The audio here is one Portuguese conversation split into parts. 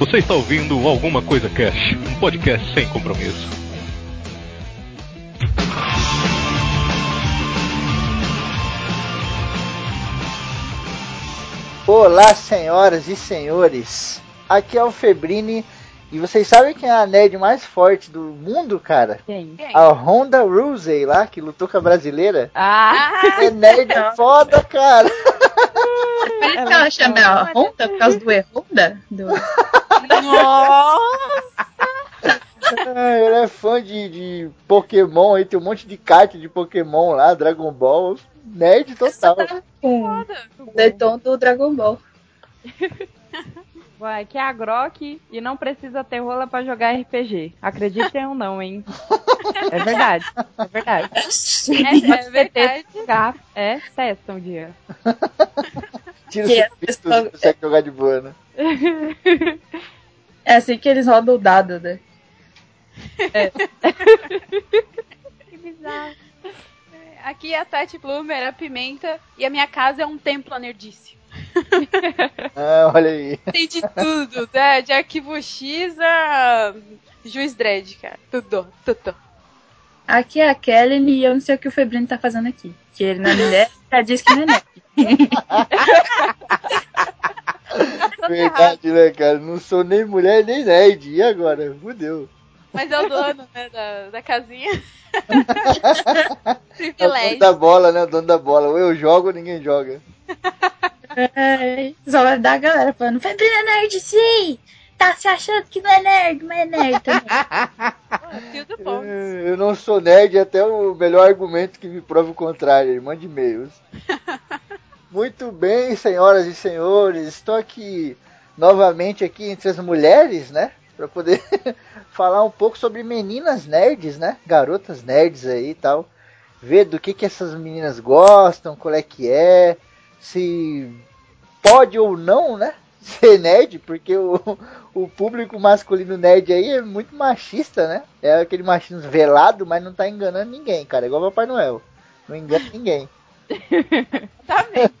Você está ouvindo Alguma Coisa Cash, um podcast sem compromisso. Olá, senhoras e senhores. Aqui é o Febrini. E vocês sabem quem é a nerd mais forte do mundo, cara? Quem? A Honda Rousey lá, que lutou com a brasileira. Ah! É nerd foda, cara. Por isso que ela chama a Honda, por causa do E-Honda? Do... Nossa! É, Ele é fã de, de Pokémon, aí tem um monte de kart de Pokémon lá, Dragon Ball. Nerd total. Com Foda. o deton do Dragon Ball. Vai, que é a Grok e não precisa ter rola pra jogar RPG. Acreditem ou não, hein? É verdade. É verdade. É, é verdade. é testa um dia. Tira Que é pistos, pessoa- você consegue jogar de boa, né? É assim que eles rodam o dado, né? Que bizarro. Aqui é a Tati Bloomer, a Pimenta, e a minha casa é um templo nerdice. Ah, olha aí. Tem de tudo, né? De arquivo X a Juiz Dredd, cara. Tudo, tudo. Aqui é a Kellen e eu não sei o que o Febrino tá fazendo aqui. Que ele não é mulher, já disse que não é nerd. Verdade, né, cara? Não sou nem mulher nem nerd. E agora? Fudeu. Mas é o dono, né, da, da casinha. É o dono Privilégio. da bola, né? O dono da bola. Ou eu jogo ou ninguém joga. É, só vai dar a galera falando, Febrino é nerd sim! Tá se achando que não é nerd, mas é nerd também. Pô, Tio do ponto. É, Eu não sou nerd até o melhor argumento que me prova o contrário. Mande e-mails. Muito bem, senhoras e senhores. Estou aqui novamente aqui entre as mulheres, né? Para poder falar um pouco sobre meninas nerds, né? Garotas nerds aí e tal. Ver do que, que essas meninas gostam, qual é que é, se pode ou não, né? Ser nerd, porque o, o público masculino nerd aí é muito machista, né? É aquele machismo velado, mas não tá enganando ninguém, cara. É igual o Papai Noel. Não engana ninguém. Exatamente.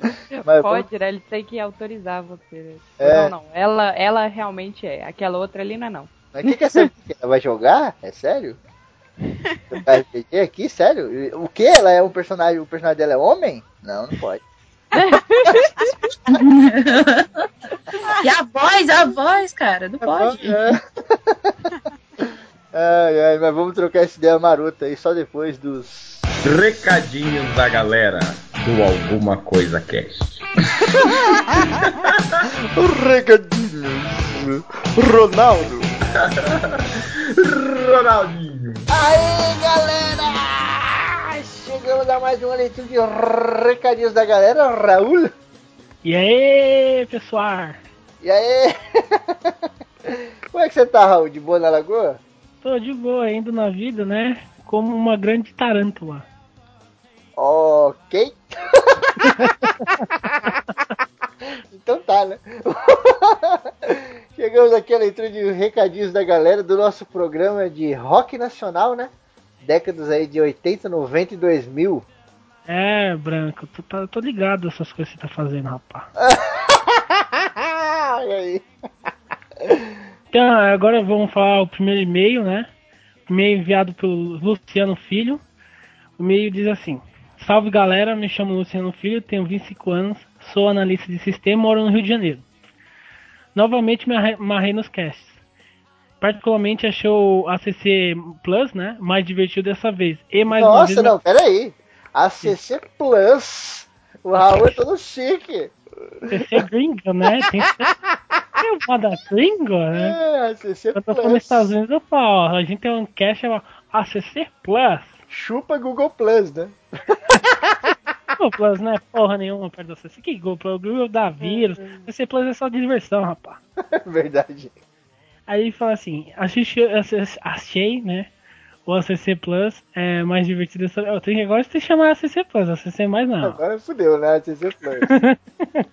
Mas Pode, né? Ele tem que autorizar você. né? É. Não, não. Ela, ela realmente é. Aquela outra ali não é não. Mas o que, que essa menina ela vai jogar? É sério? RPG aqui? Sério? O que? Ela é um personagem. O personagem dela é homem? Não, não pode. E a voz, a voz, cara, não pode. Ai, ai, mas vamos trocar essa ideia marota aí só depois dos. Recadinhos da galera do Alguma Coisa Cast. Recadinhos. Ronaldo. Ronaldinho. Aí, galera! Chegamos a mais uma leitura de recadinhos da galera, Raul. E aí, pessoal? E aí? Como é que você tá, Raul? De boa na lagoa? Tô de boa, indo na vida, né? Como uma grande tarântula. Ok. então tá, né? Chegamos aqui à leitura de recadinhos da galera do nosso programa de rock nacional, né? Décadas aí de 80, 90 e 2000. É, Branco, tu tá, tô ligado essas coisas que você tá fazendo, rapaz. Olha aí. Então, agora vamos falar o primeiro e-mail, né? E-mail enviado pelo Luciano Filho. O e-mail diz assim: Salve galera, me chamo Luciano Filho, tenho 25 anos, sou analista de sistema moro no Rio de Janeiro. Novamente me arre- amarrei nos casts. Particularmente achou a CC Plus, né? Mais divertido dessa vez. E mais uma Nossa, vez. não, peraí. A CC Plus. O Raul é todo chique. CC gringa, né? Tem que ser uma da gringa, né? É, a CC Eu tô falando nos Plus. Estados Unidos, eu falo, ó, a gente tem um cast chamado ACC Plus. Chupa Google Plus, né? Google Plus não é porra nenhuma perto da CC. Que Google Plus? Google dá vírus. CC Plus é só diversão, rapaz. Verdade. Aí ele fala assim, assisti, assi- achei, né? O ACC Plus é mais divertido. Eu tenho que agora que chamar ACC Plus, ACC mais não. Agora fudeu, né? A CC Plus.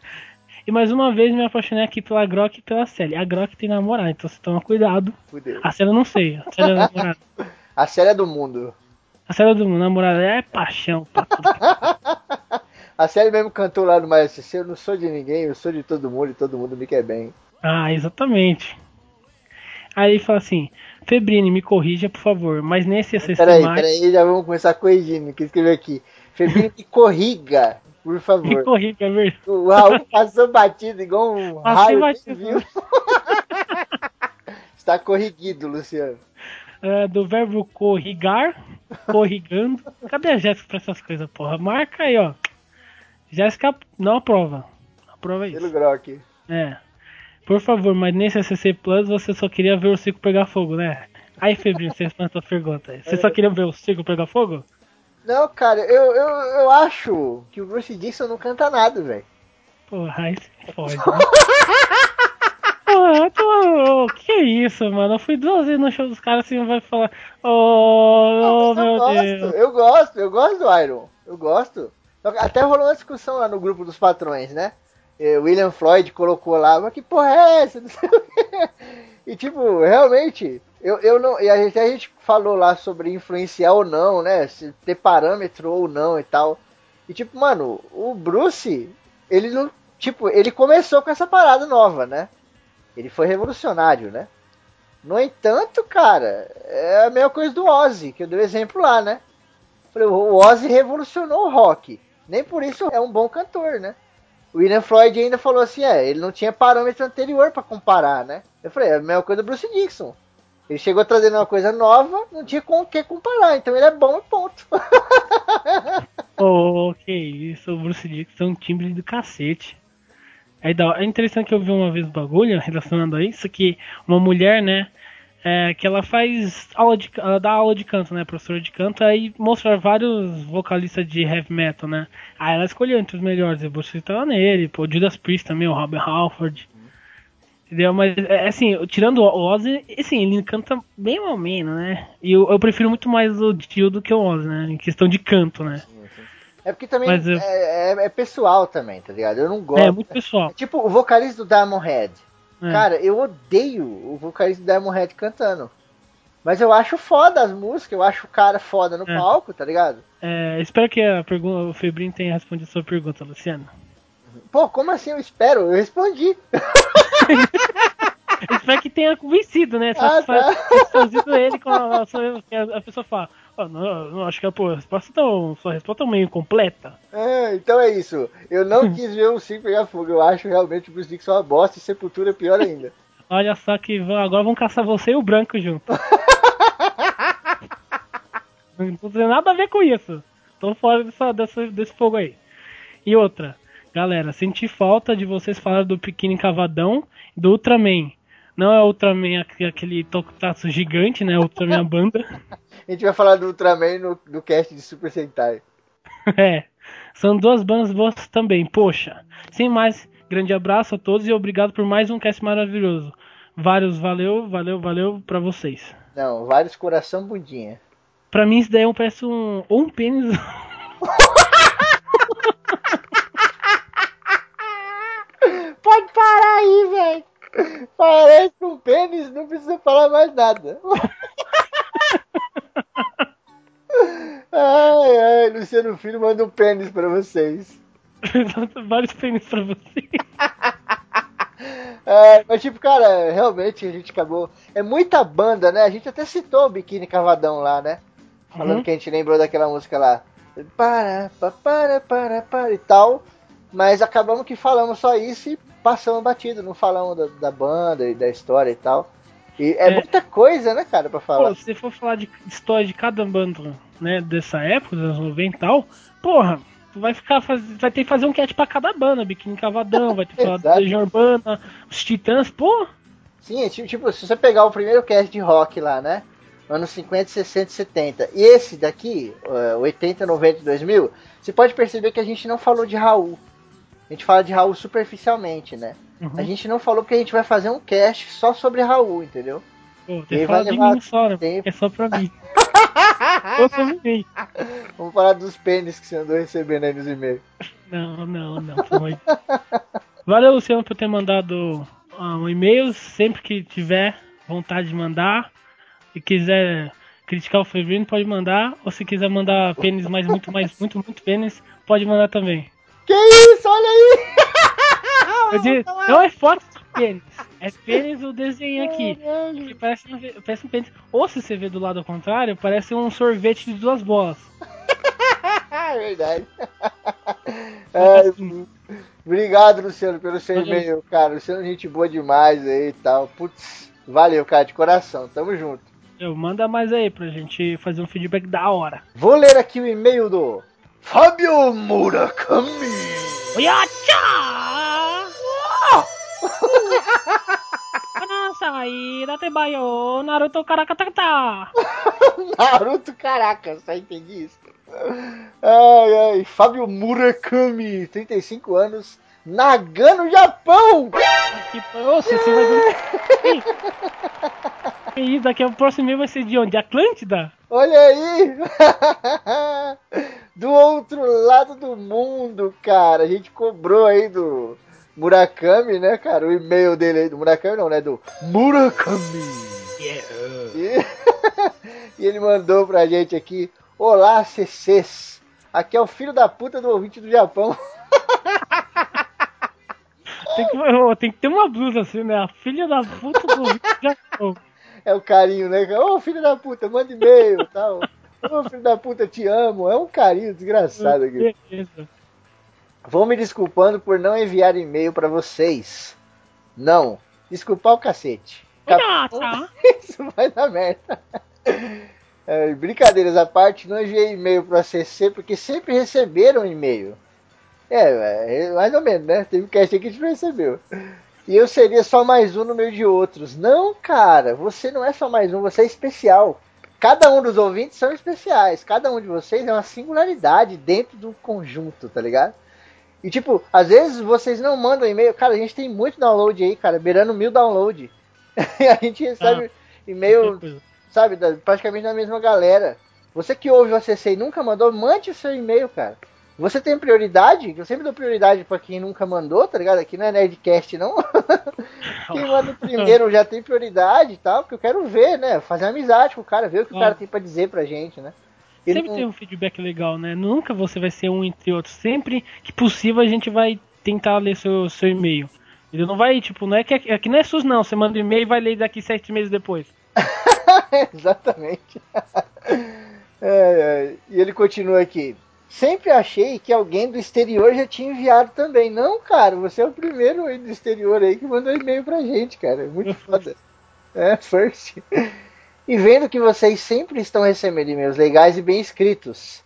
E mais uma vez me apaixonei aqui pela Grok e pela Sally. A Grok tem namorado, então você toma cuidado. Fudeu. A Sally eu não sei. A Sally é namorada. A série é do mundo. A Sally do namorado é paixão pra tudo. A série mesmo cantou lá no Mais SC, eu não sou de ninguém, eu sou de todo mundo e todo mundo me quer bem. Ah, exatamente. Aí ele fala assim: Febrini, me corrija, por favor, mas nesse assistir Peraí, mais. peraí, já vamos começar corrigindo, que escreveu aqui. Febrino, me corriga, por Me favor. corrija, é verdade. O Raul passou batido igual um Passei raio, batido. viu? Está corrigido, Luciano. É, do verbo corrigar, corrigando. Cadê a Jéssica pra essas coisas, porra? Marca aí, ó. Jéssica não aprova. Aprova Pelo isso. Grok. É. Por favor, mas nesse SCC Plus você só queria ver o circo pegar fogo, né? Aí, Febrinho, você responde a pergunta. Você só queria ver o circo pegar fogo? Não, cara, eu, eu, eu acho que o Bruce Dixon não canta nada, velho. Porra, aí se fode, né? Porra, tô... que é isso, mano? Eu fui duas vezes no show dos caras assim, vai falar. Oh, oh Mas eu meu gosto, Deus. eu gosto, eu gosto do Iron. Eu gosto. Até rolou uma discussão lá no grupo dos patrões, né? Eh, William Floyd colocou lá, mas que porra é essa? E tipo, realmente, eu, eu não. E a gente, a gente falou lá sobre influenciar ou não, né? Se ter parâmetro ou não e tal. E tipo, mano, o Bruce, ele não. Tipo, ele começou com essa parada nova, né? Ele foi revolucionário, né? No entanto, cara, é a mesma coisa do Ozzy, que eu dei o exemplo lá, né? O Ozzy revolucionou o rock. Nem por isso é um bom cantor, né? O William Floyd ainda falou assim, é, ele não tinha parâmetro anterior pra comparar, né? Eu falei, é a mesma coisa do Bruce Dixon. Ele chegou trazendo uma coisa nova, não tinha com o que comparar, então ele é bom e ponto. Oh, que isso, o Bruce Dixon é um timbre do cacete. É, é interessante que eu vi uma vez o bagulho relacionado a isso, que uma mulher, né, é, que ela faz aula de, ela dá aula de canto, né, professora de canto, aí mostra vários vocalistas de heavy metal, né. Aí ela escolheu entre os melhores, eu vou citar nele, pô, o Judas Priest também, o Robert Halford. Entendeu? Mas, é, assim, tirando o Ozzy, assim, ele canta bem ou menos, né? E eu, eu prefiro muito mais o Dio do que o Ozzy, né? Em questão de canto, né? É porque também eu- é, é- é pessoal também, tá ligado? Eu não gosto. É, muito pessoal. Tipo, o vocalista do Diamond Head. É. Cara, eu odeio o vocalista do Head cantando. Mas eu acho foda as músicas, eu acho o cara foda no É. palco, tá ligado? É, espero que a pergunta, o Febrinho tenha respondido a sua pergunta, Luciano. Pô, como assim eu espero? Eu respondi. espero que tenha convencido, né? Ah, tá. Satisfazido ele com a, a, a pessoa fala, "Ah, não, não, acho que a resposta tão, sua resposta é meio completa. É, então é isso. Eu não quis ver o 5 pegar fogo. Eu acho realmente o Bruce Dixon uma bosta e Sepultura é pior ainda. Olha só que vão, agora vão caçar você e o branco junto. não tem nada a ver com isso. Tô fora dessa, dessa- desse fogo aí. E outra, galera, senti falta de vocês falarem do Pequeno Cavadão e do Ultraman. Não é Ultraman aqu- aquele tokusatsu gigante, né? Ultraman a banda. A gente vai falar do Ultraman no, cast de Super Sentai. É. São duas bandas boas também, poxa. Sem mais, grande abraço a todos e obrigado por mais um cast maravilhoso. Vários, valeu, valeu, valeu pra vocês. Não, vários coração bundinha. Pra mim isso daí é um, parece um, ou um pênis. Pode parar aí, velho. Parece um pênis, não precisa falar mais nada. Ai, ai, Luciano Filho manda um pênis pra vocês. Vários pênis pra você. É, mas tipo, cara, realmente a gente acabou. É muita banda, né? A gente até citou o Biquíni Cavadão lá, né? Falando Uhum. que a gente lembrou daquela música lá. Para, pa, para, para, para e tal. Mas acabamos que falamos só isso e passamos batido, não falamos da, da banda e da história e tal. E é, É. muita coisa, né, cara, pra falar. Pô, se você for falar de história de cada banda, né, dessa época, dos anos 90 e tal, porra, tu vai ficar faz... vai ter que fazer um cat pra cada banda, Biquíni Cavadão, vai ter que falar da. Legião Urbana, os Titãs, pô, Sim, é tipo, tipo, se você pegar o primeiro cast de rock lá, né? Anos 50, 60, 70. E esse daqui, eh, 80, 90 e 2000, você pode perceber que a gente não falou de Raul. A gente fala de Raul superficialmente, né? Uhum. A gente não falou porque a gente vai fazer um cast só sobre Raul, entendeu? pô tem que falar de mim só, né, é só pra mim. Sobre mim. Vamos falar dos pênis que você andou recebendo aí nos e-mails. Não, não, não, Deus. Valeu, Luciano, por ter mandado ah, um e-mail. Sempre que tiver vontade de mandar e quiser criticar o Febrino, pode mandar. Ou se quiser mandar pênis, mais muito, mais, muito, muito pênis, pode mandar também. Que isso? Olha aí! Eu disse, não é foto de pênis. É pênis o desenho aqui. Que parece, um- parece um pênis. Ou se você vê do lado ao contrário, parece um sorvete de duas bolas. É verdade. Ai, obrigado, Luciano, pelo seu e-mail, cara. Luciano, é gente boa demais aí e tal. Putz, valeu, cara, de coração. Tamo junto. Eu manda mais aí pra gente fazer um feedback da hora. Vou ler aqui o e-mail do Fábio Murakami. Oyacha! Anasai, date bayo, Naruto karakatata. Naruto, caraca, só entendi isso. Ai, ai, Fábio Murakami, 35 anos, Nagano, Japão. Que, Nossa, você vai isso, daqui a próximo mês vai ser de onde? De Atlântida? Olha aí! do outro lado do mundo, cara. A gente cobrou aí do Murakami, né, cara? O e-mail dele aí, do Murakami não, né? Do Murakami. E, e ele mandou pra gente aqui: Olá, CCs. Aqui é o filho da puta do ouvinte do Japão. Tem que, tem que ter uma blusa assim, né? A filha da puta do Japão. É o carinho, né? Ô, filho da puta, manda e-mail e tal. Ô, filho da puta, te amo. É um carinho desgraçado aqui. Beleza. Vou me desculpando por não enviar e-mail pra vocês. Não. Desculpar o cacete. Oyacha! Isso vai dar merda. É, brincadeiras à parte, não enviei e-mail pro ACC porque sempre receberam e-mail. É, é, mais ou menos, né? Teve um cast que a gente não recebeu. E eu seria só mais um no meio de outros. Não, cara, você não é só mais um, você é especial. Cada um dos ouvintes são especiais. Cada um de vocês é uma singularidade dentro do conjunto, tá ligado? E tipo, às vezes vocês não mandam e-mail. Cara, a gente tem muito download aí, cara, beirando mil download. e a gente recebe e-mail, Coisa. sabe, da- praticamente da mesma galera. Você que ouve o ACC e nunca mandou, mande o seu e-mail, cara. Você tem prioridade? Eu sempre dou prioridade pra quem nunca mandou, tá ligado? Aqui não é Nerdcast, não. quem manda primeiro já tem prioridade e tal, porque eu quero ver, né? Fazer amizade com o cara, ver o que o Ah. cara tem pra dizer pra gente, né? Ele Sempre não- tem um feedback legal, né? Nunca você vai ser um entre outros. Sempre que possível a gente vai tentar ler seu, seu e-mail. Ele não vai, tipo, não é que aqui não é SUS não. Você manda um e-mail e vai ler daqui sete meses depois. Exatamente. É, é. E ele continua aqui. Sempre achei que alguém do exterior já tinha enviado também. Não, cara, você é o primeiro aí do exterior aí que mandou e-mail pra gente, cara. É muito foda. É, first. E vendo que vocês sempre estão recebendo e-mails legais e bem escritos.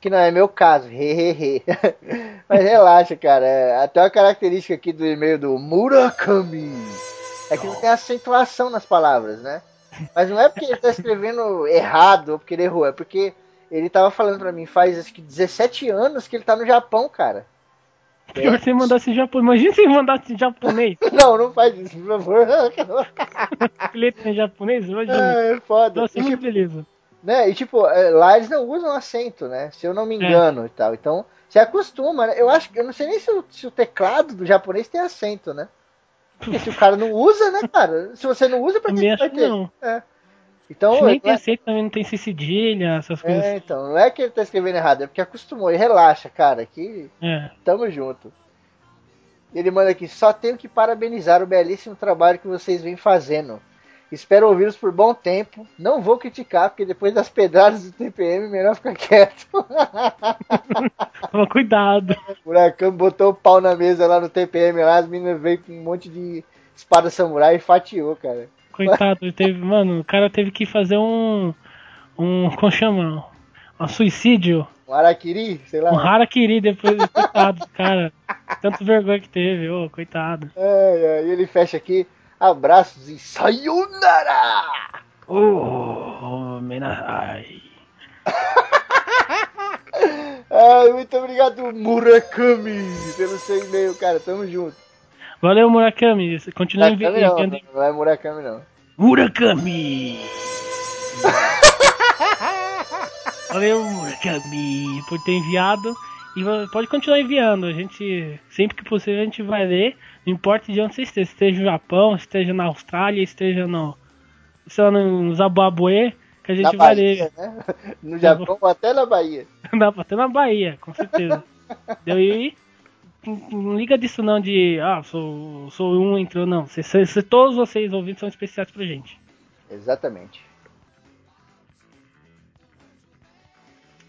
Que não é meu caso, hehehe. Mas relaxa, cara. É, até uma característica aqui do e-mail do Murakami é que não tem acentuação nas palavras, né? Mas não é porque ele tá escrevendo errado ou porque ele errou, é porque ele tava falando pra mim faz acho que 17 anos que ele tá no Japão, cara. Pior se você mandasse japonês. Imagina se mandasse em japonês. Não, não faz isso, por favor. Letra em japonês, imagina. é foda. Nossa, E, muito tipo, beleza. né? E tipo, é, lá eles não usam acento, né? Se eu não me engano e tal. Então, você acostuma, né? Eu acho que eu não sei nem se o, se o teclado do japonês tem acento, né? Porque se o cara não usa, né, cara? Se você não usa, pra que vai ter? não. É. Então, nem não tem é- aceito também, não tem cedilha, essas coisas. É, então, não é que ele tá escrevendo errado, é porque acostumou. E relaxa, cara, que É. tamo junto. Ele manda aqui, só tenho que parabenizar o belíssimo trabalho que vocês vêm fazendo. Espero ouvi-los por bom tempo. Não vou criticar, porque depois das pedradas do TPM, melhor ficar quieto. Toma cuidado. o Huracan botou o pau na mesa lá no TPM, lá as meninas veio com um monte de espada samurai e fatiou, cara. Coitado, ele teve, mano, o cara teve que fazer um. Um. Como chama? Um suicídio. Um Araquiri, sei lá. Um harakiri depois do coitado do cara. Tanto vergonha que teve, ô, coitado. Ai, ai, e ele fecha aqui. Abraços e sayonara! Oh, menai. Ai, muito obrigado, Murakami, pelo seu e-mail, cara. Tamo junto. Valeu, Murakami. Continua Murakami não, enviando. não é Murakami não. Murakami! Valeu, Murakami, por ter enviado. E pode continuar enviando. A gente, sempre que possível, a gente vai ler. Não importa de onde você esteja. Esteja no Japão, esteja na Austrália, esteja no. Sei lá, no Zimbabue, que a gente Na vai Bahia, ler. né? No Japão ou até na Bahia. Ter na Bahia, com certeza. Deu aí? Não liga disso não de ah, sou, sou um entrou, não. Cê, cê- cê- todos vocês ouvintes são especiais pra gente. Exatamente.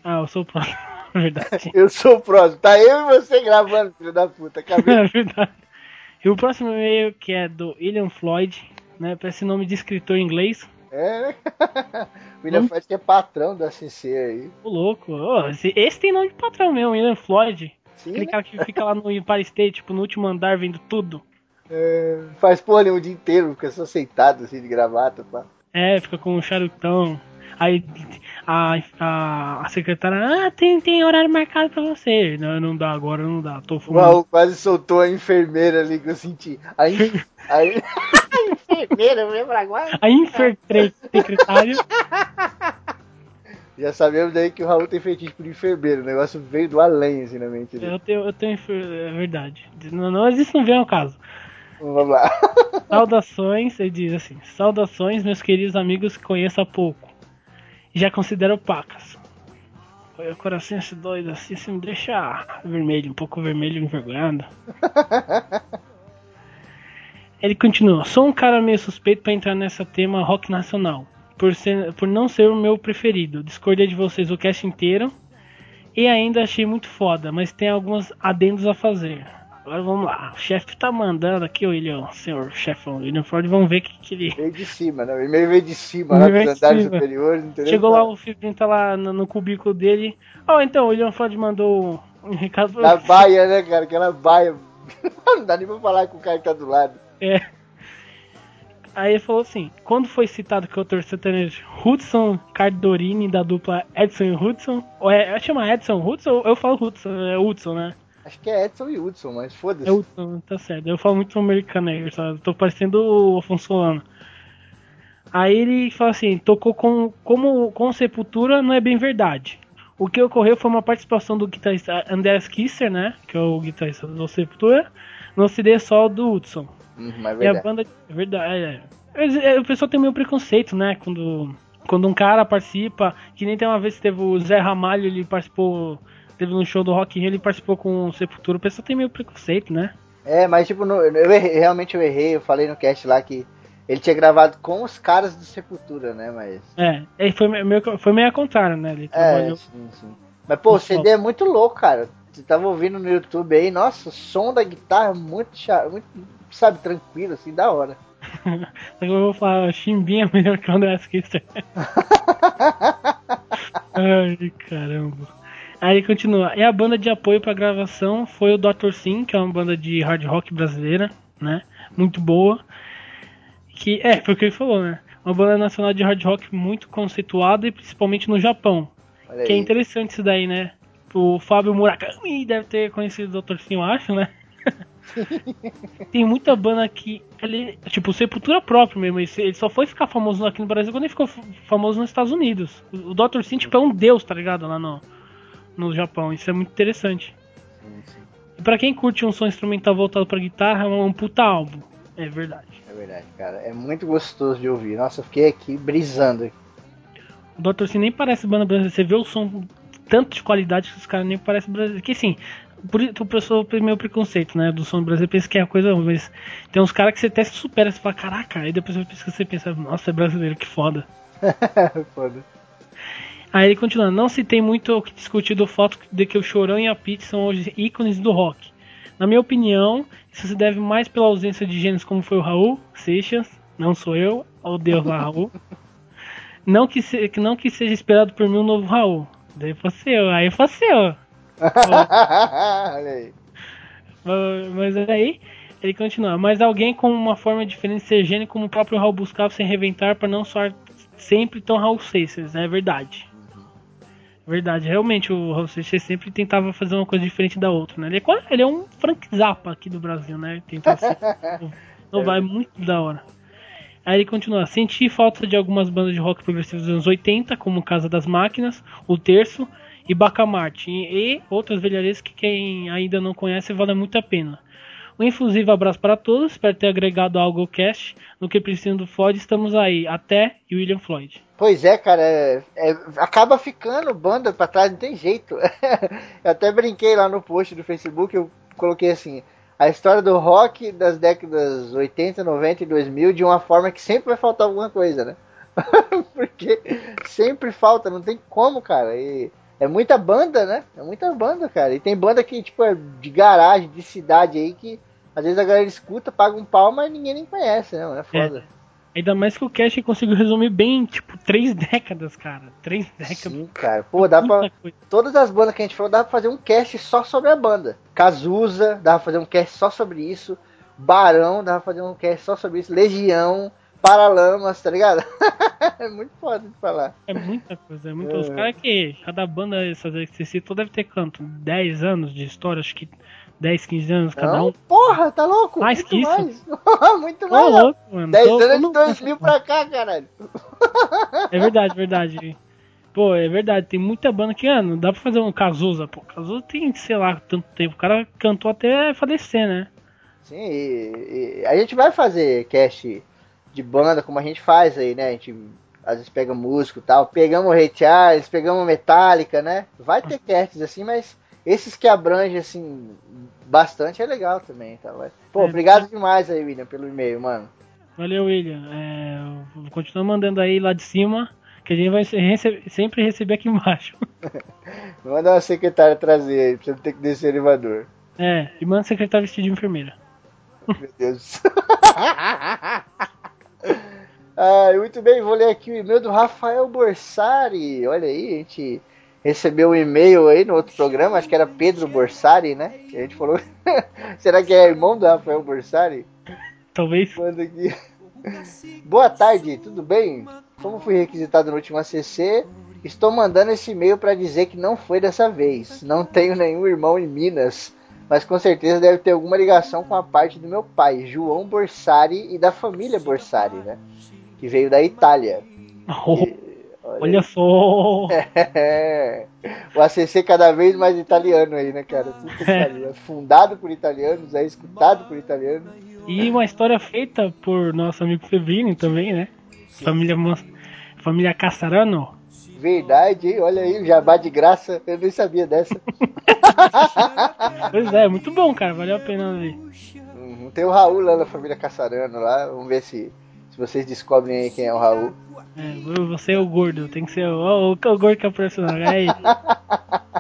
Ah, eu sou o próximo. Verdade. Eu sou o próximo. Tá eu e você gravando, filho da puta. Acabei. É verdade. E o próximo e-mail que é do William Floyd, né? Parece nome de escritor em inglês. É, né? William Hum. Ford que é patrão da CC aí. Ô louco. Ô, esse, esse tem nome de patrão mesmo, William Floyd. Sim, Aquele né? cara que fica lá no Empire State, tipo, no último andar vendo tudo. É, faz porra nenhuma o dia inteiro, fica só sentado assim de gravata, pá. É, fica com um charutão. Aí a, a, a secretária, ah, tem, tem horário marcado pra você. Não, não dá, agora não dá. Tô fumando. Raul quase soltou a enfermeira ali que eu senti. A, en- a, en- a enfermeira, lembra agora? A infiltre- secretária. Já sabemos daí que o Raul tem fetiche por enfermeiro. O negócio veio do além, assim, na mente dele. Eu tenho, eu tenho. É verdade. Não, não, mas isso não vem ao caso. Vamos lá. Saudações, ele diz assim: Saudações, meus queridos amigos que conheço há pouco. Já considero pacas. Olha, o coração esse doido assim, se me deixa vermelho, um pouco vermelho, envergonhado. Ele continua: Sou um cara meio suspeito pra entrar nessa tema rock nacional. Por, ser, por não ser o meu preferido. Discordei de vocês o cast inteiro. E ainda achei muito foda, mas tem alguns adendos a fazer. Agora vamos lá. O chefe tá mandando aqui, o William, senhor chefão William Ford, vamos ver o que, que ele. Veio de cima, né? O e-mail veio de cima, lá Veio dos de andares superiores, entendeu? Chegou lá, o Fibrinho tá lá no, no cubículo dele. Ó, então, o William Ford mandou um recado. Na baia, né, cara? Aquela baia. Não dá nem pra falar com o cara que tá do lado. É. Aí ele falou assim: quando foi citado que o autor sertanejo Hudson Cardorini da dupla Edson e Hudson, ou é, chama Edson Hudson? Eu falo Hudson, é Hudson, né? Acho que é Edson e Hudson, mas foda-se. É Hudson, tá certo. Eu falo muito americano aí, sabe? Tô parecendo o Afonso Solano. Aí ele fala assim: tocou com, como, com Sepultura não é bem verdade. O que ocorreu foi uma participação do guitarrista Andreas Kisser, né? Que é o guitarrista do Sepultura, no CD solo do Hudson. Hum, mas é E a verdade. banda. É verdade. É. É, O pessoal tem meio preconceito, né? Quando, quando um cara participa. Que nem tem uma vez que teve o Zé Ramalho, ele participou. Teve no show do Rock in Rio, ele participou com o Sepultura. O pessoal tem meio preconceito, né? É, mas tipo, no- eu errei- realmente eu errei, eu falei no cast lá que ele tinha gravado com os caras do Sepultura, né? Mas. É, é, foi meio, foi meio ao contrário, né? Ele É, sim, sim. Mas pô, o CD é muito louco, cara. Você tava ouvindo no YouTube aí, nossa, o som da guitarra é muito, muito sabe, tranquilo, assim, da hora. Só que eu vou falar, Chimbinha é melhor que o André Kisser. Ai, caramba. Aí ele continua. E a banda de apoio pra gravação foi o Dr. Sim, que é uma banda de hard rock brasileira, né? Muito boa. Que é, foi o que ele falou, né? Uma banda nacional de hard rock muito conceituada e principalmente no Japão. Olha Que é interessante isso daí, né? O Fábio Murakami deve ter conhecido o Dr. Sim, eu acho, né? Tem muita banda que. Ele, tipo, Sepultura próprio mesmo. Ele, só foi ficar famoso aqui no Brasil quando ele ficou famoso nos Estados Unidos. O, Dr. Sim, tipo, é um deus, tá ligado? Lá no, no Japão. Isso é muito interessante. Sim, sim, E pra quem curte um som instrumental voltado pra guitarra, é um, um puta álbum. É verdade. é verdade, cara. É muito gostoso de ouvir. Nossa, eu fiquei aqui brisando. O Dr. Sim nem parece banda brasileira. Você vê o som tanto de qualidade que os caras nem parecem brasileiros. Que assim, por tem meio preconceito, né? Do som brasileiro, pensa que é coisa ruim, mas tem uns caras que você até se supera, você fala, caraca, aí depois você pensa, nossa, é brasileiro, que foda. Foda. Aí ele continua, não se tem muito o que discutir do fato de que o Chorão e a Pete são hoje ícones do rock. Na minha opinião, isso se deve mais pela ausência de gêneros como foi o Raul Seixas, não sou eu, ó Deus lá, Raul. Não que, se, não que seja esperado por mim um novo Raul. Daí fosse eu, aí fosse eu. Olha aí. Mas- aí ele continua. Mas alguém com uma forma diferente de ser gênio, como o próprio Raul buscava se reinventar para não soar sempre tão Raul Seixas. É verdade. Verdade, realmente o Raul Seixas sempre tentava fazer uma coisa diferente da outra, né? Ele é, ele é um Frank Zappa aqui do Brasil, né? Ser. Não vai muito da hora. Aí ele continua. Senti falta de algumas bandas de rock progressivo dos anos 80, como Casa das Máquinas, O Terço e Bacamarte, e, outras velharias que quem ainda não conhece vale muito a pena. Um infusivo abraço para todos, espero ter agregado algo ao cast. No que precisam do Floyd, estamos aí. Até William Floyd. Pois é, cara, é- é- acaba ficando banda pra trás, não tem jeito. eu até brinquei lá no post do Facebook, eu coloquei assim, a história do rock das décadas 80, 90 e 2000 de uma forma que sempre vai faltar alguma coisa, né? Porque sempre falta, não tem como, cara. E é muita banda, né? É muita banda, cara. E tem banda que, tipo, é de garagem, de cidade aí, que às vezes a galera escuta, paga um pau, mas ninguém nem conhece, né? É foda. Ainda mais que o Cash conseguiu resumir bem, tipo, três décadas, cara. Três décadas. Sim, cara. Pô, dá pra. Coisa. Todas as bandas que a gente falou, dá pra fazer um cast só sobre a banda. Cazuza, dá pra fazer um cast só sobre isso. Barão, dá pra fazer um cast só sobre isso. Legião, Paralamas, tá ligado? é muito foda de falar. É muita coisa, é muito. É. Os caras que. Cada banda essas que você citou deve ter quanto? 10 anos de história, acho que 10, 15 anos cada Não, um. porra, tá louco? Mais muito que isso? mais. muito mais. louco, mano. 10 Tô- anos de no- 2000 pra cá, caralho. É verdade, verdade. Pô, é verdade, tem muita banda que, ah, não dá pra fazer um Cazuza, pô. Cazuza tem, sei lá, tanto tempo. O cara cantou até falecer, né? Sim, e, e a gente vai fazer cast de banda como a gente faz aí, né? A gente às vezes pega músico e tal. Pegamos o Ray Charles, pegamos Metallica, né? Vai ter casts assim, mas esses que abrangem assim bastante é legal também, tá? Pô, É. obrigado demais aí, William, pelo e-mail, mano. Valeu, William. É, eu continuo mandando aí lá de cima, que a gente vai sempre receber aqui embaixo. Manda uma secretária trazer aí, pra você não ter que descer o elevador. É, e manda o secretário vestido de enfermeira. Meu Deus. ah, muito bem, vou ler aqui o e-mail do Rafael Borsari. Olha aí, a gente recebeu um e-mail aí no outro programa, acho que era Pedro Borsari, né? Que a gente falou. Será que é irmão do Rafael Borsari? Talvez. Manda aqui. Boa tarde, tudo bem? Como fui requisitado no último ACC, estou mandando esse e-mail para dizer que não foi dessa vez. Não tenho nenhum irmão em Minas, mas com certeza deve ter alguma ligação com a parte do meu pai, João Borsari, e da família Borsari, né? Que veio da Itália. Oh, olha só. É. O ACC cada vez mais italiano aí, né, cara? É Fundado por italianos, é escutado por italianos. E uma história feita por nosso amigo Febrini também, né? Família, família Cassarano. Verdade? Olha aí, o jabá de graça. Eu nem sabia dessa. Pois é, muito bom, cara. Valeu a pena ver. Uhum, Tem o Raul lá da família Caçarano lá. Vamos ver se, se vocês descobrem aí quem é o Raul. É, você é o gordo, tem que ser o, o, o gordo que é o personagem. Aí,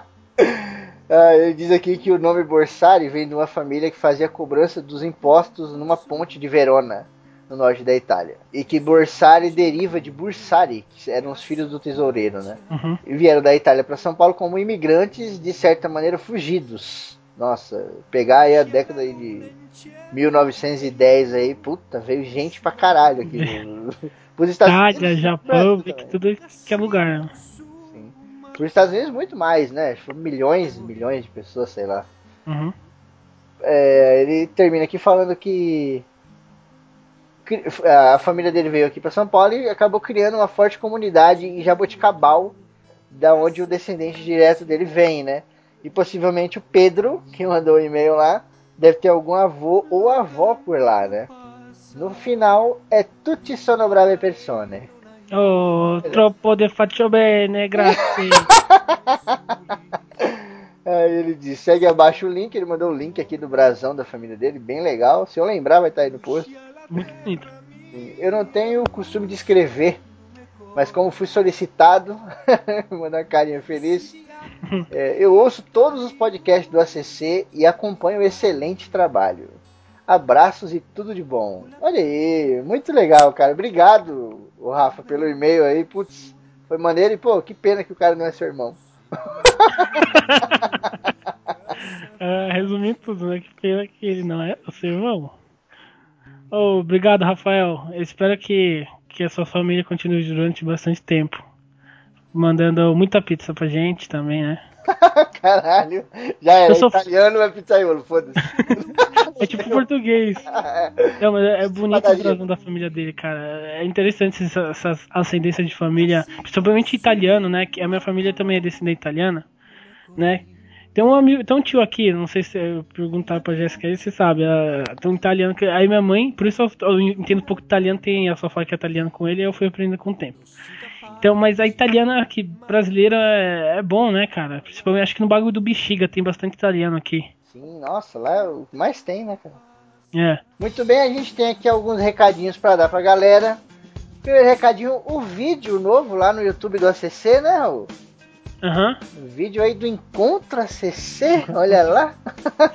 Ah, ele diz aqui que o nome Borsari vem de uma família que fazia cobrança dos impostos numa ponte de Verona, no norte da Itália. E que Borsari deriva de Bursari, que eram os filhos do tesoureiro, né? uhum. E vieram da Itália para São Paulo como imigrantes, de certa maneira, fugidos. Nossa, pegar aí a década aí de 1910 aí, puta, veio gente pra caralho aqui. Pros Estados Itália, Unidos, Japão, tudo que é lugar. né? Sim. Pros Estados Unidos, muito mais, né? Foram milhões e milhões de pessoas, sei lá. Uhum. É, ele termina aqui falando que a família dele veio aqui para São Paulo e acabou criando uma forte comunidade em Jaboticabal, da onde o descendente direto dele vem, né? E possivelmente o Pedro, que mandou o e-mail lá, deve ter algum avô ou avó por lá, né? No final é tutti sono brave persone. Oh, troppo de faccio bene, grazie. Aí ele diz, segue abaixo o link, ele mandou o link aqui do brasão da família dele, bem legal. Se eu lembrar, vai estar aí no post. Muito bonito. Eu não tenho o costume de escrever, mas como fui solicitado, mandar uma carinha feliz, é, eu ouço todos os podcasts do ACC e acompanho o excelente trabalho. Abraços e tudo de bom. Olha aí, muito legal, cara. Obrigado, o Rafa, pelo e-mail aí. Putz, foi maneiro e, pô, que pena que o cara não é seu irmão. Ah, resumindo tudo, né? Que pena que ele não é o seu irmão. Oh, obrigado, Rafael. Eu espero que, que a sua família continue durante bastante tempo. Mandando muita pizza pra gente também, né? Caralho, já era Eu sou- italiano, é pizzaiolo, foda-se. É tipo português. Não, mas é é bonito o da família dele, cara. É interessante essa, essa ascendência de família, principalmente italiano, né? Que a minha família também é descendente italiana, né? Tem um amigo, tem um tio aqui, não sei se eu perguntar pra Jéssica aí, você sabe, ah, tem um italiano que. Aí minha mãe, por isso eu, eu entendo um pouco italiano, tem, ela só fala que é italiano com ele, e eu fui aprendendo com o tempo. Então, mas a italiana aqui, brasileira, é, é bom, né, cara? Principalmente acho que no bagulho do bexiga tem bastante italiano aqui. Sim, nossa, lá é o que mais tem, né, cara? É. Muito bem, a gente tem aqui alguns recadinhos pra dar pra galera. Primeiro recadinho, o vídeo novo lá no YouTube do ACC, né, Raul? Aham. O vídeo aí do Encontro ACC, olha lá.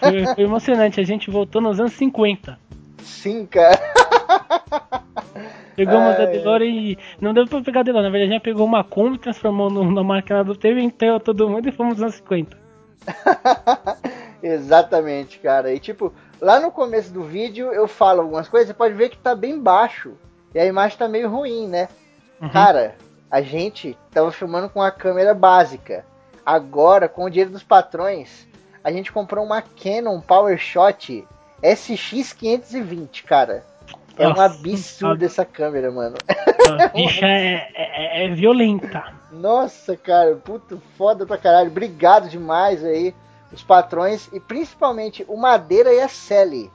Foi, foi emocionante. A gente voltou nos anos 50. Sim, cara. Pegamos Ai. a DeLorean e. Não deu pra pegar a DeLorean, na verdade a gente pegou uma Kombi, transformou na máquina do tempo, enterrou todo mundo e fomos nos anos 50. Exatamente, cara. E tipo, lá no começo do vídeo eu falo algumas coisas, você pode ver que tá bem baixo. E a imagem tá meio ruim, né? Uhum. Cara, a gente tava filmando com a câmera básica. Agora, com o dinheiro dos patrões, a gente comprou uma Canon PowerShot SX520, cara. É um Nossa, absurdo essa câmera, mano. A bicha é, é- é violenta. Nossa, cara, puto foda pra caralho. Obrigado demais aí, os patrões e principalmente o Madeira e a Sally.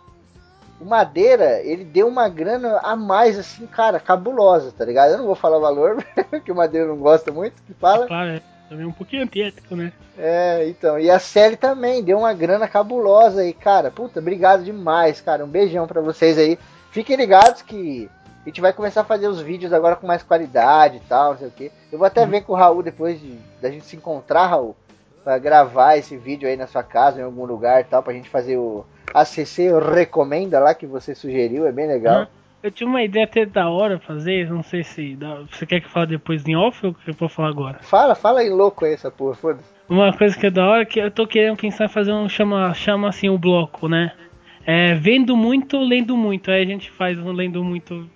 O Madeira, ele deu uma grana a mais, assim, cara, cabulosa, tá ligado? Eu não vou falar o valor, que o Madeira não gosta muito que fala. Claro, é também um pouquinho antiético, né? É, então, e a Sally também deu uma grana cabulosa aí, cara. Puta, obrigado demais, cara. Um beijão pra vocês aí. Fiquem ligados que a gente vai começar a fazer os vídeos agora com mais qualidade e tal, não sei o que. Eu vou até ver com o Raul depois de, da gente se encontrar, Raul, pra gravar esse vídeo aí na sua casa, em algum lugar e tal, pra gente fazer o ACC Recomenda lá que você sugeriu, é bem legal. Uhum. Eu tinha uma ideia até da hora fazer, não sei se. dá- você quer que eu fale depois em off ou que eu vou falar agora? Fala, fala aí louco aí essa porra, foda-se. Uma coisa que é da hora é que eu tô querendo pensar em fazer um chama, chama assim o bloco, né? É vendo muito, lendo muito. Aí a gente faz um lendo muito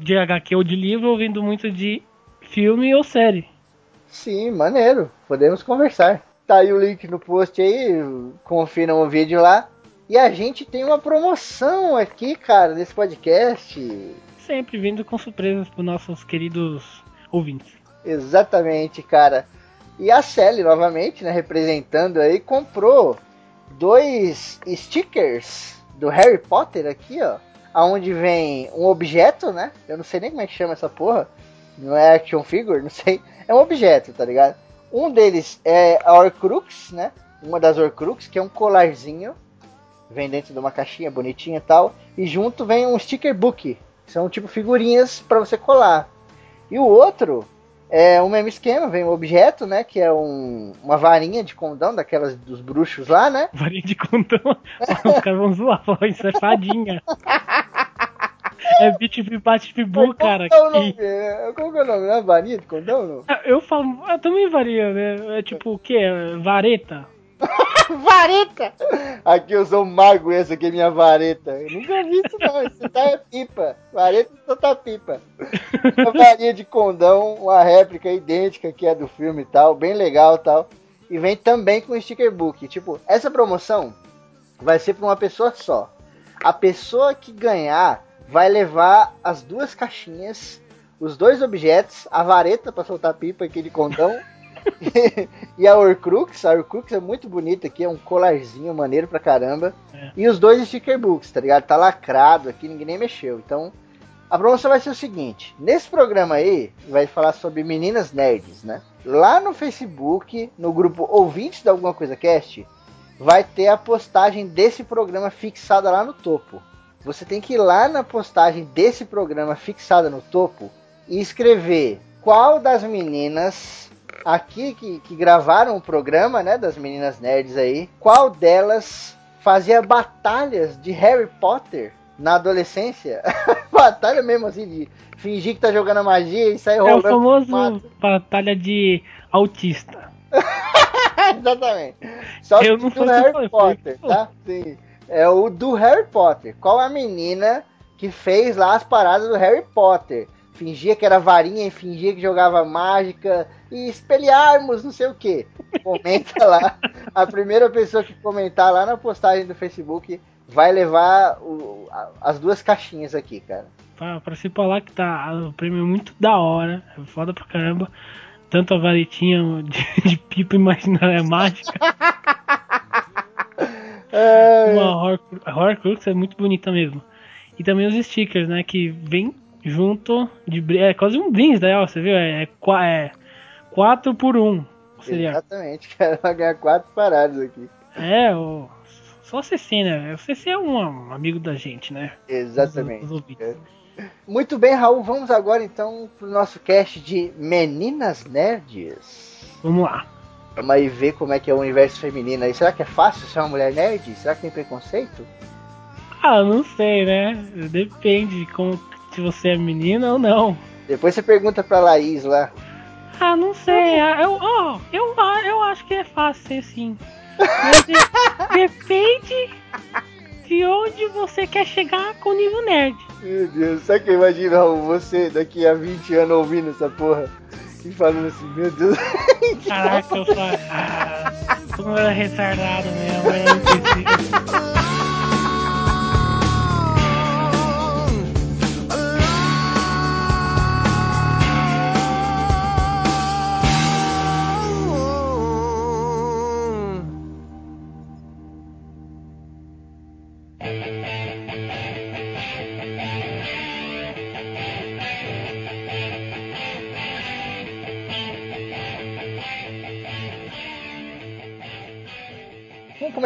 de HQ ou de livro, ou vendo muito de filme ou série. Sim, maneiro. Podemos conversar. Tá aí o link no post aí, confiram o vídeo lá. E a gente tem uma promoção aqui, cara, nesse podcast. Sempre vindo com surpresas para nossos queridos ouvintes. Exatamente, cara. E a Sally, novamente, né, representando aí, comprou dois stickers do Harry Potter aqui, ó. Aonde vem um objeto, né? Eu não sei nem como é que chama essa porra. Não é action figure, não sei. É um objeto, tá ligado? Um deles é a Horcrux, né? Uma das Horcrux, que é um colarzinho. Vem dentro de uma caixinha bonitinha e tal. E junto vem um sticker book. que São tipo figurinhas para você colar. E o outro é o mesmo esquema, vem um objeto, né? Que é um, uma varinha de condão, daquelas dos bruxos lá, né? Varinha de condão. Os caras vão zoar, falar isso é fadinha. É bit bate bibu, cara. Qual que é o nome? que- É, Qual que é o nome? É varinha de condão, não? Ah, Eu falo, ah, também varia, né? É tipo o quê? Vareta? Vareta! Aqui eu sou um mago, essa aqui é minha vareta. Eu nunca vi isso não, isso tá é pipa. Vareta só tá pipa. Uma varinha de condão, uma réplica idêntica que é do filme e tal, bem legal e tal. E vem também com sticker book. Tipo, essa promoção vai ser pra uma pessoa só. A pessoa que ganhar vai levar as duas caixinhas, os dois objetos, a vareta pra soltar pipa aqui de condão. e a Horcrux, a Horcrux é muito bonita aqui, é um colarzinho maneiro pra caramba. É. E os dois sticker books, tá ligado? Tá lacrado aqui, ninguém nem mexeu. Então, a promoção vai ser o seguinte: nesse programa aí, vai falar sobre meninas nerds, né? Lá no Facebook, no grupo Ouvintes da Alguma Coisa Cast, vai ter a postagem desse programa fixada lá no topo. Você tem que ir lá na postagem desse programa fixada no topo e escrever qual das meninas aqui que, que gravaram o programa, né, das meninas nerds aí, qual delas fazia batalhas de Harry Potter na adolescência? Batalha mesmo assim de fingir que tá jogando magia e sair É o rolando. famoso mato. batalha de autista. Exatamente. Só que Eu não do Harry foi, Potter, foi. tá? Sim. É o do Harry Potter. Qual a menina que fez lá as paradas do Harry Potter? Fingia que era varinha e fingia que jogava mágica e espelharmos, não sei o que. Comenta lá. A primeira pessoa que comentar lá na postagem do Facebook vai levar o- as duas caixinhas aqui, cara. Pra, pra se falar que tá o prêmio é muito da hora, é foda pra caramba. Tanto a varetinha de, de pipa imaginária mágica, É, uma Horcrux é muito bonita mesmo. E também os stickers, né, que vem junto de é quase um brinde da você viu? É, é, é 4 por 1. Um, seria. exatamente, cara. Vai ganhar quatro paradas aqui. É, o só o CC, né? O CC é um, amigo da gente, né? Exatamente. Os- os. É. Muito bem, Raul, vamos agora então pro nosso cast de Meninas Nerds. Vamos lá. Vamos aí ver como é que é o universo feminino aí. Será que é fácil ser uma mulher nerd? Será que tem preconceito? Ah, não sei, né? Depende de como, se você é menina ou não. Depois você pergunta pra Laís lá. Ah, não sei. Ah, Eu, ó, eu, ah, eu acho que é fácil ser sim. Mas de- depende de onde você quer chegar com o nível nerd. Meu Deus, sabe que eu imagino, Raul, você daqui a 20 anos ouvindo essa porra e falando assim, meu Deus. Caraca, eu falo. Ah, como era retardado mesmo, eu não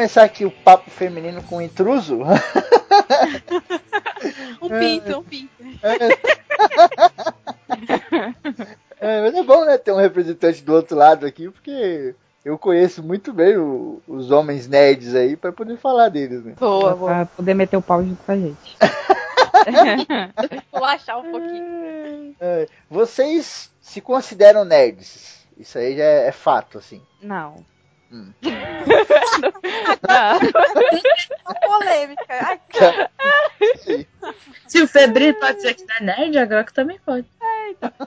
começar aqui o papo feminino com o intruso? Um pinto, um pinto. É, mas é bom, né, ter um representante do outro lado aqui, porque eu conheço muito bem o- os homens nerds aí pra poder falar deles, né? Boa, boa. Pra poder meter o pau junto com a gente. Vou achar um pouquinho. É, vocês se consideram nerds? Isso aí já é, é fato, assim. Não. Hum. Uma polêmica. Ai, Se o Febril pode dizer que não é nerd, a Groco também pode.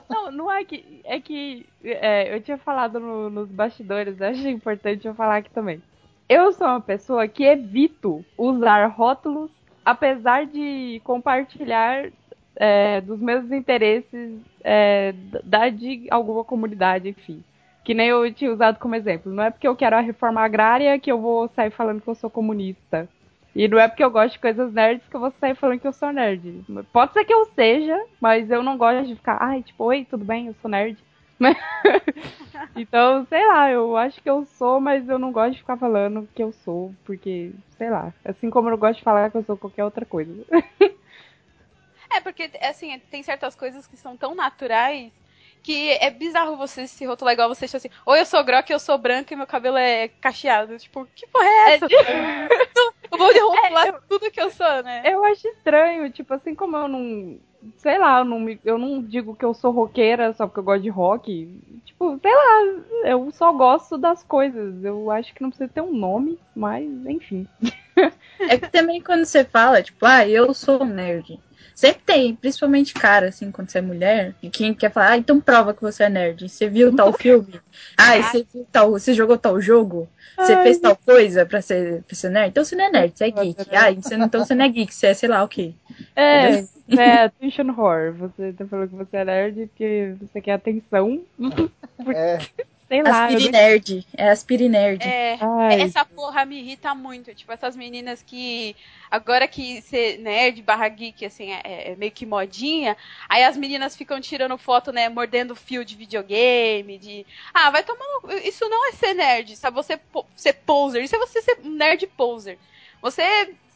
Não, não é que. É que. é, eu tinha falado no- nos bastidores, acho importante eu falar aqui também. Eu sou uma pessoa que evito usar rótulos, apesar de compartilhar é, dos meus interesses é, da de alguma comunidade, enfim. Que nem eu tinha usado como exemplo. Não é porque eu quero a reforma agrária que eu vou sair falando que eu sou comunista. E não é porque eu gosto de coisas nerds que eu vou sair falando que eu sou nerd. Pode ser que eu seja, mas eu não gosto de ficar, ai, tipo, oi, tudo bem, eu sou nerd. então, sei lá, eu acho que eu sou, mas eu não gosto de ficar falando que eu sou, porque, sei lá, assim como eu não gosto de falar que eu sou qualquer outra coisa. É, porque, assim, tem certas coisas que são tão naturais que é bizarro você se rotular igual você assim, ou eu sou grock, eu sou branca e meu cabelo é cacheado. Tipo, que porra é essa? eu vou rotular tudo que eu sou, né? Eu acho estranho, tipo, assim como eu não. Sei lá, eu não, me- eu não digo que eu sou roqueira só porque eu gosto de rock. Tipo, sei lá, eu só gosto das coisas. Eu acho que não precisa ter um nome, mas enfim. É que também quando você fala, tipo, ah, eu sou nerd. Sempre tem, principalmente cara, assim, quando você é mulher, e quem quer falar, ah, então prova que você é nerd. Você viu tal filme? Ah, você viu tal, você jogou tal jogo? Você Ai, fez tal coisa pra ser, pra ser nerd? Então você não é nerd, você é geek. é Ah, então você não é geek, você é sei lá o quê. É, é attention horror. Você tá falando que você é nerd porque você quer atenção. É, Sei lá. eu Aspiri não- nerd. É aspiri nerd. É, Ai, essa porra me irrita muito. Tipo, essas meninas que. Agora que ser nerd barra geek, assim, é, é meio que modinha. Aí as meninas ficam tirando foto, né? Mordendo fio de videogame. De. Ah, vai tomando. Isso não é ser nerd, sabe? Você po- ser poser. Isso é você ser nerd poser. Você.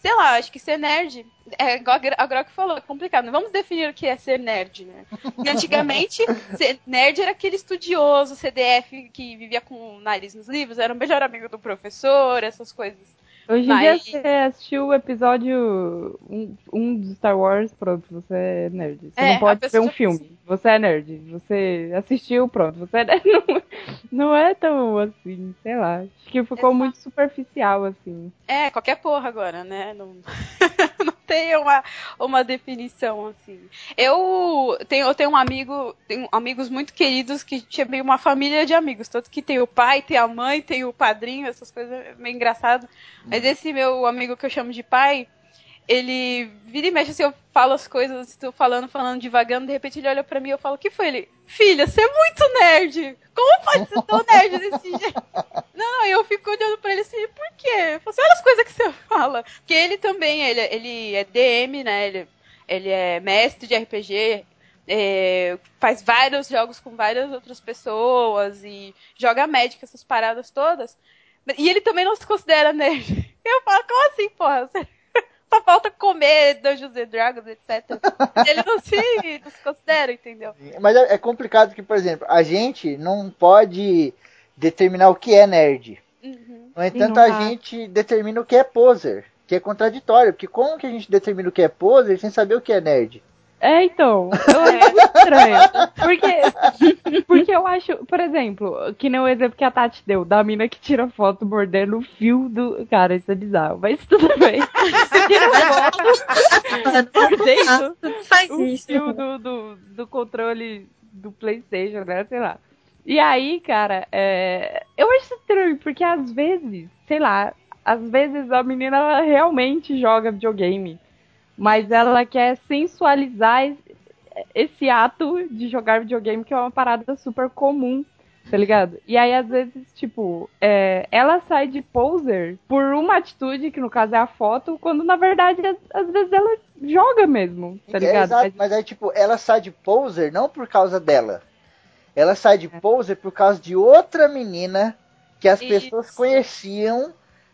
Sei lá, acho que ser nerd. É igual a Grok falou, é complicado. Vamos definir o que é ser nerd, né? Porque antigamente, ser nerd era aquele estudioso, CDF, que vivia com o nariz nos livros, era o melhor amigo do professor, essas coisas. Hoje em dia você assistiu o episódio 1 um, de Star Wars, pronto, você é nerd. Você É, não pode ver um filme. Você é nerd. Você assistiu, pronto, você é nerd. Não, não é tão assim, sei lá. Acho que ficou Exato. muito superficial, assim. É, qualquer porra agora, né? Não, não tem uma, uma definição assim. Eu tenho, eu tenho um amigo, tenho amigos muito queridos que tinha meio uma família de amigos. Tanto que tem o pai, tem a mãe, tem o padrinho, essas coisas é meio engraçado. Mas esse meu amigo que eu chamo de pai, ele vira e mexe assim, eu falo as coisas, estou falando, falando devagando, de repente ele olha pra mim e eu falo, o que foi ele? Filha, você é muito nerd! Como pode ser tão nerd desse jeito? Não, eu fico olhando pra ele assim, por quê? Eu falo assim, olha as coisas que você fala. Porque ele também, ele, ele é DM, né? Ele, ele é mestre de RPG, é, faz vários jogos com várias outras pessoas e joga Magic, essas paradas todas. E ele também não se considera nerd. Eu falo, como assim, porra. Você... Só falta comer Dungeons and Dragons, etc. Ele não se, não se considera, entendeu? Mas é, é complicado que, por exemplo, a gente não pode determinar o que é nerd. Uhum. No entanto, a dá. gente determina o que é poser, que é contraditório, porque como que a gente determina o que é poser sem saber o que é nerd? É, então, eu acho muito estranho. Porque, porque eu acho, por exemplo, que nem o exemplo que a Tati deu, da mina que tira foto mordendo o fio do. Cara, isso é bizarro, mas tudo bem. Tira foto mordendo o fio do, do, do controle do Playstation, né? Sei lá. E aí, cara, é... eu acho estranho, porque às vezes, sei lá, às vezes a menina ela realmente joga videogame, mas ela quer sensualizar es- esse ato de jogar videogame, que é uma parada super comum, tá ligado? E aí, às vezes, tipo, é, ela sai de poser por uma atitude, que no caso é a foto, quando na verdade, às, vezes ela joga mesmo, tá É, ligado? exato, mas aí, tipo, ela sai de poser não por causa dela. Ela sai de É. poser por causa de outra menina que as pessoas Isso. conheciam,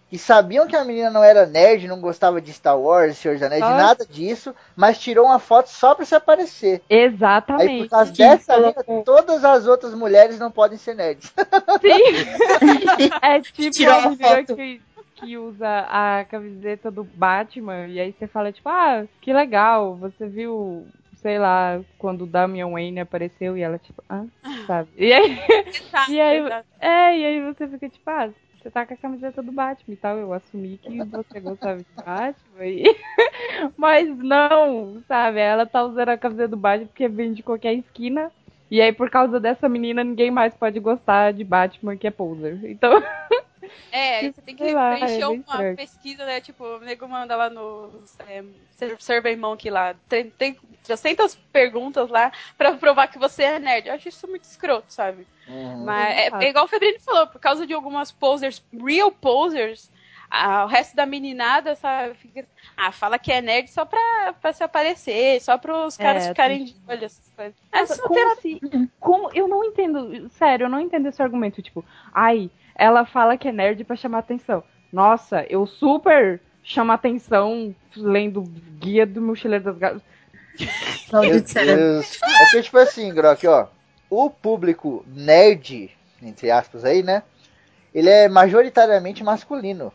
que sabiam que a menina não era nerd, não gostava de Star Wars, Senhor dos Anéis, de nada disso, mas tirou uma foto só pra se aparecer. Exatamente. Aí por causa Que dessa colocou- mina, todas as outras mulheres não podem ser nerds. Sim. é tipo Tirou a menina foto. que, que usa a camiseta do Batman e aí você fala, tipo, ah, que legal, você viu, sei lá, quando o Damian Wayne apareceu e ela, tipo, ah, sabe? E aí, E aí- é, e aí você fica, tipo, ah, você tá com a camiseta do Batman e tal, eu assumi que você gostava de Batman e... Mas não, sabe? Ela tá usando a camiseta do Batman porque vem de qualquer esquina. E aí, por causa dessa menina, ninguém mais pode gostar de Batman, que é poser. Então, É, você tem que lá, preencher é uma estranho. pesquisa, né? Tipo, o nego manda lá no é, Survey Monkey lá. Tem, tem 300 perguntas lá pra provar que você é nerd. Eu acho isso muito escroto, sabe? Mas é, é igual o Febrini falou, por causa de algumas posers, real posers, ah, o resto da meninada, sabe, fica, ah, fala que é nerd só pra, pra se aparecer, só pros caras É, ficarem de olho. essas coisas. É, tem como nada- se. Como, eu não entendo. Sério, eu não entendo esse argumento. Tipo, ai, ela fala que é nerd pra chamar atenção. Nossa, eu super chamo atenção lendo Guia do Mochileiro das. Deus. É porque, tipo assim, Grok, ó. O público nerd, entre aspas aí, né? Ele é majoritariamente masculino.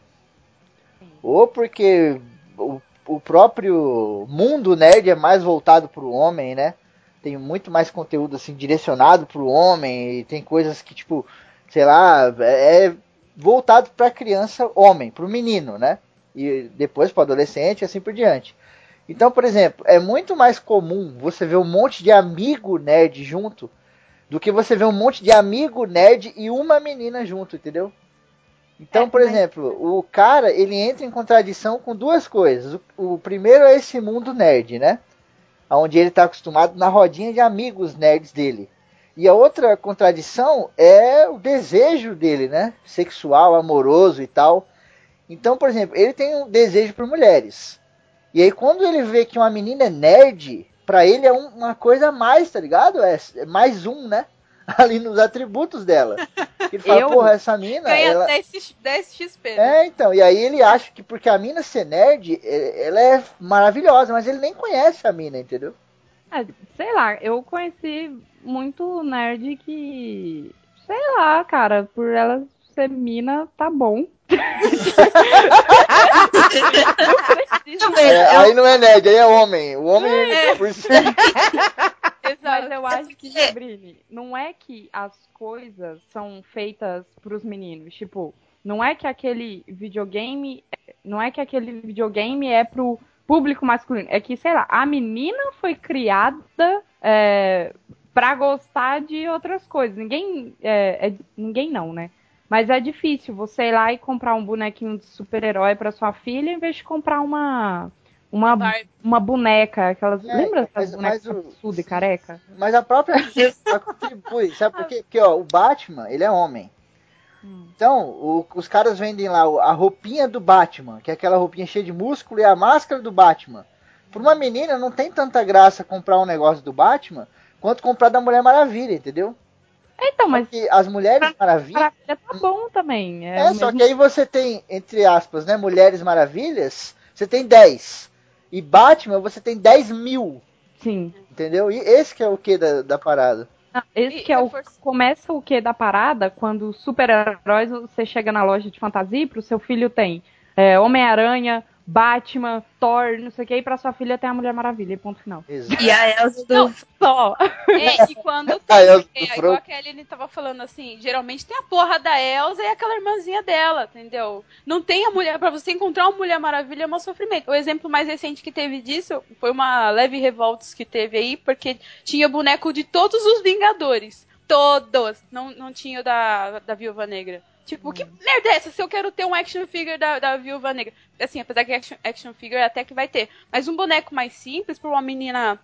Ou porque o, o próprio mundo nerd é mais voltado pro homem, né? Tem muito mais conteúdo, assim, direcionado pro homem. E tem coisas que, tipo, sei lá, é voltado pra criança homem, pro menino, né? E depois pro adolescente e assim por diante. Então, por exemplo, é muito mais comum você ver um monte de amigo nerd junto do que você ver um monte de amigo nerd e uma menina junto, entendeu? Então, É, por exemplo, o cara ele entra em contradição com duas coisas. O, o primeiro é esse mundo nerd, né? Onde ele está acostumado na rodinha de amigos nerds dele. E a outra contradição é o desejo dele, né? Sexual, amoroso e tal. Então, por exemplo, ele tem um desejo por mulheres. E aí quando ele vê que uma menina é nerd, pra ele é um- uma coisa a mais, tá ligado? É, é mais um, né? Ali nos atributos dela. Ele fala, porra, essa mina. Ganha ela... 10, 10 XP. né? É, então, e aí ele acha que porque a mina ser nerd, é- ela é maravilhosa, mas ele nem conhece a mina, entendeu? Ah, sei lá, eu conheci muito nerd que. Sei lá, cara, por ela ser mina, tá bom. Não É, aí não é nerd, aí é homem. O homem, por ser. Exato. Mas eu acho que, Sabrine, não é que as coisas são feitas pros meninos. Tipo, não é que aquele videogame. Não é que aquele videogame é pro público masculino. É que, sei lá, a menina foi criada é, pra gostar de outras coisas. Ninguém. É, é- ninguém não, né? Mas é difícil você ir lá e comprar um bonequinho de super-herói pra sua filha em vez de comprar uma. Uma, Barbie. uma boneca, aquelas. É, lembra mas- dessas bonecas mas o- absurdas e careca? Mas a própria contribui, sabe por quê? Porque, ó, o Batman, ele é homem. Hum. Então, o- os caras vendem lá a roupinha do Batman, que é aquela roupinha cheia de músculo e a máscara do Batman. Pra uma menina não tem tanta graça comprar um negócio do Batman quanto comprar da Mulher Maravilha, entendeu? Então, mas que as Mulheres Maravilhas. Maravilha tá bom também. É, É, o só mesmo- que aí você tem, entre aspas, né, Mulheres Maravilhas, você tem 10. E Batman você tem 10 mil. Sim. Entendeu? E esse que é o que da, da parada. Não, Esse E que é o. reforça- Começa o que da parada quando super-heróis, você chega na loja de fantasia e pro seu filho tem é, Homem-Aranha, Batman, Thor, não sei o que, e pra sua filha tem a Mulher Maravilha, e ponto final. Exato. E a Elsa do. Não. Só. É, e quando tem, eu- é, eu- igual a Kelly tava falando assim, geralmente tem a porra da Elsa e aquela irmãzinha dela, entendeu? Não tem a mulher, pra você encontrar uma Mulher Maravilha é um sofrimento. O exemplo mais recente que teve disso foi uma leve revoltas que teve aí, porque tinha boneco de todos os Vingadores. Todos! Não, não tinha o da, da Viúva Negra. Tipo, que merda é essa? Se eu quero ter um action figure da, da Viúva Negra. Assim, apesar que action, action figure até que vai ter. Mas um boneco mais simples pra uma menina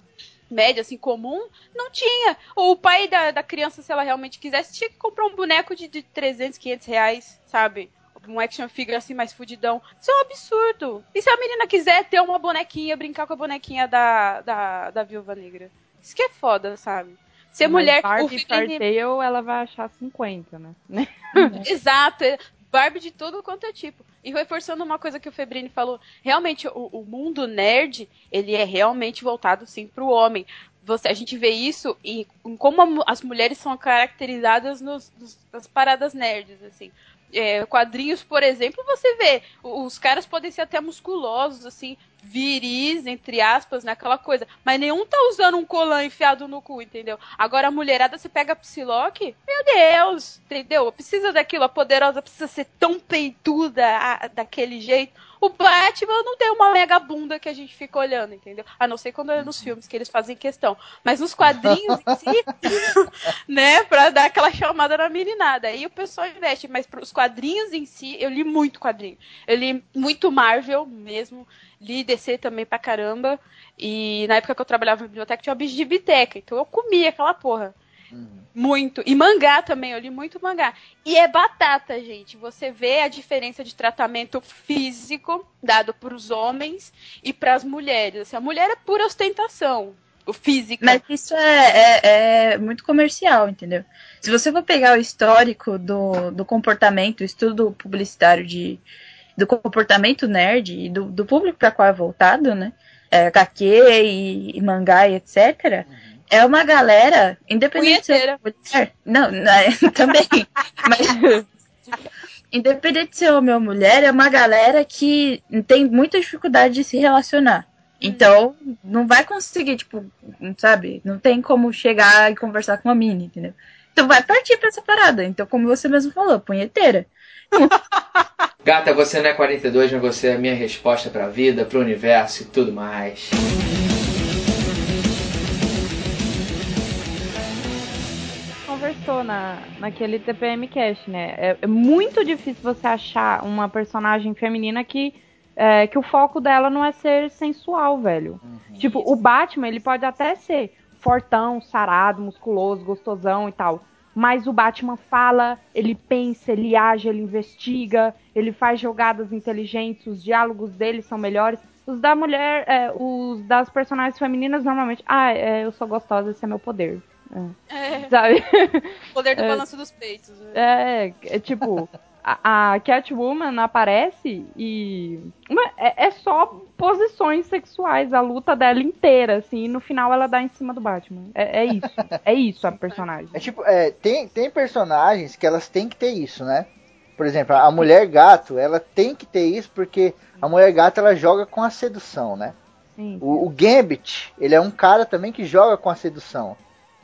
média, assim, comum, não tinha. Ou o pai da, da criança, se ela realmente quisesse, tinha que comprar um boneco de, de 300, 500 reais, sabe? Um action figure assim mais fudidão. Isso é um absurdo. E se a menina quiser ter uma bonequinha, brincar com a bonequinha da, da, da Viúva Negra? Isso que é foda, sabe? Ser Mas mulher. o Barbie Febrini- Startale, ela vai achar 50, né? Exato. é Barbie de todo quanto é tipo. E reforçando uma coisa que o Febrini falou, realmente o, o mundo nerd, ele é realmente voltado sim pro homem. Você, a gente vê isso em, em como a as mulheres são caracterizadas nos, nos- nas paradas nerds, assim. É, quadrinhos, por exemplo, você vê, os caras podem ser até musculosos, assim, viris, entre aspas, naquela coisa. Mas nenhum tá usando um colã enfiado no cu, entendeu? Agora a mulherada, você pega a Psylocke, meu Deus, entendeu? Precisa daquilo, a poderosa precisa ser tão peituda a- daquele jeito. O Batman não tem uma mega bunda que a gente fica olhando, entendeu? A não ser quando é nos filmes que eles fazem questão. Mas nos quadrinhos em si, né, pra dar aquela chamada na meninada. Aí o pessoal investe, mas pros quadrinhos em si, eu li muito quadrinho. Eu li muito Marvel mesmo, li DC também pra caramba. E na época que eu trabalhava na biblioteca, tinha uma biblioteca, então eu comia aquela porra. Muito. E mangá também, eu li muito mangá. E é batata, gente. Você vê a diferença de tratamento físico dado pros homens e pras mulheres. Assim, a mulher é pura ostentação. O físico. Mas isso é, é, é muito comercial, entendeu? Se você for pegar o histórico do, do comportamento, o estudo publicitário de, do comportamento nerd e do, do público para qual é voltado, né? É, HQ e, e mangá e etc. É uma galera, independente se é mulher. Não, não é, também. Mas independente de ser homem ou mulher, é uma galera que tem muita dificuldade de se relacionar. Então, não vai conseguir, tipo, sabe? Não tem como chegar e conversar com uma mina, entendeu? Então vai partir pra essa parada. Então, como você mesmo falou, punheteira. Gata, você não é 42, mas você é a minha resposta pra vida, pro universo e tudo mais. Conversou na, naquele TPM Cast, né? É, é muito difícil você achar uma personagem feminina que, é, que o foco dela não é ser sensual, velho. Tipo, o Batman, ele pode até ser fortão, sarado, musculoso, gostosão e tal. Mas o Batman fala, ele pensa, ele age, ele investiga, ele faz jogadas inteligentes, os diálogos dele são melhores. Os da mulher, é, os das personagens femininas, normalmente, ah, é, eu sou gostosa, esse é meu poder. É, Sabe? poder do É. balanço dos peitos. né? É, é tipo, a, a Catwoman aparece e. uma- é, é só posições sexuais, a luta dela inteira, assim, e no final ela dá em cima do Batman. É, é isso. É isso a personagem. É tipo, é, tem, tem personagens que elas têm que ter isso, né? Por exemplo, a mulher gato, ela tem que ter isso porque a mulher gato ela joga com a sedução, né? Sim. O, o Gambit, ele é um cara também que joga com a sedução.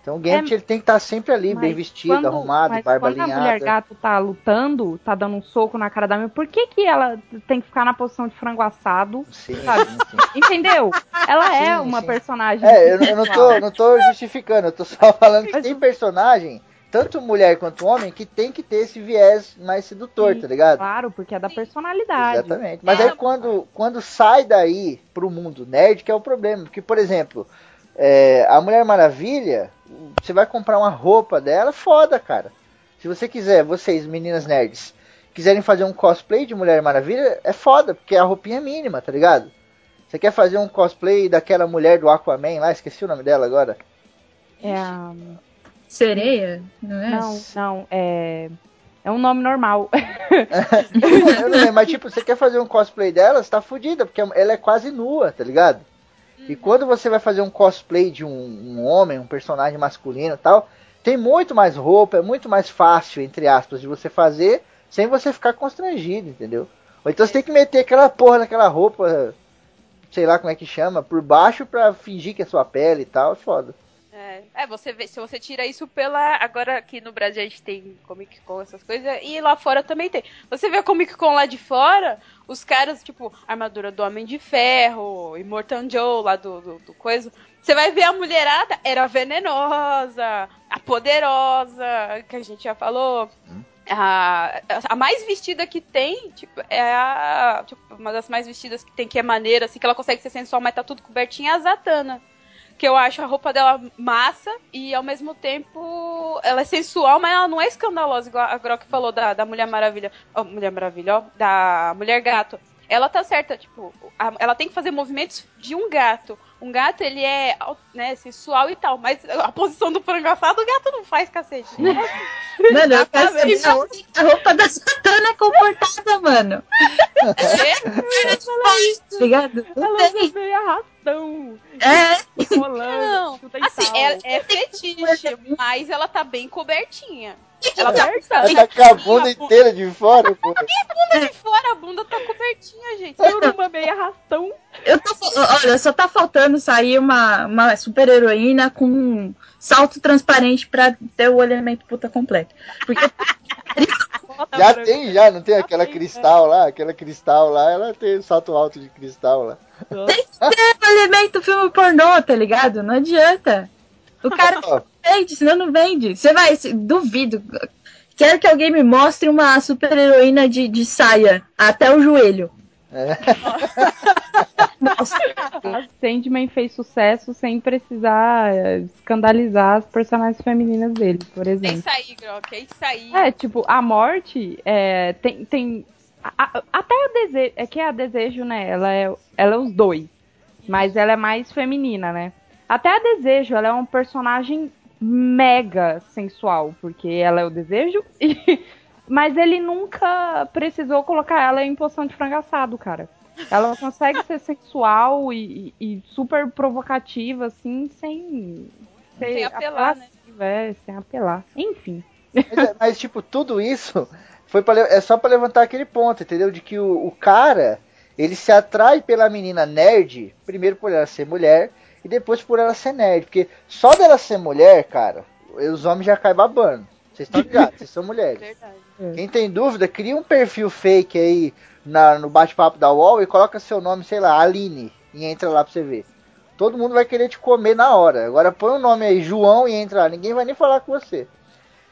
Então o Gambit É, ele tem que estar sempre ali, bem vestido, quando- arrumado, mas barba quando a mulher alinhada. gato tá lutando, tá dando um soco na cara da minha, por que que ela tem que ficar na posição de frango assado? Sim, Sabe? sim, sim. Entendeu? Ela é Sim, uma sim. personagem. É, eu, eu não, tô, não tô justificando, eu tô só falando que Mas- tem personagem, tanto mulher quanto homem, que tem que ter esse viés mais sedutor, Sim, tá ligado? Claro, porque é da personalidade. Exatamente. Mas É. aí quando, quando sai daí pro mundo nerd, que é o problema. Porque, por exemplo, é, a Mulher Maravilha, você vai comprar uma roupa dela, foda, cara. Se você quiser, vocês, meninas nerds, quiserem fazer um cosplay de Mulher Maravilha, é foda, porque a roupinha é mínima, tá ligado? Você quer fazer um cosplay daquela mulher do Aquaman lá, esqueci o nome dela agora. É a Sereia? Não é? Não, não, é. É um nome normal. eu não lembro, mas tipo, você quer fazer um cosplay dela, você tá fudida, porque ela é quase nua, tá ligado? E quando você vai fazer um cosplay de um, um homem, um personagem masculino tal, tem muito mais roupa, é muito mais fácil, entre aspas, de você fazer sem você ficar constrangido, entendeu? Ou então você tem que meter aquela porra naquela roupa, sei lá como é que chama, por baixo pra fingir que é sua pele e tal, é foda. É, é, você vê, se você tira isso pela. Agora aqui no Brasil a gente tem Comic Con, essas coisas, e lá fora também tem. Você vê a Comic Con lá de fora, os caras, tipo, armadura do Homem de Ferro, Immortal Joe lá do, do, do coisa. Você vai ver a mulherada, era venenosa, a poderosa, que a gente já falou. Hum. A, a mais vestida que tem, tipo, é a. Tipo, uma das mais vestidas que tem, que é maneira, assim, que ela consegue ser sensual, mas tá tudo cobertinha, é a Zatanna que eu acho a roupa dela massa e ao mesmo tempo ela é sensual, mas ela não é escandalosa, igual a Grok falou da, da Mulher Maravilha. Oh, Mulher Maravilha, ó, da Mulher Gato. Ela tá certa, tipo, a, ela tem que fazer movimentos de um gato. Um gato, ele é né, sensual e tal, mas a posição do frango assado, o gato não faz, cacete. Mano, eu quero saber a roupa da Satana é comportada, mano. É? Ligado? Ela usa meio arrastão. É. Rolando. Não, assim, ela é fetiche, mas ela tá bem cobertinha. Ela tá, Ela tá com a bunda inteira de fora, pô. bunda de fora, a bunda tá cobertinha, gente. Suruba meio arrastão. Eu tô, olha, só tá faltando sair uma, uma super heroína com um salto transparente pra ter o elemento puta completo. Porque Já tem, já, não tem aquela cristal lá? Aquela cristal lá, ela tem salto alto de cristal lá. tem que ter o elemento filme pornô, tá ligado? Não adianta. O cara vende, senão não vende. Você vai, duvido. Quero que alguém me mostre uma super heroína de, de saia até o joelho. É. Nossa, A Sandman fez sucesso sem precisar eh, escandalizar as personagens femininas dele, por É exemplo. isso aí, Grok, é isso aí. É, tipo, a morte é, tem. tem a- a- até o desejo. É que a desejo, né? Ela é, ela é os dois. Mas ela é mais feminina, né? Até a desejo, ela é um personagem mega sensual, porque ela é o desejo. E, mas ele nunca precisou colocar ela em posição de frango assado, cara. Ela consegue ser sensual e, e- super provocativa, assim, sem. Sem apelar, né? É, sem apelar. Enfim. Mas, é- mas, tipo, tudo isso foi pra, é só pra levantar aquele ponto, entendeu? De que o, o cara, ele se atrai pela menina nerd, primeiro por ela ser mulher, e depois por ela ser nerd. Porque só dela ser mulher, cara, os homens já caem babando. Vocês estão ligados, vocês são mulheres. Verdade. Quem tem dúvida, cria um perfil fake aí na, no bate-papo da UOL e coloca seu nome, sei lá, Aline, e entra lá pra você ver. Todo mundo vai querer te comer na hora. Agora põe o nome aí, João, e entra lá. Ninguém vai nem falar com você.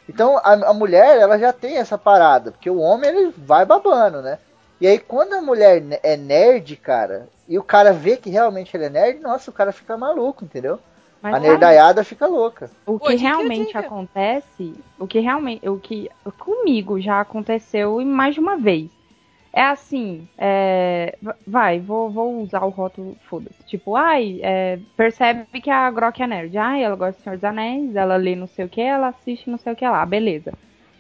Então a, a mulher, ela já tem essa parada, porque o homem ele vai babando, né? E aí quando a mulher é nerd, cara, e o cara vê que realmente ele é nerd, nossa, o cara fica maluco, entendeu? Mas a sabe, nerdaiada fica louca. o que que realmente diga? acontece, o que realmente, o que comigo já aconteceu e mais de uma vez. É assim, é, va- vai, vou, vou usar o rótulo, foda-se. Tipo, ai, é, percebe que a Grok é nerd. Ai, ela gosta de Senhor dos Anéis, ela lê não sei o que, ela assiste não sei o que lá, beleza.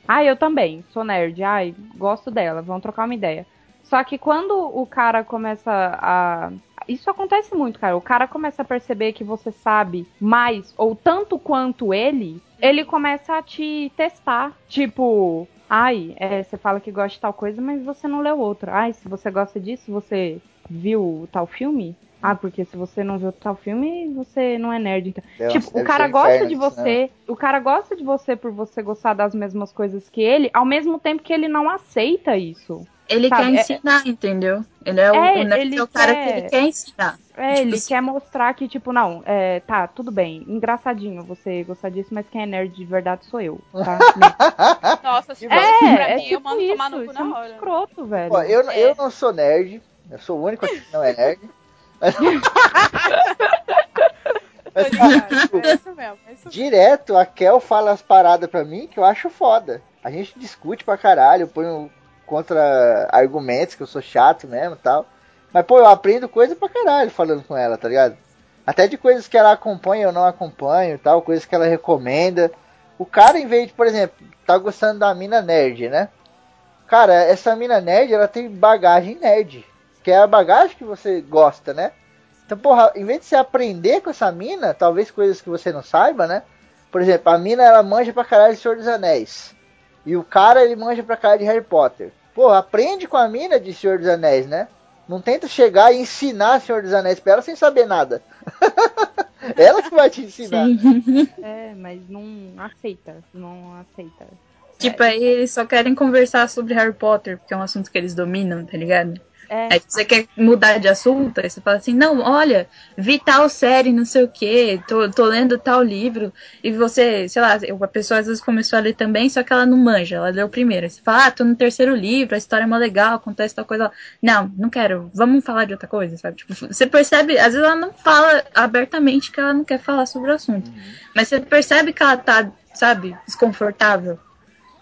Ai, eu também, sou nerd, ai, gosto dela, vamos trocar uma ideia. Só que quando o cara começa a. Isso acontece muito, cara. O cara começa a perceber que você sabe mais, ou tanto quanto ele, ele começa a te testar. Tipo, ai, é, você fala que gosta de tal coisa, mas você não leu outra. Ai, se você gosta disso, você viu tal filme? Ah, porque se você não viu tal filme, você não é nerd. Então. Deve- Tipo, o cara gosta inferno de né? você, o cara gosta de você por você gostar das mesmas coisas que ele, ao mesmo tempo que ele não aceita isso. Ele Sabe, quer é- ensinar, entendeu? Ele é o, É, o nerd ele é o cara quer- que ele quer ensinar. É, Tipo ele assim- quer mostrar que, tipo, não, é, tá, tudo bem, engraçadinho você gostar disso, mas quem é nerd de verdade sou eu, tá? Nossa, se é, pra é mim, eu tipo mando isso, tomar no cu isso é na muito hora. escroto, velho. Ó, eu, É. eu não sou nerd, eu sou o único aqui que não é nerd. Mas, tipo, É isso mesmo, é isso direto a Kel fala as paradas pra mim que eu acho foda. A gente discute pra caralho, eu ponho contra argumentos que eu sou chato mesmo e tal. Mas, pô, eu aprendo coisa pra caralho falando com ela, tá ligado? Até de coisas que ela acompanha ou não acompanho tal, coisas que ela recomenda. O cara, em vez de, por exemplo, tá gostando da mina nerd, né? Cara, essa mina nerd, ela tem bagagem nerd. Que é a bagagem que você gosta, né? Então, porra, em vez de você aprender com essa mina, talvez coisas que você não saiba, né? Por exemplo, a mina, ela manja pra caralho de Senhor dos Anéis. E o cara, ele manja pra caralho de Harry Potter. Porra, aprende com a mina de Senhor dos Anéis, né? Não tenta chegar e ensinar Senhor dos Anéis pra ela sem saber nada. ela que vai te ensinar. Sim. É, mas não aceita. Não aceita. Tipo, aí eles só querem conversar sobre Harry Potter, porque é um assunto que eles dominam, tá ligado? É, Aí você quer mudar de assunto, aí você fala assim, não, olha, vi tal série, não sei o que, tô, tô lendo tal livro, e você, sei lá, a pessoa às vezes começou a ler também, só que ela não manja, ela leu primeiro. Aí você fala, ah, tô no terceiro livro, a história é mó legal, acontece tal coisa. Não, não quero, vamos falar de outra coisa, sabe? Tipo, você percebe, às vezes ela não fala abertamente que ela não quer falar sobre o assunto, mas você percebe que ela tá, sabe, desconfortável.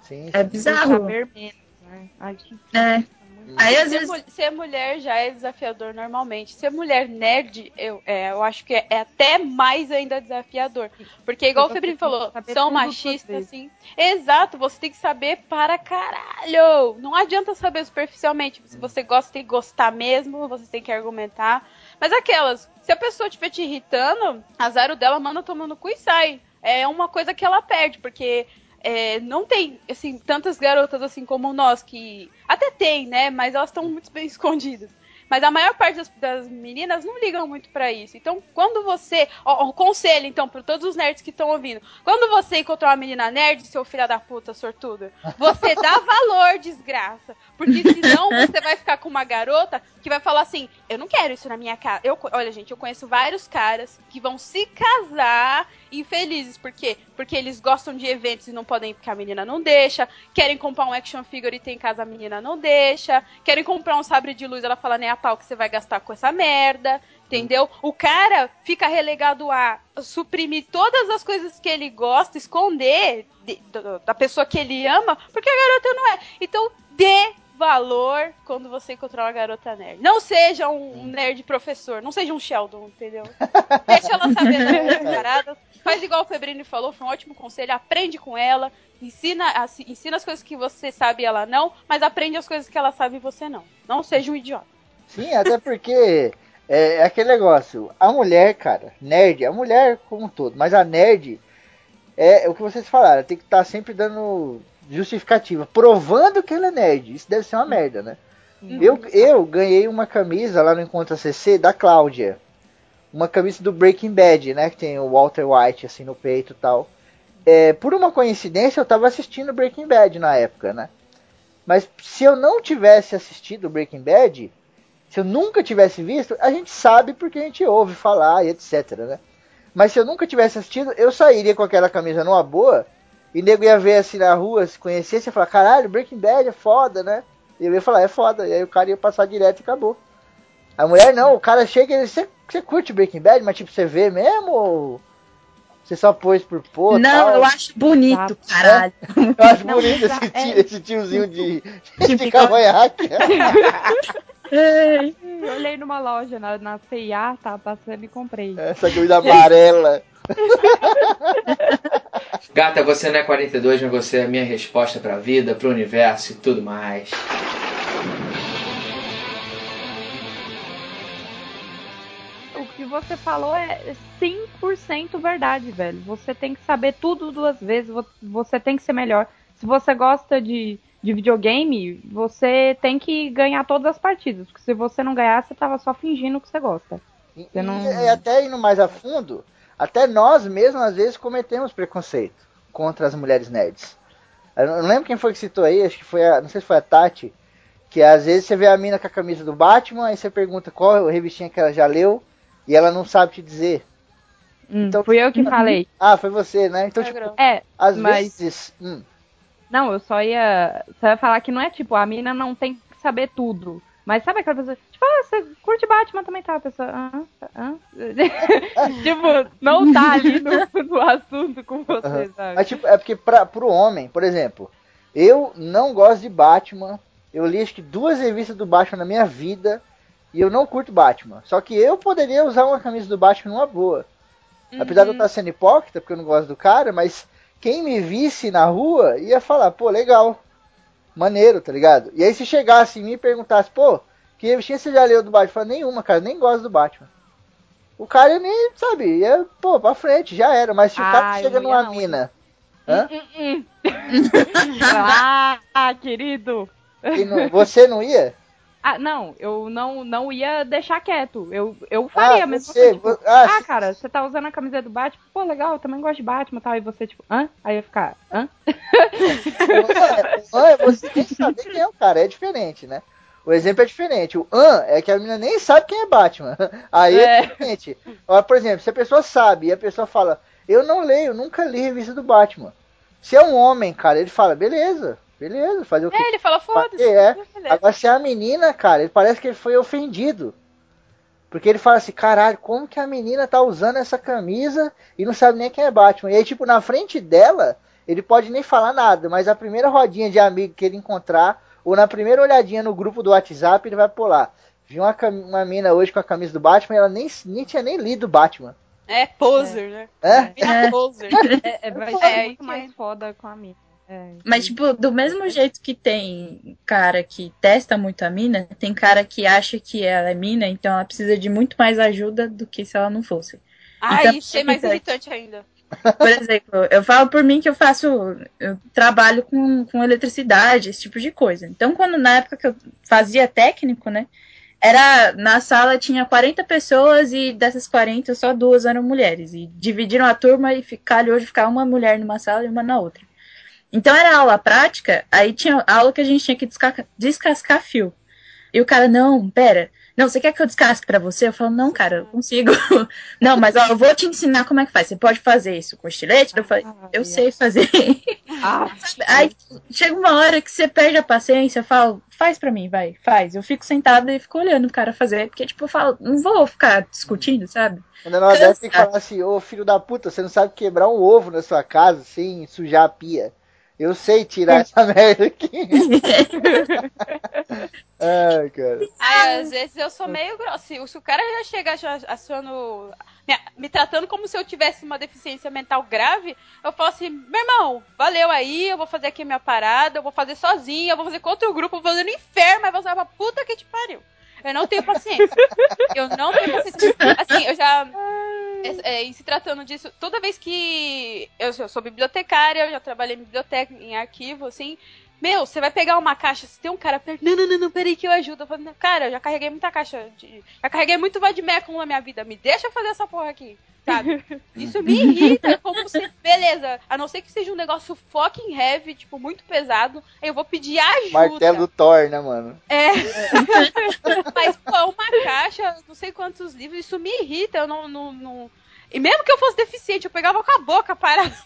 Sim, É bizarro. saber menos, né? Ai, que- É. Aí às ser, vezes. ser mulher já é desafiador normalmente. Ser mulher nerd, eu, é, eu acho que é, é até mais ainda desafiador. Porque, igual o Febrinho falou, são machistas, assim. Exato, você tem que saber para caralho. Não adianta saber superficialmente. Se você gosta, tem que gostar mesmo, você tem que argumentar. Mas aquelas, se a pessoa estiver te irritando, azar o dela, manda tomando cu e sai. É uma coisa que ela perde, porque é, não tem, assim, tantas garotas assim como nós, que até tem, né? Mas elas estão muito bem escondidas. Mas a maior parte das, das meninas não ligam muito pra isso. Então, quando você. Ó, ó, conselho, então, pra todos os nerds que estão ouvindo. Quando você encontrar uma menina nerd, seu filho da puta sortuda, você dá valor, desgraça. Porque senão você vai ficar com uma garota que vai falar assim: eu não quero isso na minha casa. Eu, olha, gente, eu conheço vários caras que vão se casar infelizes. Por quê? Porque eles gostam de eventos e não podem porque a menina não deixa. Querem comprar um action figure e tem em casa a menina não deixa. Querem comprar um sabre de luz, ela fala nem a pau que você vai gastar com essa merda. Entendeu? O cara fica relegado a suprimir todas as coisas que ele gosta, esconder de- da pessoa que ele ama, porque a garota não é. Então, dê valor quando você encontrar uma garota nerd. Não seja um nerd professor, não seja um Sheldon, entendeu? Deixa ela saber das paradas. Faz igual o Febrini falou, foi um ótimo conselho. Aprende com ela, ensina, as- ensina as coisas que você sabe e ela não, mas aprende as coisas que ela sabe e você não. Não seja um idiota. Sim, até porque é, é aquele negócio. A mulher, cara, nerd, a mulher como um todo, mas a nerd é o que vocês falaram, tem que estar sempre dando justificativa, provando que ela é nerd. Isso deve ser uma merda, né? Eu, eu ganhei uma camisa lá no Encontro CC da Cláudia. Uma camisa do Breaking Bad, né? Que tem o Walter White assim no peito e tal. É, por uma coincidência, eu tava assistindo Breaking Bad na época, né? Mas se eu não tivesse assistido Breaking Bad, se eu nunca tivesse visto, a gente sabe porque a gente ouve falar e etc, né? Mas se eu nunca tivesse assistido, eu sairia com aquela camisa numa boa e nego ia ver assim na rua, se conhecesse, ia falar, caralho, Breaking Bad é foda, né? E eu ia falar, é foda. E aí o cara ia passar direto e acabou. A mulher não, o cara chega e você, você curte Breaking Bad, mas tipo, você vê mesmo ou você só pôs por pôr? não, tal? eu acho bonito, Tá. caralho. Eu acho Não, bonito esse, é- tio- esse tiozinho de, de bigode. cavanhaque. Eu olhei numa loja na, na CIA, tava passando e comprei. Essa camisa amarela. Gata, você não é 42, mas você é a minha resposta pra vida, pro universo e tudo mais. O que você falou é 100% verdade, velho. Você tem que saber tudo duas vezes, vo- você tem que ser melhor. Se você gosta de, de videogame, você tem que ganhar todas as partidas. Porque se você não ganhar, você tava só fingindo que você gosta. E, Eu não- e- e até indo mais a fundo, até nós mesmos às vezes cometemos preconceito contra as mulheres nerds. Eu não lembro quem foi que citou aí, acho que foi a, não sei se foi a Tati, que às vezes você vê a mina com a camisa do Batman, aí você pergunta qual revistinha que ela já leu, e ela não sabe te dizer. Hum, Então- fui eu que falei. Ah, foi você, né? Então, É tipo. É, às mas- vezes. hum, Não, eu só ia, só ia falar que não é tipo, a mina não tem que saber tudo. Mas sabe aquela pessoa, tipo, ah, você curte Batman também tá? A pessoa, ah, ah. tipo, não tá ali no, no assunto com você, Aham. sabe? Mas tipo, é porque pra, pro homem, por exemplo, eu não gosto de Batman. Eu li acho que duas revistas do Batman na minha vida e eu não curto Batman. Só que eu poderia usar uma camisa do Batman numa boa. Apesar de eu estar sendo hipócrita, porque eu não gosto do cara, mas quem me visse na rua ia falar, pô, legal, maneiro, tá ligado? E aí se chegasse em mim e perguntasse, pô, que revistinha você já leu do Batman? Eu falo, nenhuma, cara, nem gosto do Batman. O cara nem, sabe, ia, pô, pra frente, já era. Mas se o cara Ah, chega numa não, mina. Hã? Hum, hum, hum. ah, querido. não- você não ia? Ah, não, eu não, não ia deixar quieto. Eu, eu faria Ah, mesmo. você, tipo, ah, ah, cara, você tá usando a camisa do Batman? Pô, legal, eu também gosto de Batman e tal. E você, tipo, hã? Aí eu ia ficar, hã? É você tem que saber quem é o cara, é diferente, né? O exemplo é diferente. O an é que a menina nem sabe quem é Batman. Aí é, É. diferente. Por exemplo, se a pessoa sabe e a pessoa fala, eu não leio, nunca li revista do Batman. Se é um homem, cara, ele fala, beleza, beleza, fazer o quê? É, ele fala, foda-se. É. beleza. Agora, se é a menina, cara, ele parece que ele foi ofendido. Porque ele fala assim, caralho, como que a menina tá usando essa camisa e não sabe nem quem é Batman? E aí, tipo, na frente dela, ele pode nem falar nada, mas a primeira rodinha de amigo que ele encontrar, ou na primeira olhadinha no grupo do WhatsApp, ele vai pular. Vi uma, uma mina hoje com a camisa do Batman e ela nem, nem tinha nem lido Batman. É poser, né? É? É. poser. É, é, vai É, ser aí muito que- mais foda com a mina. É, Mas, tipo, do mesmo jeito que tem cara que testa muito a mina, tem cara que acha que ela é mina, então ela precisa de muito mais ajuda do que se ela não fosse. Ah, Então, isso é mais irritante. ainda. Por exemplo, eu falo por mim que eu faço. Eu trabalho com, com eletricidade, esse tipo de coisa. Então, quando na época que eu fazia técnico, né? Era. Na sala tinha 40 pessoas e dessas 40, só duas eram mulheres. E dividiram a turma e calhou de ficar uma mulher numa sala e uma na outra. Então era aula prática, aí tinha aula que a gente tinha que desca- descascar fio. E o cara, não, pera. Não, você quer que eu descasque pra você? Eu falo, não, cara, eu consigo. não, mas ó, eu vou te ensinar como é que faz. Você pode fazer isso com estilete? Eu falei, eu sei fazer. Ah, Aí chega uma hora que você perde a paciência, eu falo, faz pra mim, vai, faz. Eu fico sentada e fico olhando o cara fazer, porque, tipo, eu falo, não vou ficar discutindo, sabe? Ainda não deve tem que Cansa. falar assim, ô filho da puta, você não sabe quebrar um ovo na sua casa sem sujar a pia. Eu sei tirar essa merda aqui. Ai, cara. Aí, às vezes eu sou meio grossa. Se, se o cara já chega já achando. Me, me tratando como se eu tivesse uma deficiência mental grave, eu falo assim: meu irmão, valeu aí, eu vou fazer aqui a minha parada, eu vou fazer sozinha, eu vou fazer com outro grupo, eu vou fazer no inferno, mas você vai pra puta que te pariu. Eu não tenho paciência. Eu não tenho paciência. Assim, eu já. É, é, em se tratando disso, toda vez que eu, eu sou bibliotecária, eu já trabalhei em biblioteca, em arquivo, assim. Meu, você vai pegar uma caixa, se tem um cara perto, não, não, não, não, peraí que eu ajudo. Eu falo, "Não, cara, eu já carreguei muita caixa, de, já carreguei muito vademecum na minha vida, me deixa fazer essa porra aqui, sabe? Isso me irrita, é como se, beleza, a não ser que seja um negócio fucking heavy, tipo, muito pesado, aí eu vou pedir ajuda. Martelo do Thor, né, mano? É. Mas, pô, uma caixa, não sei quantos livros, isso me irrita. Eu não, não, não- E mesmo que eu fosse deficiente, eu pegava com a boca parada.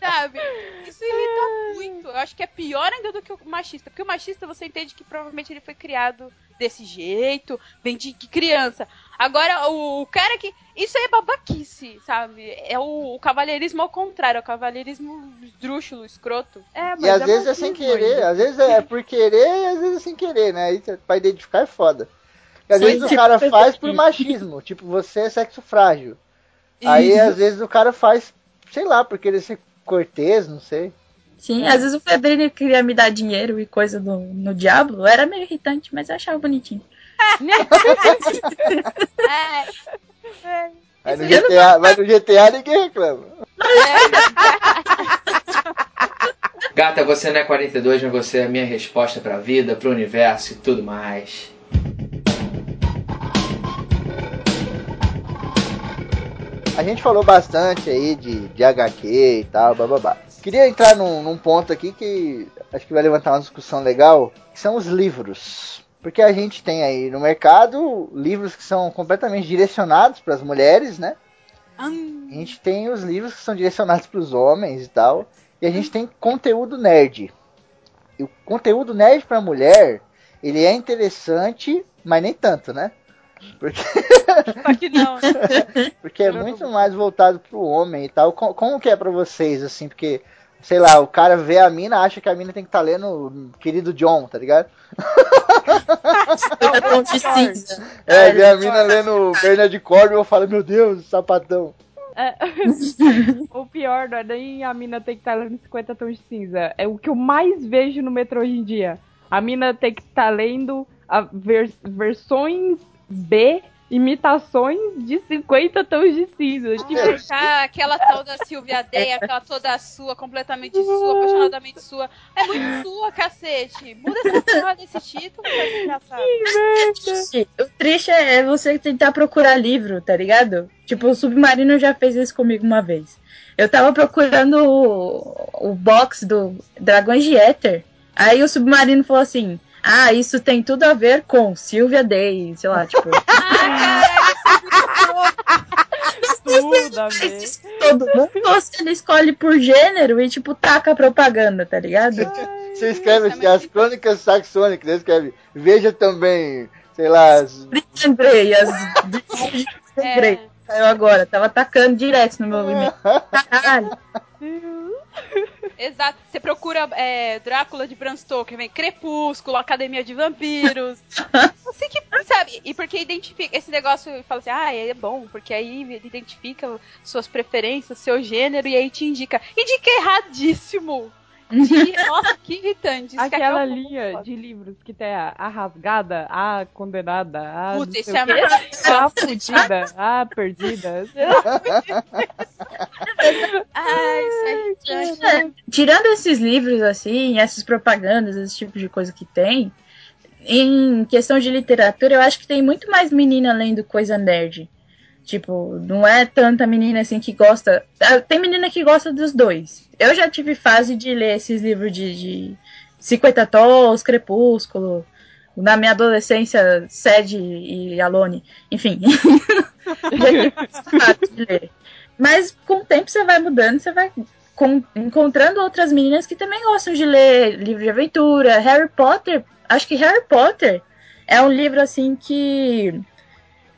Sabe? Isso irrita muito. Acho que é pior ainda do que o machista. Porque o machista você entende que provavelmente ele foi criado desse jeito, vem de criança. Agora, o, o cara que. Isso aí é babaquice, sabe? É o, o cavalheirismo ao contrário, é o cavalheirismo esdrúxulo, escroto. é, mas E às vezes é sem querer, ainda. às vezes é por querer e às vezes é sem querer, né? Aí pra identificar é foda. E às Sim, vezes o tipo, cara faz por machismo, tipo, você é sexo frágil. Aí às vezes o cara faz, sei lá, por querer ser cortês, não sei. Sim, às vezes o Febrini queria me dar dinheiro e coisa do, no Diablo, era meio irritante, mas eu achava bonitinho. É, Aí no GTA, mas no GTA ninguém reclama. Gata, você não é 42, mas você é a minha resposta pra vida, pro universo e tudo mais. A gente falou bastante aí de, de HQ e tal, bababá. Queria entrar num, num ponto aqui que acho que vai levantar uma discussão legal, que são os livros. Porque a gente tem aí no mercado livros que são completamente direcionados para as mulheres, né? A gente tem os livros que são direcionados para os homens e tal. E a gente tem conteúdo nerd. E o conteúdo nerd para mulher, ele é interessante, mas nem tanto, né? Porque só que não. porque é muito mais voltado pro homem e tal. Co- Como, que é pra vocês, assim? Porque, sei lá, o cara vê a mina, acha que a mina tem que estar lendo Querido John, tá ligado? É de. É, vê a mina lendo Bernard Cornwell e fala, meu Deus, sapatão. É, o pior não é nem a mina ter que estar lendo 50 tons de cinza. É o que eu mais vejo no metrô hoje em dia. A mina tem que estar lendo a vers- versões B, imitações de 50 tons de cinza. Tipo, Ah, aquela tal da Silvia Day, aquela toda sua, completamente sua, apaixonadamente sua. É muito sua, cacete. Muda essa porra desse título. O triste é você tentar procurar livro, tá ligado? Tipo, o Submarino já fez isso comigo uma vez. Eu tava procurando o, o box do Dragões de Éter. Aí o Submarino falou assim: Ah, isso tem tudo a ver com Sylvia Day, sei lá, tipo. tudo a ver. todo mundo, você escolhe por gênero e, tipo, taca propaganda, tá ligado? Você escreve assim, as crônicas saxônicas, você escreve, veja também, sei lá, as- Lembrei, as. É. Saiu agora, tava atacando direto no meu e-mail. Caralho. Exato. Você procura é, Drácula de Bram Stoker, vem Crepúsculo, Academia de Vampiros. Você que sabe, e porque identifica esse negócio e fala assim, ah, é bom, porque aí ele identifica suas preferências, seu gênero, e aí te indica. Indica erradíssimo! De- Nossa, que irritante. Aquela linha de livros que tem a, a rasgada, a condenada, a. Puta, isso é A fudida, a perdida. Ai, isso é irritante. Tirando esses livros, assim, essas propagandas, esse tipo de coisa que tem, em questão de literatura, eu acho que tem muito mais menina lendo coisa nerd. Tipo, não é tanta menina assim que gosta. ah, Tem menina que gosta dos dois. Eu já tive fase de ler esses livros de, de 50 Tons, Crepúsculo. Na minha adolescência, Sede e Alone. Enfim. já tive de ler. Mas com o tempo você vai mudando, você vai encontrando outras meninas que também gostam de ler livro de aventura. Harry Potter, acho que Harry Potter é um livro assim que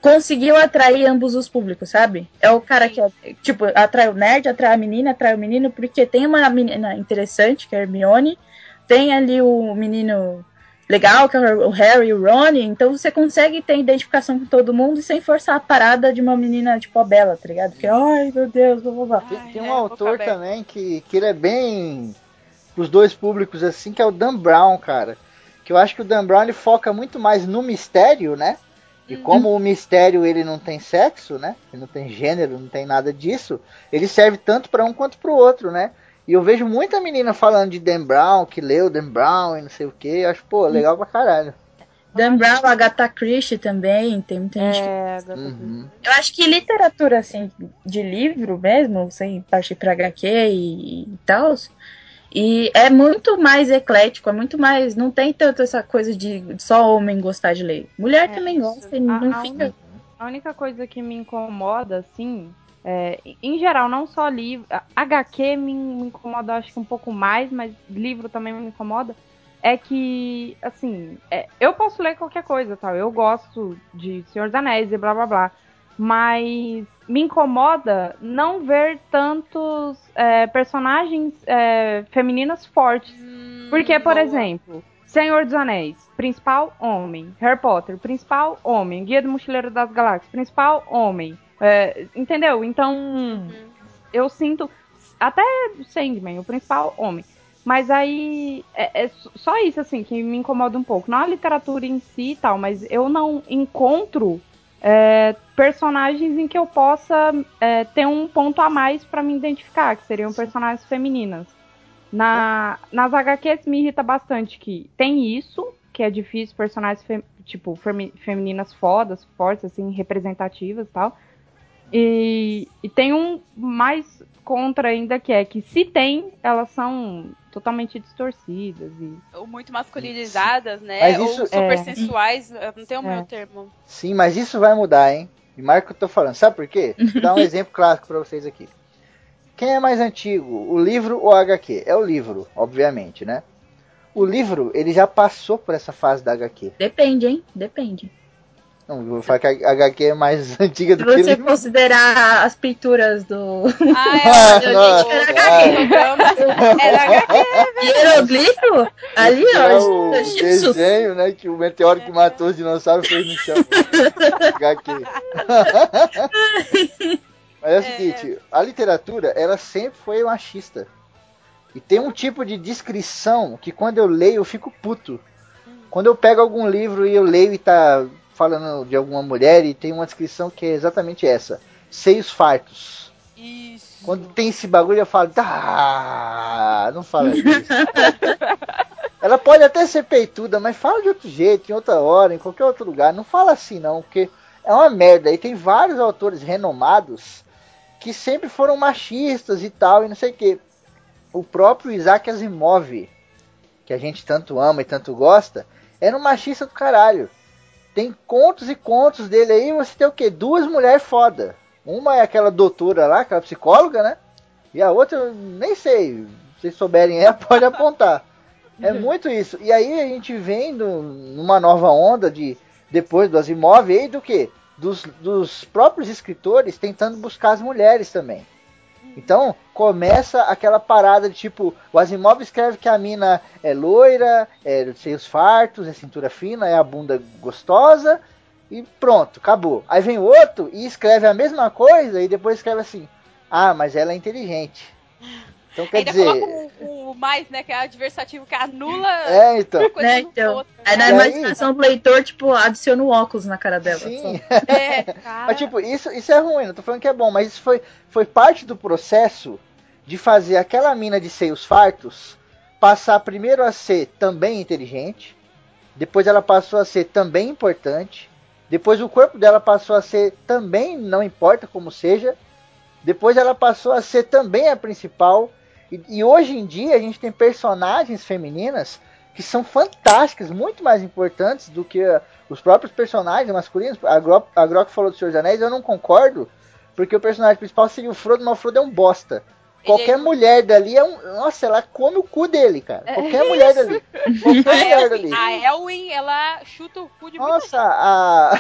conseguiu atrair ambos os públicos, sabe? É o cara que, é, tipo, atrai o nerd, atrai a menina, atrai o menino, porque tem uma menina interessante, que é a Hermione, tem ali o menino legal, que é o Harry e o Ron, então você consegue ter identificação com todo mundo sem forçar a parada de uma menina, tipo, a Bela, tá ligado? Que, ai, meu Deus, blá, blá, blá. Tem, tem é, um boca autor também que, que ele é bem pros dois públicos assim, que é o Dan Brown, cara. Que eu acho que o Dan Brown ele foca muito mais no mistério, né? E Uhum. como o mistério ele não tem sexo, né? Ele não tem gênero, não tem nada disso, ele serve tanto para um quanto para o outro, né? E eu vejo muita menina falando de Dan Brown, que leu Dan Brown e não sei o que. Eu acho, pô, legal pra caralho. Dan Brown, Agatha Christie também, tem muita gente que É, agora Uhum. Eu acho que literatura, assim, de livro mesmo, sem partir pra HQ e, e tal, e é muito mais eclético, é muito mais. Não tem tanto essa coisa de só homem gostar de ler. Mulher É, também gosta A- não a fica. A única coisa que me incomoda, assim, é, em geral, não só livro. HQ me, me incomoda, acho que um pouco mais, mas livro também me incomoda. É que, assim, é, eu posso ler qualquer coisa, tal. Eu gosto de Senhor dos Anéis e blá blá blá. Mas me incomoda não ver tantos é, personagens é, femininas fortes. Hum, Porque, por boa. exemplo, Senhor dos Anéis, principal homem. Harry Potter, principal homem. Guia do Mochileiro das Galáxias, principal homem. É, entendeu? Então, Uhum. eu sinto. Até Sandman, o principal homem. Mas aí é, é só isso assim que me incomoda um pouco. Não a literatura em si e tal, mas eu não encontro é, personagens em que eu possa é, ter um ponto a mais pra me identificar, que seriam personagens femininas. Na, nas HQs me irrita bastante que tem isso, que é difícil, personagens fem- tipo femi- femininas fodas, fortes, assim, representativas e tal. E, e tem um mais contra ainda que é que se tem, elas são totalmente distorcidas e Ou muito masculinizadas, né? Mas Ou isso- super É. sensuais. eu Não tem o É. meu termo. Sim, mas isso vai mudar, hein? E marca o que eu tô falando. Sabe por quê? Vou dar um exemplo clássico pra vocês aqui. Quem é mais antigo, o livro ou a HQ? É o livro, obviamente, né? O livro, ele já passou por essa fase da HQ. Depende, hein? Depende. Não, vou falar que a HQ é mais antiga do que o você considerar as pinturas do Ah, é, Nossa, olha, cara. Era HQ. hieroglifo, ali, ó, o Jesus. desenho, né? Que o meteoro que matou os dinossauros fez no chão. HQ. Mas é o seguinte, a literatura, ela sempre foi machista. E tem um tipo de descrição que quando eu leio eu fico puto. Quando eu pego algum livro e eu leio e tá falando de alguma mulher e tem uma descrição que é exatamente essa: seios fartos. Isso. Quando tem esse bagulho eu falo, tá, não fala isso. Ela pode até ser peituda, mas fala de outro jeito, em outra hora, em qualquer outro lugar. Não fala assim não, porque é uma merda. E tem vários autores renomados que sempre foram machistas e tal, e não sei o que. O próprio Isaac Asimov, que a gente tanto ama e tanto gosta, era um machista do caralho. Tem contos e contos dele aí, você tem o quê? Duas mulheres foda. Uma é aquela doutora lá, aquela psicóloga, né? E a outra, nem sei. Se souberem ela, pode apontar. É muito isso. E aí a gente vem numa nova onda de depois do Asimov aí do que? Dos, dos próprios escritores tentando buscar as mulheres também. Então começa aquela parada de tipo, o Asimov escreve que a mina é loira, é seios fartos, é cintura fina, é a bunda gostosa e pronto, acabou. Aí vem outro e escreve a mesma coisa e depois escreve assim: "Ah, mas ela é inteligente". Então quer Ainda dizer, coloca o, o mais, né? Que é adversativo, que anula é então. coisa Né, no então. outro. Aí na imaginação do leitor, tipo, adiciona o óculos na cara dela. Sim. só. É, Cara, Mas tipo, isso, isso é ruim, não tô falando que é bom, mas isso foi, foi parte do processo de fazer aquela mina de seios fartos passar primeiro a ser também inteligente, depois ela passou a ser também importante, depois o corpo dela passou a ser também, não importa como seja, depois ela passou a ser também a principal, e, e hoje em dia a gente tem personagens femininas que são fantásticas, muito mais importantes do que uh, os próprios personagens masculinos. A Grok, a Grok falou do Senhor dos Anéis, eu não concordo, porque o personagem principal seria o Frodo, mas o Frodo é um bosta. Qualquer Ele- mulher dali é um. Nossa, ela come o cu dele, cara. Qualquer mulher dali. Qualquer A mulher Elwin, dali. a Elwin, ela chuta o cu de muita Nossa, a.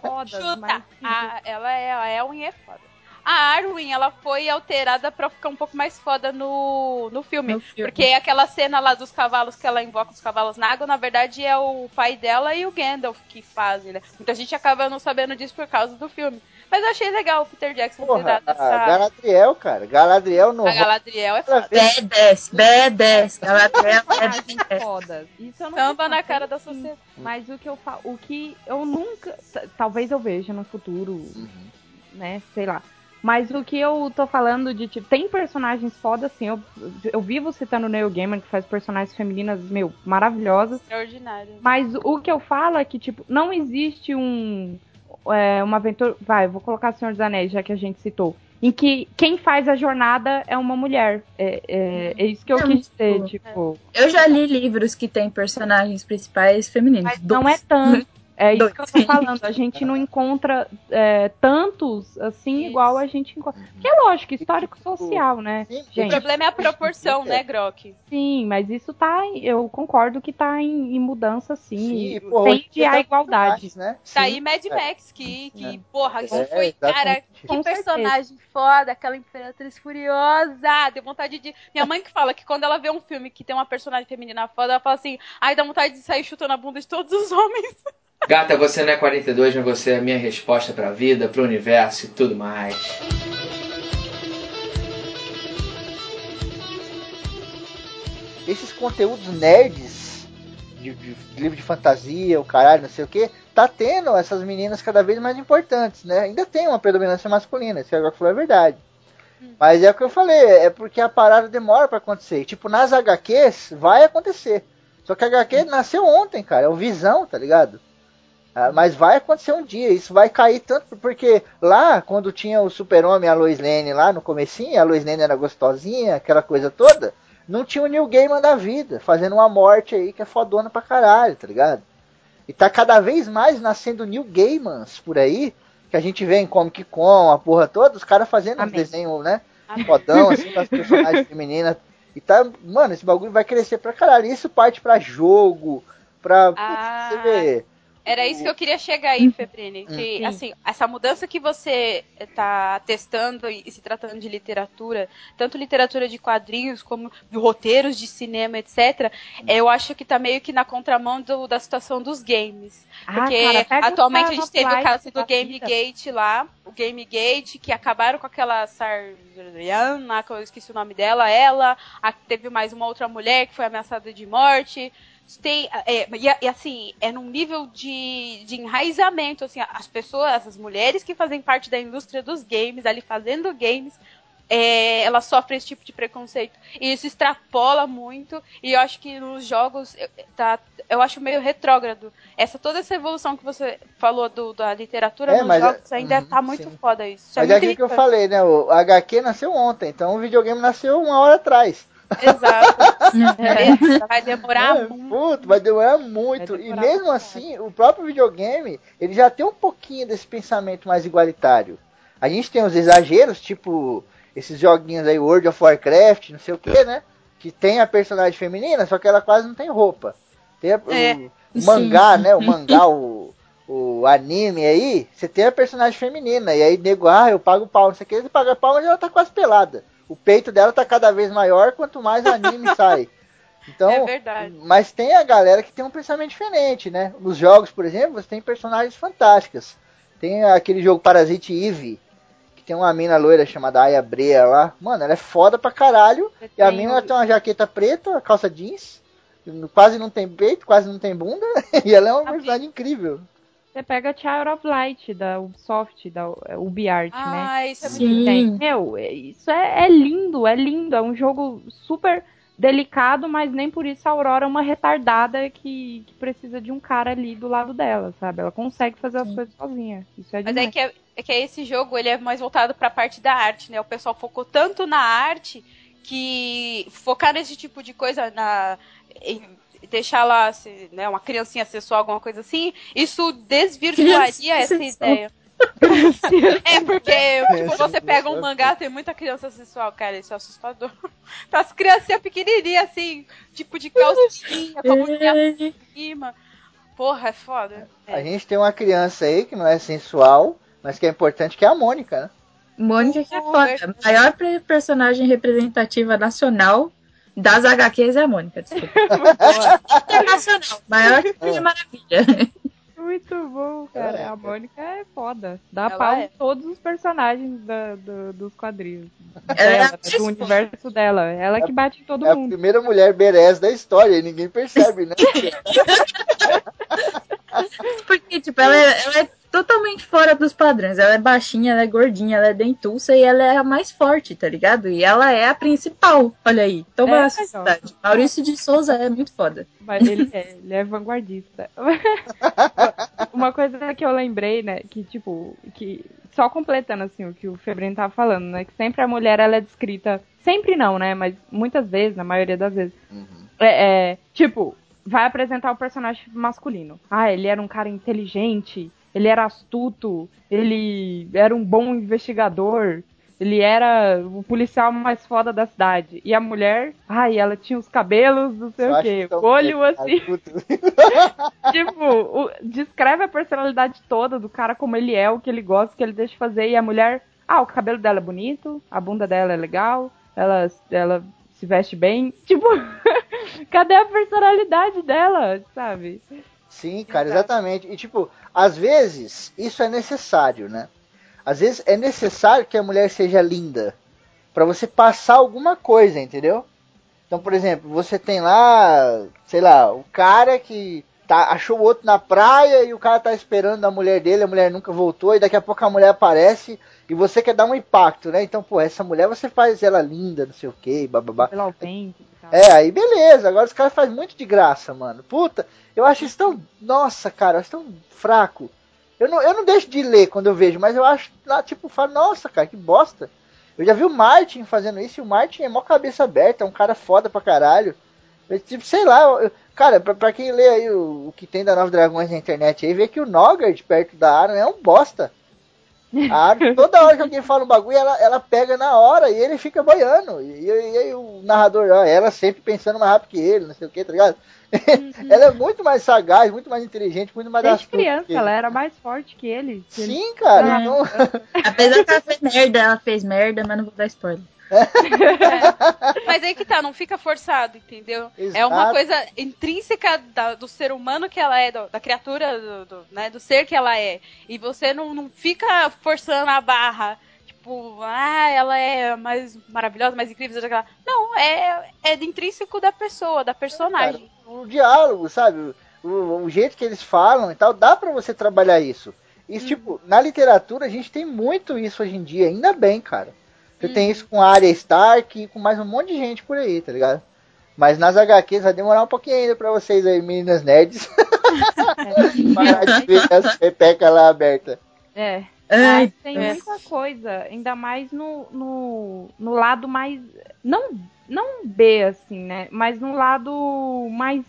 fodas, Chuta. mas A, ela é, a Elwin é foda. A Arwen, ela foi alterada pra ficar um pouco mais foda no, no filme. No filme. Porque aquela cena lá dos cavalos que ela invoca os cavalos na água, na verdade é o pai dela e o Gandalf que fazem, né? Muita gente acaba não sabendo disso por causa do filme. Mas eu achei legal o Peter Jackson ter Porra, dado a essa. Galadriel, cara. Galadriel no. A Galadriel é foda. fez- B10, B10. Galadriel é personagens B10. fodas. Isso eu não sei na cara da sim, sociedade. Mas o que eu falo, o que eu nunca, talvez eu veja no futuro, Uhum. né, sei lá. Mas o que eu tô falando de tipo, tem personagens fodas assim, eu, eu vivo citando o Neil Gaiman que faz personagens femininas, meu, maravilhosas. Extraordinário. Mas o que eu falo é que, tipo, não existe um. é, uma aventura. Vai, eu vou colocar Senhor dos Anéis, já que a gente citou. Em que quem faz a jornada é uma mulher. É, é, é isso que eu É quis dizer, tipo. Eu já li livros que tem personagens principais femininos. Mas não é Dois. tanto. É isso Dois. que eu tô falando. A gente não encontra é, tantos assim, Isso. igual a gente encontra. Que é lógico, histórico social, né? Sim, O Gente, problema é a proporção, né, Grok? sim, mas isso tá. Eu concordo que tá em, em mudança, sim. Sim, e em tende dia à tá igualdade. mais, né? Tá Sim. aí Mad é. Max, que, que É. porra, que É, foi, cara, que Com personagem foda, aquela Imperatriz Furiosa, deu vontade de... Minha mãe que fala que quando ela vê um filme que tem uma personagem feminina foda, ela fala assim, ai, dá vontade de sair chutando a bunda de todos os homens. Gata, você não é 42, mas você é a minha resposta pra vida, pro universo e tudo mais. esses conteúdos nerds de, de- de livro de fantasia, o caralho, não sei o que, tá tendo essas meninas cada vez mais importantes, né? Ainda tem uma predominância masculina, isso que agora falou é verdade. Mas é o que eu falei, é porque a parada demora pra acontecer. Tipo, nas HQs vai acontecer. Só que a HQ nasceu ontem, cara. É o Visão, tá ligado? Ah, mas vai acontecer um dia. Isso vai cair tanto porque lá, quando tinha o Super-Homem e a Lois Lane lá no comecinho, a Lois Lane era gostosinha, aquela coisa toda. Não tinha o Neil Gaiman da vida, fazendo uma morte aí que é fodona pra caralho, tá ligado? E tá cada vez mais nascendo New Gaimans por aí, que a gente vê em Comic Con, a porra toda, os caras fazendo uns Amém. desenhos, né? Fodão, assim, com as personagens femininas. E tá, mano, esse bagulho vai crescer pra caralho. Isso parte pra jogo, pra. Ah. Você vê. Era isso que eu queria chegar aí, Febrini. Que, Sim. assim, essa mudança que você tá testando e se tratando de literatura, tanto literatura de quadrinhos como de roteiros de cinema, etc., eu acho que tá meio que na contramão do- da situação dos games. Ah, Porque cara, atualmente a gente teve o caso do. Gamegate lá, Gamegate, que acabaram com aquela Sarriana, que eu esqueci o nome dela, ela, a, teve mais uma outra mulher que foi ameaçada de morte. Tem, é, e, e, assim, é num nível de, de enraizamento, assim, as pessoas, as mulheres que fazem parte da indústria dos games, ali fazendo games, é, ela sofre esse tipo de preconceito. E isso extrapola muito. E eu acho que nos jogos tá, eu acho meio retrógrado. Essa, toda essa evolução que você falou do, da literatura É, nos mas- jogos ainda uhum, tá muito sim. foda isso. Isso Mas é é muito aquilo que eu falei, né? O HQ nasceu ontem, então o videogame nasceu uma hora atrás. Exato. É, vai demorar É, muito. puto, vai demorar muito. Vai e demorar mesmo muito. assim, o próprio videogame, ele já tem um pouquinho desse pensamento mais igualitário. A gente tem os exageros, tipo esses joguinhos aí, World of Warcraft, não sei o que, né? Que tem a personagem feminina, só que ela quase não tem roupa. Tem a- É, o, o mangá, né? O mangá, o, o anime aí, você tem a personagem feminina. E aí, nego, ah, eu pago pau, não sei o que, você paga pau, mas ela tá quase pelada. O peito dela tá cada vez maior quanto mais anime sai. Então, É verdade. mas tem a galera que tem um pensamento diferente, né? Nos jogos, por exemplo, você tem personagens fantásticas. Tem aquele jogo Parasite Eve, que tem uma mina loira chamada Aya Brea lá. Mano, ela é foda pra caralho. Você E a mina tem uma jaqueta preta, calça jeans, quase não tem peito, quase não tem bunda. E ela é uma personagem incrível. Você pega Child of Light da Ubisoft, da UbiArt, né? Ah, isso é muito Sim. Tem. Meu, é- isso é, é lindo, é lindo. É um jogo super delicado, mas nem por isso a Aurora é uma retardada que, que precisa de um cara ali do lado dela, sabe? Ela consegue fazer as Sim. coisas sozinha. Isso é Mas é que, é, é que esse jogo ele é mais voltado pra parte da arte, né? O pessoal focou tanto na arte que focar nesse tipo de coisa, na em deixar lá se, né, uma criancinha sexual, alguma coisa assim, isso desvirtuaria essa ideia. É porque tipo, você pega um mangá, tem muita criança sexual, cara, isso é assustador. Tá as criancinhas pequenininhas assim, tipo de calcinha, com a mãozinha em cima. Porra, é foda. A gente tem uma criança aí que não é sensual, mas que é importante, que é a Mônica, né? Mônica que é foda. A maior personagem representativa nacional das HQs é a Mônica, desculpa. Internacional. Maior que Mulher Maravilha. Muito bom, cara. É. A Mônica é foda. Dá Ela pau é. em todos os personagens da- do- dos quadrinhos. Ela é a do universo dela. Ela que bate em todo É a mundo. primeira mulher berés da história e ninguém percebe, né? Porque, tipo, ela é, ela é totalmente fora dos padrões. Ela é baixinha, ela é gordinha, ela é dentuça e ela é a mais forte, tá ligado? E ela é a principal. Olha aí. Toma É, essa cidade. Maurício de Souza é muito foda. Mas ele é, ele é vanguardista. Uma coisa que eu lembrei, né, que tipo, que só completando assim o que o Febrino tava falando, né, que sempre a mulher ela é descrita, sempre não, né, mas muitas vezes, na maioria das vezes, é, é, tipo, vai apresentar o personagem masculino. Ah, ele era um cara inteligente, ele era astuto, ele era um bom investigador, ele era o policial mais foda da cidade. E a mulher, ai, ela tinha os cabelos, não sei Eu o quê, olho assim, tipo, o- descreve a personalidade toda do cara como ele é, o que ele gosta, o que ele deixa de fazer, e a mulher, ah, o cabelo dela é bonito, a bunda dela é legal, ela, ela se veste bem. Tipo, cadê a personalidade dela, sabe? Sim, cara, exatamente. E tipo, às vezes isso é necessário, né? Às vezes é necessário que a mulher seja linda Pra você passar alguma coisa, entendeu? Então, por exemplo, você tem lá, sei lá, o cara que tá, achou o outro na praia e o cara tá esperando a mulher dele, a mulher nunca voltou e daqui a pouco a mulher aparece e você quer dar um impacto, né? Então, pô, essa mulher você faz ela linda, não sei o que, bababá. Pelo autêntico e tal. É, aí beleza. Agora os caras fazem muito de graça, mano. Puta, eu acho isso tão. Nossa, cara, eu acho tão fraco. Eu não, eu não deixo de ler quando eu vejo, mas eu acho lá, tipo, falo, nossa, cara, que bosta. Eu já vi o Martin fazendo isso e o Martin é mó cabeça aberta, é um cara foda pra caralho. Eu, tipo, sei lá, eu- cara, pra, pra quem lê aí o, o que tem da Nova Dragões na internet aí, vê que o Nogard perto da Aaron é um bosta. A toda hora que alguém fala um bagulho, ela, ela pega na hora e ele fica boiando. E, e- e aí o narrador, ela sempre pensando mais rápido que ele, não sei o que, tá ligado? ela é muito mais sagaz, muito mais inteligente, muito mais Desde criança, ela era mais forte que ele. Que ele- Sim, cara. É. Então, Apesar que ela fez merda, ela fez merda, mas não vou dar spoiler. É. Mas aí que tá, não fica forçado, entendeu? Exato. É uma coisa intrínseca da- do ser humano que ela é, do- da criatura, do, do, né, do ser que ela é. E você não, não fica forçando a barra. Tipo, ah, ela é mais maravilhosa, mais incrível, aquela. Não, é, é intrínseco da pessoa, da personagem. o diálogo, sabe? O, o jeito que eles falam e tal, dá pra você trabalhar isso. E, tipo, na literatura a gente tem muito isso hoje em dia, ainda bem, cara. Você tem isso com a Arya Stark e com mais um monte de gente por aí, tá ligado? Mas nas HQs vai demorar um pouquinho ainda pra vocês aí, meninas nerds. Parar de ver as pepecas lá abertas. É. Ai, Mas tem é. muita coisa, ainda mais no, no, no lado mais. Não, não B, assim, né? Mas no lado mais.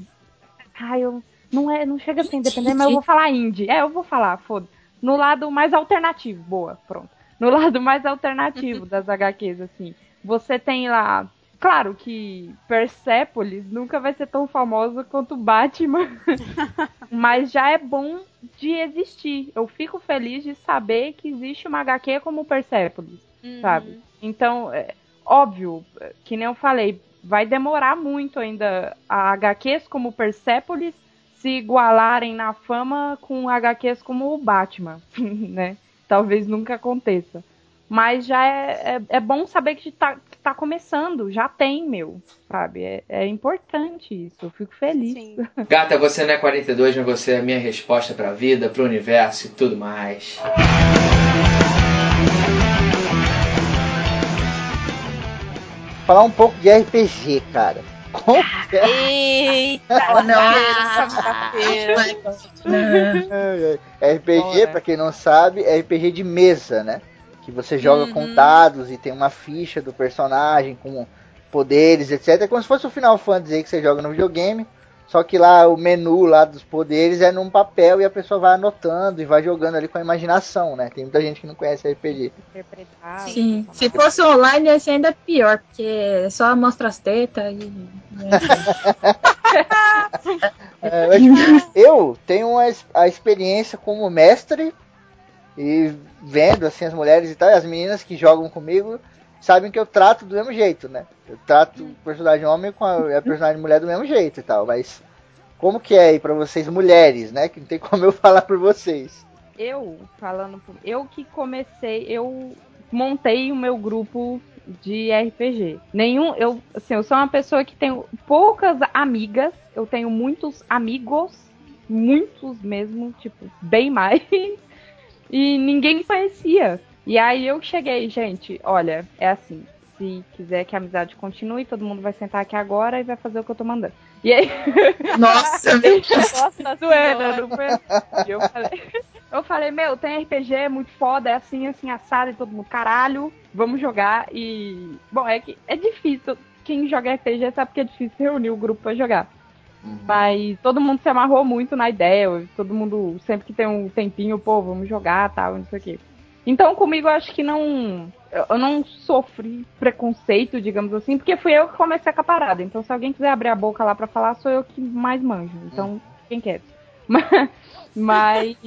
Ai, eu. Não, é, não chega a ser independente, mas eu vou falar indie. É, eu vou falar, foda No lado mais alternativo, boa, pronto. No lado mais alternativo das HQs, assim. Você tem lá. Claro que Persepolis nunca vai ser tão famosa quanto Batman. Mas já é bom de existir. Eu fico feliz de saber que existe uma HQ como Persepolis, Uhum. sabe? Então, é óbvio, que nem eu falei, vai demorar muito ainda a HQs como Persepolis se igualarem na fama com HQs como o Batman, né? Talvez nunca aconteça. Mas já é, é, é bom saber que tá, que tá começando, já tem, meu, sabe? É, é importante isso, eu fico feliz. Sim. Gata, você não é 42, mas você é a minha resposta pra vida, pro universo e tudo mais. Falar um pouco de RPG, cara. É? Eita, Oh, não. RPG, pra quem não sabe, é RPG de mesa, né? Que você joga Uhum. com dados e tem uma ficha do personagem com poderes, etc. É como se fosse o Final Fantasy aí que você joga no videogame. Só que lá o menu lá dos poderes é num papel e a pessoa vai anotando e vai jogando ali com a imaginação, né? Tem muita gente que não conhece RPG. Interpretar, Sim, tudo se fosse online ia ser ainda pior, porque é só mostra as tetas e. né? É, eu tenho uma a experiência como mestre e vendo assim as mulheres e tal, e as meninas que jogam comigo sabem que eu trato do mesmo jeito, né? Eu trato o personagem homem com a, a personagem mulher do mesmo jeito e tal, mas como que é aí pra vocês mulheres, né? Que não tem como eu falar por vocês. eu falando por eu que comecei, eu montei o meu grupo de RPG. Nenhum, eu, assim, eu sou uma pessoa que tenho poucas amigas, eu tenho muitos amigos, muitos mesmo, tipo, bem mais. E ninguém me conhecia. E aí eu cheguei, gente, olha, é assim, se quiser que a amizade continue, todo mundo vai sentar aqui agora e vai fazer o que eu tô mandando. E aí Nossa, meu Deus. Nossa zoeira, não foi? E eu falei, eu falei, meu, tem RPG, é muito foda, é assim, assim, assado, e todo mundo, caralho, vamos jogar. E, bom, é que é difícil, quem joga RPG sabe que é difícil reunir o grupo pra jogar. Mas todo mundo se amarrou muito na ideia, todo mundo, sempre que tem um tempinho, pô, vamos jogar, tal, não sei o quê. Então, comigo, eu acho que não. Eu não sofri preconceito, digamos assim, porque fui eu que comecei com a parada. Então, se alguém quiser abrir a boca lá pra falar, sou eu que mais manjo. Então, quem quer? Mas, mas,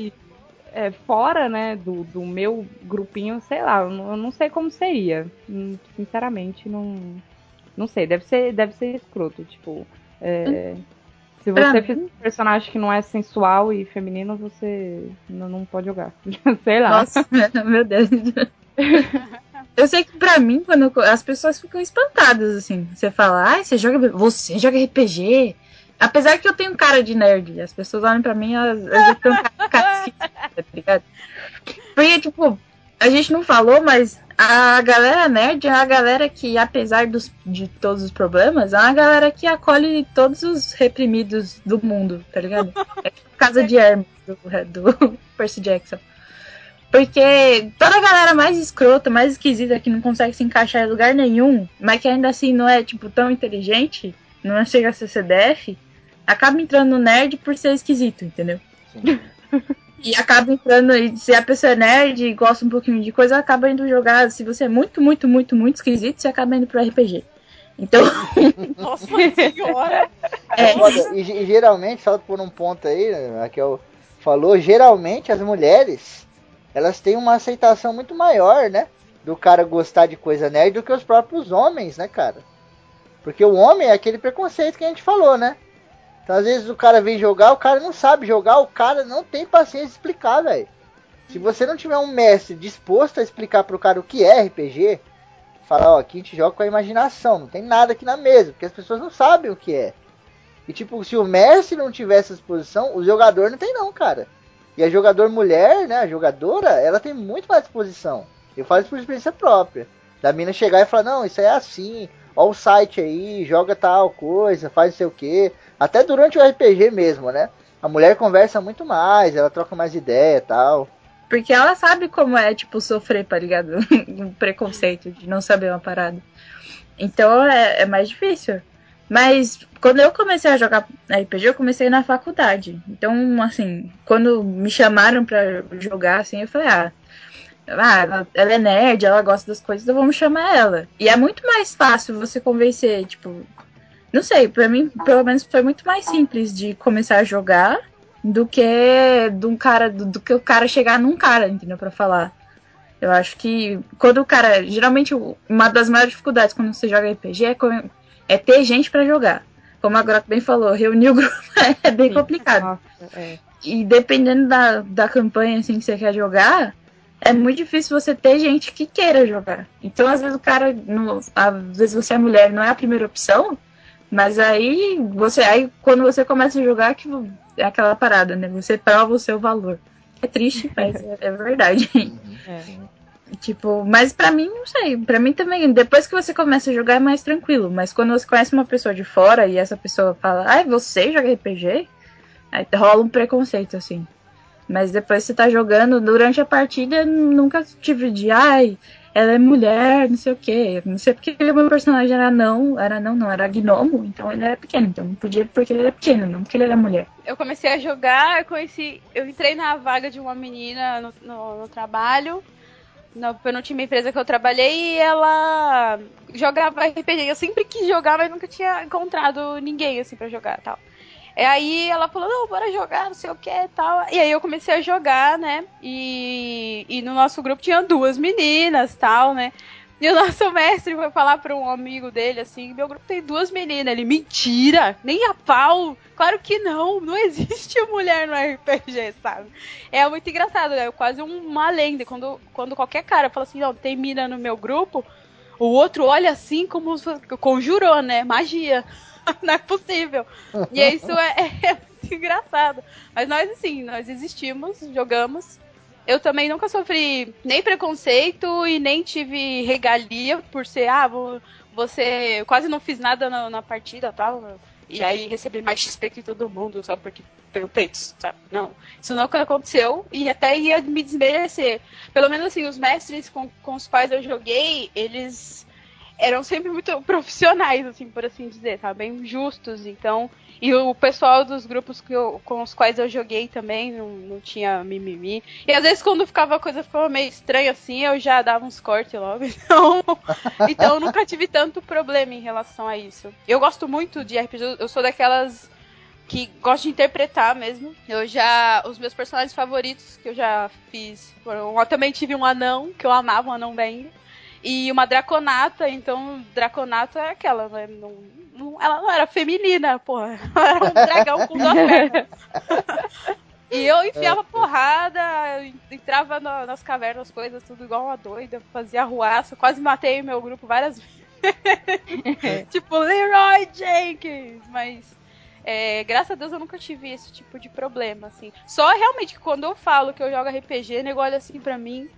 é, fora, né, do, do meu grupinho, sei lá, eu não, eu não sei como seria. Hum, Sinceramente, não. Não sei, deve ser, deve ser escroto, tipo. é, se você fizer um personagem que não é sensual e feminino, você não, não pode jogar. sei lá. Nossa, meu Deus. Eu sei que pra mim, quando eu- as pessoas ficam espantadas, assim. Você fala, ai, você joga. Você joga RPG? Apesar que eu tenho cara de nerd, as pessoas olham pra mim, elas, elas têm um cara, cara esquisito, tá ligado? Porque, tipo, a gente não falou, mas a galera nerd é a galera que, apesar dos, de todos os problemas, é uma galera que acolhe todos os reprimidos do mundo, tá ligado? É tipo Casa de Hermes, do, do Percy Jackson. Porque toda a galera mais escrota, mais esquisita, que não consegue se encaixar em lugar nenhum, mas que ainda assim não é, tipo, tão inteligente, não chega a ser CDF, acaba entrando no nerd por ser esquisito, entendeu? E acaba entrando, e se a pessoa é nerd e gosta um pouquinho de coisa, acaba indo jogar. Se você é muito, muito, muito, muito esquisito, você acaba indo pro RPG. Então, Nossa senhora. é, Foda. E, e geralmente, só por um ponto aí, né, a Raquel falou, geralmente as mulheres elas têm uma aceitação muito maior, né? do cara gostar de coisa nerd do que os próprios homens, né, cara? Porque o homem é aquele preconceito que a gente falou, né? Então, às vezes o cara vem jogar, o cara não sabe jogar, o cara não tem paciência de explicar, velho. Se você não tiver um mestre disposto a explicar pro cara o que é RPG, falar, ó, aqui a gente joga com a imaginação, não tem nada aqui na mesa, porque as pessoas não sabem o que é. E tipo, se o mestre não tiver essa exposição, o jogador não tem não, cara. E a jogador mulher, né, a jogadora, ela tem muito mais disposição. Eu falo isso por experiência própria. Da mina chegar e falar, não, isso é assim, ó o site aí, joga tal coisa, faz não sei o que. Até durante o RPG mesmo, né? A mulher conversa muito mais, ela troca mais ideia e tal. Porque ela sabe como é, tipo, sofrer, tá ligado? um preconceito de não saber uma parada. Então é, é, mais difícil. Mas quando eu comecei a jogar RPG, eu comecei na faculdade. Então, assim, quando me chamaram pra jogar, assim, eu falei, ah, ah, ela é nerd, ela gosta das coisas, então vamos chamar ela. E é muito mais fácil você convencer, tipo. Não sei, pra mim, pelo menos foi muito mais simples de começar a jogar do que de um cara do, do, que o cara chegar num cara, entendeu? Para falar. Eu acho que quando o cara, geralmente uma das maiores dificuldades quando você joga RPG é, é ter gente para jogar. Como a Grok bem falou, reunir o grupo é bem Sim. complicado. Nossa, é. E dependendo da, da campanha assim que você quer jogar, é muito difícil você ter gente que queira jogar. Então, às vezes o cara, não, às vezes você é mulher, não é a primeira opção, mas aí você, aí quando você começa a jogar, que é aquela parada, né? Você prova o seu valor. É triste, mas é, é verdade. É. Tipo, mas para mim, não sei. para mim também, depois que você começa a jogar é mais tranquilo. Mas quando você conhece uma pessoa de fora e essa pessoa fala, ai, você joga RPG? Aí rola um preconceito, assim. Mas depois você tá jogando, durante a partida, nunca tive de, ai, ela é mulher, não sei o quê. Não sei porque o meu personagem era não, era não, não, era gnomo, então ele era pequeno. Então não podia porque ele era pequeno, não porque ele era mulher. Eu comecei a jogar, eu conheci. Eu entrei na vaga de uma menina no, no, no trabalho. Na penúltima empresa que eu trabalhei, e ela jogava RPG. Eu sempre quis jogar, mas nunca tinha encontrado ninguém assim para jogar tal. E aí ela falou, não, bora jogar, não sei o que e tal. E aí eu comecei a jogar, né? E, e no nosso grupo tinha duas meninas tal, né? E o nosso mestre foi falar para um amigo dele assim: meu grupo tem duas meninas. Ele, mentira! Nem a pau! Claro que não! Não existe mulher no RPG, sabe? É muito engraçado, é quase uma lenda. Quando, quando qualquer cara fala assim: não, tem mina no meu grupo, o outro olha assim como conjurou, né? Magia. não é possível. E isso é, é, muito engraçado. Mas nós, assim, nós existimos, jogamos. Eu também nunca sofri nem preconceito e nem tive regalia por ser, ah, vou, você quase não fiz nada na, na partida tal. E aí recebi mais XP que todo mundo, só porque tenho peitos, sabe? Não. Isso nunca aconteceu e até ia me desmerecer. Pelo menos assim, os mestres com, com os quais eu joguei, eles eram sempre muito profissionais, assim, por assim dizer, tá? Bem justos, então. E o pessoal dos grupos eu, com os quais eu joguei também não, não tinha mimimi. E às vezes quando ficava a coisa ficava meio estranha assim, eu já dava uns cortes logo. Então, então eu nunca tive tanto problema em relação a isso. Eu gosto muito de RPG, eu sou daquelas que gosto de interpretar mesmo. Eu já. Os meus personagens favoritos que eu já fiz foram. Eu também tive um anão, que eu amava um anão bem e uma draconata, então draconata é aquela, né? Não, não, ela não era feminina, porra. Ela era um dragão com duas pernas. E eu enfiava porrada, entrava no, nas cavernas, coisas, tudo igual uma doida, fazia ruaça, quase matei meu grupo várias vezes. tipo, Leroy Jenkins, mas é, graças a Deus eu nunca tive esse tipo de problema, assim. Só realmente quando eu falo que eu jogo RPG, o negócio assim pra mim,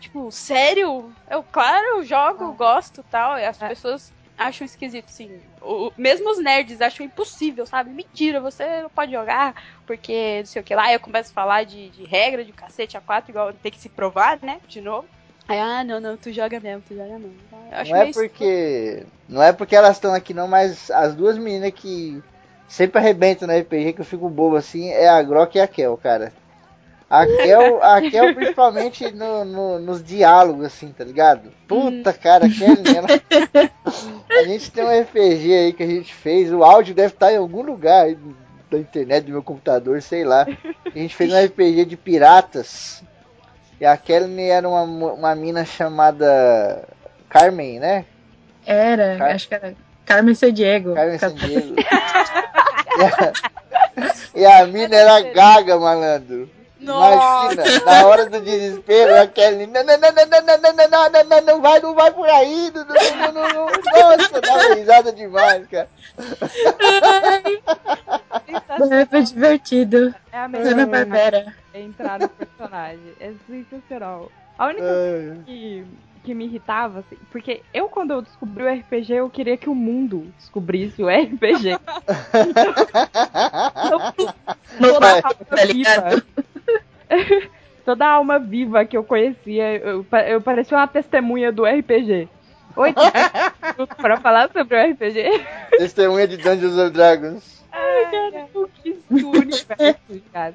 Tipo, sério? Eu, claro, jogo, ah. gosto tal. E as é. pessoas acham esquisito, sim. O, mesmo os nerds acham impossível, sabe? Mentira, você não pode jogar, porque não sei o que lá. Eu começo a falar de, de regra, de cacete a quatro, igual tem que se provar, né? De novo. Aí, ah, não, não, tu joga mesmo, tu joga mesmo. não é porque. Não é porque elas estão aqui não, mas as duas meninas que sempre arrebentam no RPG que eu fico bobo assim é a Grok e a Kel, cara. A Kel, a Kel principalmente no, no, nos diálogos, assim, tá ligado? Puta, cara, a Kel, A gente tem um RPG aí que a gente fez, o áudio deve estar em algum lugar aí da internet do meu computador, sei lá. A gente fez um RPG de piratas. E a Kelly era uma, uma mina chamada Carmen, né? Era, Car- acho que era Carmen Sandiego. Carmen Sandiego. e, a, e a mina era gaga, malandro. Nossa. Imagina, na hora do desespero, a Kelly, não, não, não, não, não, não, não, não, não, não, não, não vai, não vai por aí, não, não, não, não, não, nossa, dava risada demais, cara. É, foi divertido. É a melhor Barbera. entrar no personagem. É sensacional. A única Ai, que, que me irritava, assim, porque eu, quando eu descobri o RPG, eu queria que o mundo descobrisse o RPG. Então, toda Vai. a alma Tá ligado? viva. toda a alma viva que eu conhecia, eu, eu parecia uma testemunha do RPG. Oi, para falar sobre o RPG. Testemunha de Dungeons and Dragons. Ai, cara, eu universo, cara.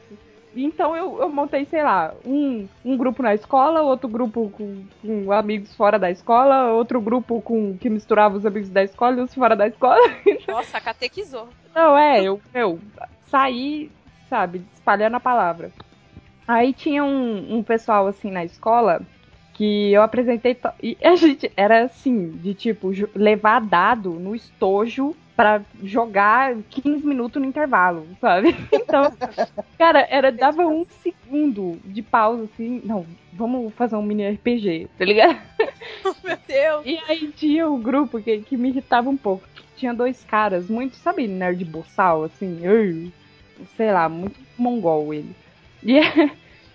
Então eu, eu montei, sei lá, um, um grupo na escola, outro grupo com, com amigos fora da escola, outro grupo com que misturava os amigos da escola e os fora da escola. Nossa, catequizou. Não, é, eu, meu, saí, sabe, espalhando a palavra. Aí tinha um, um pessoal, assim, na escola que eu apresentei. E a gente era assim, de tipo, levar dado no estojo pra jogar 15 minutos no intervalo, sabe? Então, cara, era, dava um segundo de pausa, assim. Não, vamos fazer um mini RPG, tá ligado? Meu Deus. E aí tinha um grupo que, que me irritava um pouco. Tinha dois caras, muito, sabe, nerd boçal, assim, "Ei", sei lá, muito mongol ele. E,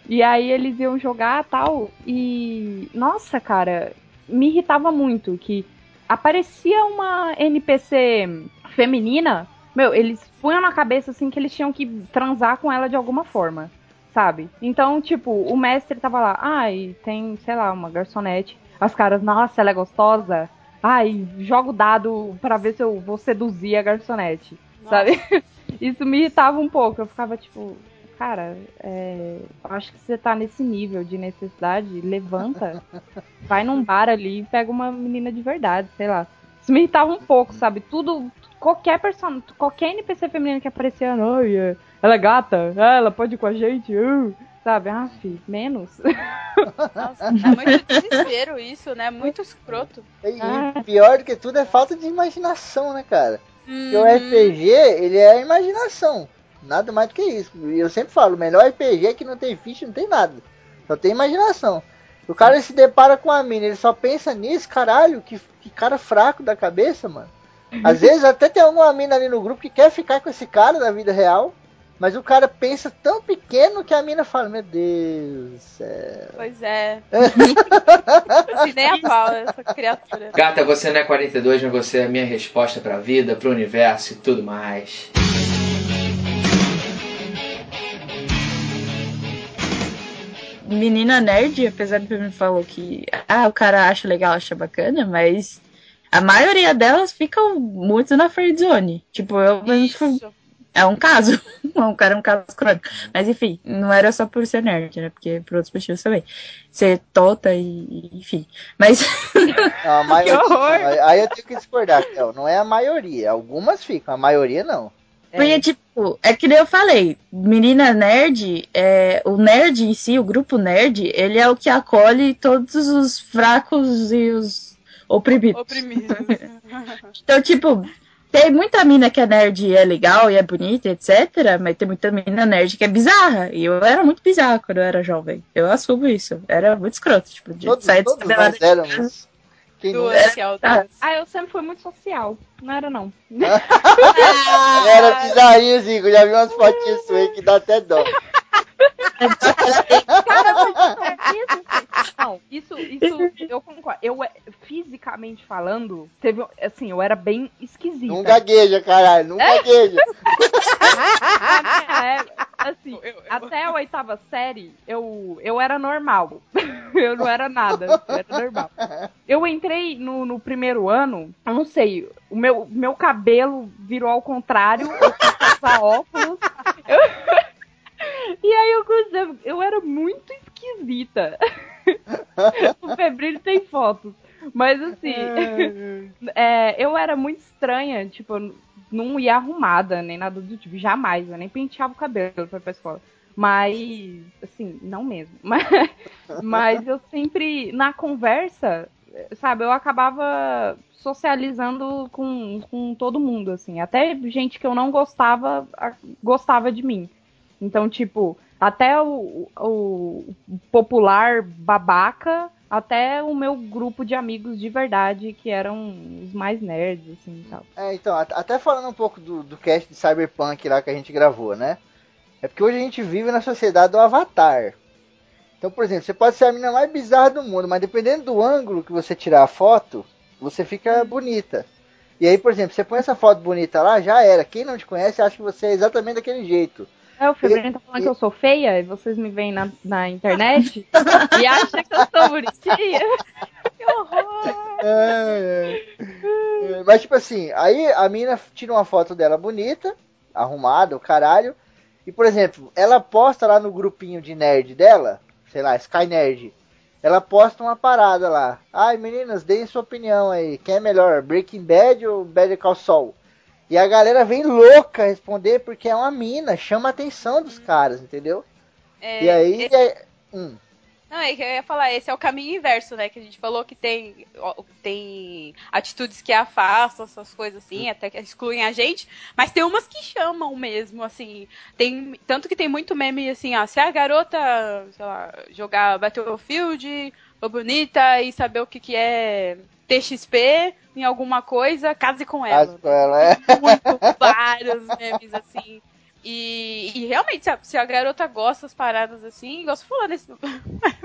e aí eles iam jogar tal, e. Nossa, cara, me irritava muito que aparecia uma NPC feminina, meu, eles punham na cabeça assim que eles tinham que transar com ela de alguma forma, sabe? Então, tipo, o mestre tava lá, ai, tem, sei lá, uma garçonete. As caras, nossa, ela é gostosa. Ai, joga o dado pra ver se eu vou seduzir a garçonete, sabe? Isso me irritava um pouco. Eu ficava tipo, cara, é, acho que você tá nesse nível de necessidade, levanta, vai num bar ali e pega uma menina de verdade, sei lá. Isso me irritava um pouco, sabe? Tudo, qualquer personagem, qualquer NPC feminina que aparecia, ai, é, ela é gata, ela pode ir com a gente, uh", sabe? Ah, fi, menos. Nossa, é muito desespero isso, né? Muito escroto. E, Ah. e pior do que tudo é falta de imaginação, né, cara? Porque o Uhum. RPG, ele é a imaginação. Nada mais do que isso. E eu sempre falo, o melhor RPG é que não tem ficha, não tem nada. Só tem imaginação. O cara se depara com a mina, ele só pensa nisso, caralho, que, que cara fraco da cabeça, mano. Às vezes até tem alguma mina ali no grupo que quer ficar com esse cara na vida real, mas o cara pensa tão pequeno que a mina fala, meu Deus do céu. Pois é. Se nem a pau, essa criatura. Gata, você não é 42, mas você é a minha resposta pra vida, pro universo e tudo mais. Menina nerd, apesar de me falou que ah, o cara acha legal, acha bacana, mas a maioria delas ficam muito na friendzone. Tipo, eu mesmo é um caso. um cara é um caso crônico. Mas enfim, não era só por ser nerd, né? Porque por outros motivos também. Ser tota e, enfim. Mas Não, a maioria, horror! não, aí eu tenho que discordar, Kel. Não é a maioria. Algumas ficam, a maioria não. Porque, tipo, é que nem eu falei, menina nerd, é, o nerd em si, o grupo nerd, ele é o que acolhe todos os fracos e os oprimidos. Oprimido. Então, tipo, tem muita mina que é nerd e é legal e é bonita, etc. Mas tem muita mina nerd que é bizarra. E eu era muito bizarra quando eu era jovem. Eu assumo isso. Era muito escroto, tipo, de Todos, sair todos descabelada. nós éramos. Quem que é o Ah. Ah, eu sempre fui muito social. Não era, não. era bizarrinho, Zico. Já vi umas fotinhas suas que dá até dó. Cara, mas isso, não, isso, isso, eu concordo. Eu, é, fisicamente falando, teve, assim, eu era bem esquisita. Não gagueja, caralho. Não gagueja. Na minha época, assim, até a oitava série, eu, eu era normal. eu não era nada, eu era normal. Eu entrei no, no primeiro ano, eu não sei, o meu, meu cabelo virou ao contrário, eu fui usar óculos. eu- E aí eu comecei, eu era muito esquisita. o Febril tem fotos. Mas assim, é, eu era muito estranha, tipo, eu não ia arrumada, nem nada do tipo, jamais, eu nem penteava o cabelo pra ir pra escola. Mas, assim, não mesmo. Mas, mas eu sempre, na conversa, sabe, eu acabava socializando com, com todo mundo, assim. Até gente que eu não gostava, gostava de mim. Então, tipo, até o, o, popular babaca, até o meu grupo de amigos de verdade, que eram os mais nerds, assim, e tal. É, então, até falando um pouco do, do cast de Cyberpunk lá que a gente gravou, né? É porque hoje a gente vive na sociedade do avatar. Então, por exemplo, você pode ser a menina mais bizarra do mundo, mas dependendo do ângulo que você tirar a foto, você fica bonita. E aí, por exemplo, você põe essa foto bonita lá, já era. Quem não te conhece acha que você é exatamente daquele jeito. É, o Febrino tá falando e... que eu sou feia e vocês me veem na, na internet e acham que eu sou bonitinha. que horror! É, é. Mas, tipo assim, aí a mina tira uma foto dela bonita, arrumada, o caralho. E, por exemplo, ela posta lá no grupinho de nerd dela, sei lá, Sky Nerd. Ela posta uma parada lá. Ai, meninas, deem sua opinião aí. Quem é melhor, Breaking Bad ou Better Call Saul? E a galera vem louca responder porque é uma mina, chama a atenção dos caras, entendeu? É, e aí. Esse... É... Hum. Não, é que eu ia falar, esse é o caminho inverso, né? Que a gente falou que tem, tem atitudes que afastam essas coisas assim, até que excluem a gente, mas tem umas que chamam mesmo, assim. Tem, tanto que tem muito meme assim, ó, se a garota, sei lá, jogar Battlefield, for bonita e saber o que, que é TXP em alguma coisa, case com ela. Case com ela, é. Muito, vários memes assim. E, e, realmente, se a, se a, garota gosta das paradas assim, gosto falando isso.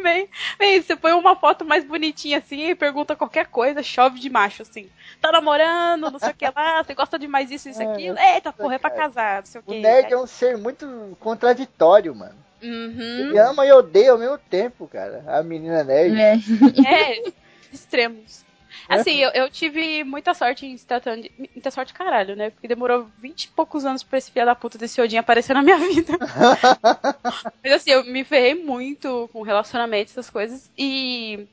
bem, bem, você põe uma foto mais bonitinha assim e pergunta qualquer coisa, chove de macho, assim. Tá namorando, não sei o que lá, você gosta de mais isso, isso, é, aquilo. Eita, porra, é pra casar, não sei o que. O nerd é um ser muito contraditório, mano. Uhum. Ele ama e odeia ao mesmo tempo, cara. A menina nerd. É, é extremos. Assim, eu, eu, tive muita sorte em Statand. Muita sorte, caralho, né? Porque demorou 20 e poucos anos pra esse filho da puta desse Odin aparecer na minha vida. Mas assim, eu me ferrei muito com relacionamentos, essas coisas. E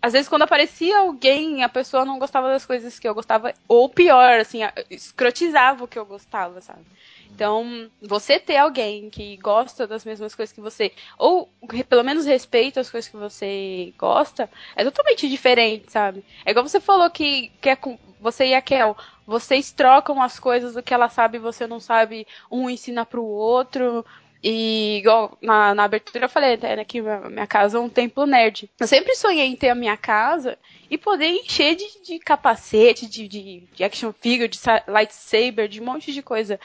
às vezes quando aparecia alguém, a pessoa não gostava das coisas que eu gostava, ou pior, assim, escrotizava o que eu gostava, sabe? Então, você ter alguém que gosta das mesmas coisas que você, ou pelo menos respeita as coisas que você gosta, é totalmente diferente, sabe? É igual você falou que, que é com você e a Kel, vocês trocam as coisas do que ela sabe e você não sabe, um ensina pro outro, e igual na, na abertura eu falei né, que minha, casa é um templo nerd. Eu sempre sonhei em ter a minha casa e poder encher de, de capacete, de, de, de, action figure, de lightsaber, de um monte de coisa.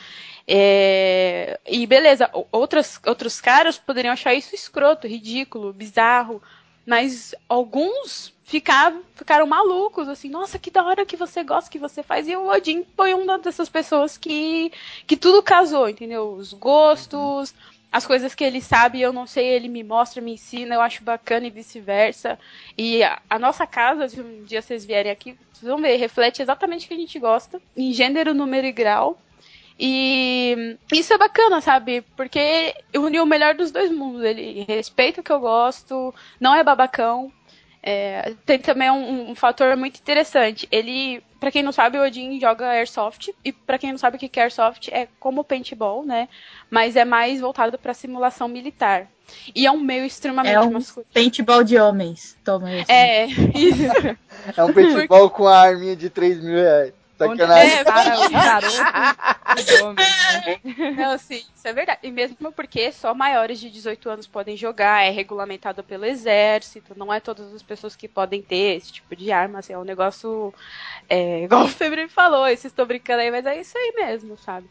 É, e beleza, outras, outros caras poderiam achar isso escroto, ridículo, bizarro. Mas alguns ficaram, ficaram malucos, assim, nossa, que da hora que você gosta, que você faz. E o Odin foi uma dessas pessoas que, que tudo casou, entendeu? Os gostos, as coisas que ele sabe, eu não sei, ele me mostra, me ensina, eu acho bacana e vice-versa. E a, a, nossa casa, se um dia vocês vierem aqui, vocês vão ver, reflete exatamente o que a gente gosta, em gênero, número e grau. E isso é bacana, sabe? Porque uniu o melhor dos dois mundos. Ele respeita o que eu gosto, não é babacão. É, tem também um, um, fator muito interessante. Ele, para quem não sabe, o Odin joga Airsoft. E para quem não sabe o que é Airsoft, é como paintball, né? Mas é mais voltado para simulação militar. E é um meio extremamente é um masculino. paintball de homens. Toma isso. É, isso. é um paintball com a arminha de 3 mil reais. Sacanagem. É, para o garoto né? Não, sim, isso é verdade. E mesmo porque só maiores de 18 anos podem jogar, é regulamentado pelo exército, não é todas as pessoas que podem ter esse tipo de arma, assim, é um negócio. É, igual o Febre falou, vocês estou brincando aí, mas é isso aí mesmo, sabe?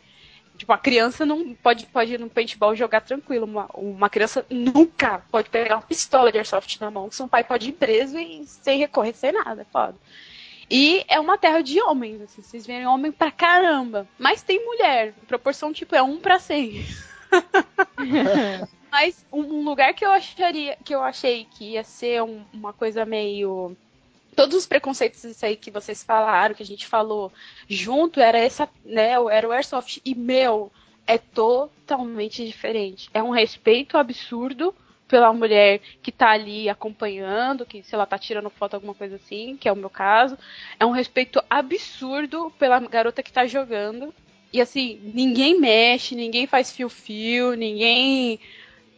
Tipo, a criança não pode, pode ir no paintball jogar tranquilo. Uma, uma criança nunca pode pegar uma pistola de airsoft na mão. Seu pai pode ir preso e sem recorrer, sem nada. É foda. E é uma terra de homens, assim, vocês verem homem pra caramba. Mas tem mulher, proporção tipo é um pra cem. Mas um lugar que eu acharia, que eu achei que ia ser um, uma coisa meio todos os preconceitos isso aí que vocês falaram, que a gente falou junto, era essa, né, era o airsoft e meu, é totalmente diferente. É um respeito absurdo pela mulher que tá ali acompanhando, que se ela tá tirando foto, alguma coisa assim, que é o meu caso. É um respeito absurdo pela garota que tá jogando. E assim, ninguém mexe, ninguém faz fio-fio, ninguém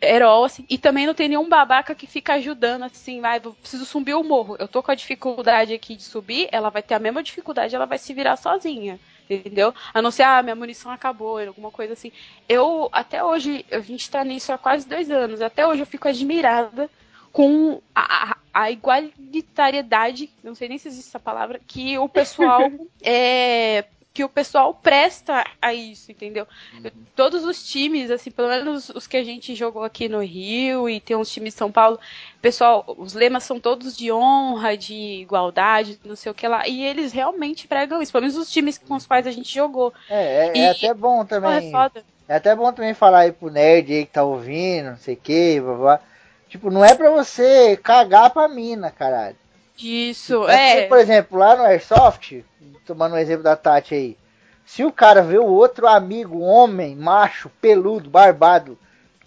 herói, assim, e também não tem nenhum babaca que fica ajudando, assim, vai, ah, preciso subir o morro. Eu tô com a dificuldade aqui de subir, ela vai ter a mesma dificuldade, ela vai se virar sozinha. Entendeu? A não ser, ah, minha munição acabou, alguma coisa assim. Eu, até hoje, a gente tá nisso há quase dois anos, até hoje eu fico admirada com a, a, a, igualitariedade, não sei nem se existe essa palavra, que o pessoal é, que o pessoal presta a isso, entendeu? Uhum. Todos os times, assim, pelo menos os que a gente jogou aqui no Rio e tem uns times de São Paulo, pessoal, os lemas são todos de honra, de igualdade, não sei o que lá, e eles realmente pregam isso, pelo menos os times com os quais a gente jogou. É, é, e, é até bom também. É, é, até bom também falar aí pro nerd aí que tá ouvindo, não sei o que, blá, blá. Tipo, não é pra você cagar pra mina, caralho. Isso, é. é. Por exemplo, lá no Airsoft, tomando um exemplo da Tati aí. Se o cara vê o outro amigo, homem, macho, peludo, barbado,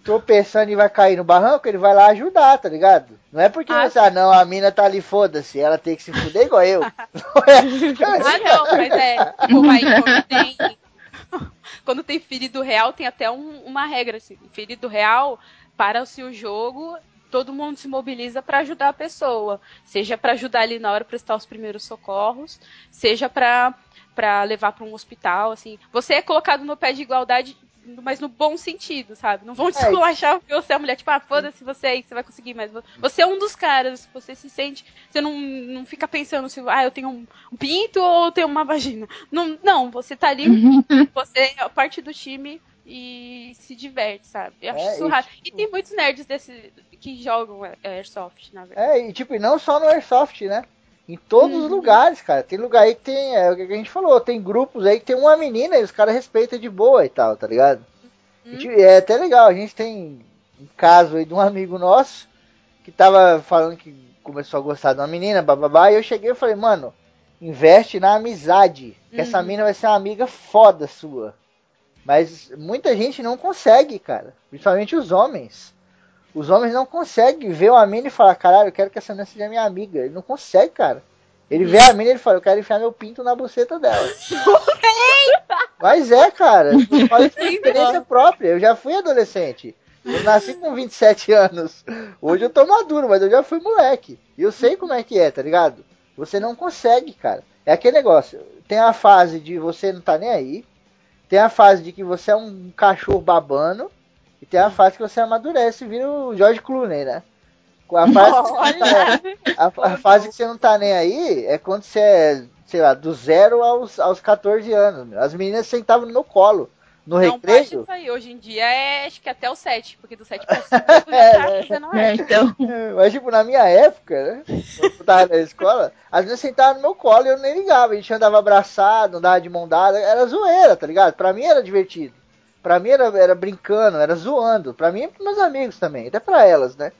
tropeçando e vai cair no barranco, ele vai lá ajudar, tá ligado? Não é porque ah, você, ah, não, a mina tá ali, foda-se, ela tem que se fuder igual eu. ah, não, mas é, quando tem, quando tem ferido real, tem até um, uma regra, assim, ferido real, para-se o jogo, todo mundo se mobiliza para ajudar a pessoa, seja para ajudar ali na hora prestar os primeiros socorros, seja para para levar para um hospital, assim. Você é colocado no pé de igualdade, mas no bom sentido, sabe? Não vão te esculachar porque você é mulher, tipo, ah, foda-se você aí, você vai conseguir, mas você é um dos caras, você se sente, você não, não fica pensando se, ah, eu tenho um, um pinto ou eu tenho uma vagina. Não, não, você tá ali, você é parte do time e se diverte, sabe? Eu acho é, isso raro. E, tipo... e tem muitos nerds desse, que jogam Airsoft, na verdade. É, e tipo, não só no Airsoft, né? Em todos uhum. os lugares, cara. Tem lugar aí que tem, é o que a gente falou, tem grupos aí que tem uma menina e os caras respeitam de boa e tal, tá ligado? Uhum. E, é até legal, a gente tem um caso aí de um amigo nosso que tava falando que começou a gostar de uma menina, bababá, e eu cheguei e falei, mano, investe na amizade, que uhum. essa menina vai ser uma amiga foda sua. Mas muita gente não consegue, cara. Principalmente os homens. Os homens não conseguem ver uma mina e falar, caralho, eu quero que essa menina seja minha amiga. Ele não consegue, cara. Ele vê a mina e ele fala, eu quero enfiar meu pinto na buceta dela. Mas é, cara. Eu falo isso por experiência própria. Eu já fui adolescente. Eu nasci com 27 anos. Hoje eu tô maduro, mas eu já fui moleque. E eu sei como é que é, tá ligado? Você não consegue, cara. É aquele negócio. Tem a fase de você não tá nem aí. Tem a fase de que você é um cachorro babando. E tem a fase que você amadurece e vira o George Clooney, né? A fase, tá, a, a fase que você não tá nem aí é quando você é, sei lá, do zero aos, aos 14 anos. As meninas sentavam no meu colo no não recreio. Isso aí. Hoje em dia é acho que até o 7, porque do 7 pra 5 é, tá não é. é. então. Mas tipo, na minha época, né? Quando eu tava na escola, as vezes sentavam no meu colo e eu nem ligava. A gente andava abraçado, andava de mão dada, era zoeira, tá ligado? Pra mim era divertido. Pra mim era, era brincando, era zoando. Pra mim e pros meus amigos também, até pra elas, né?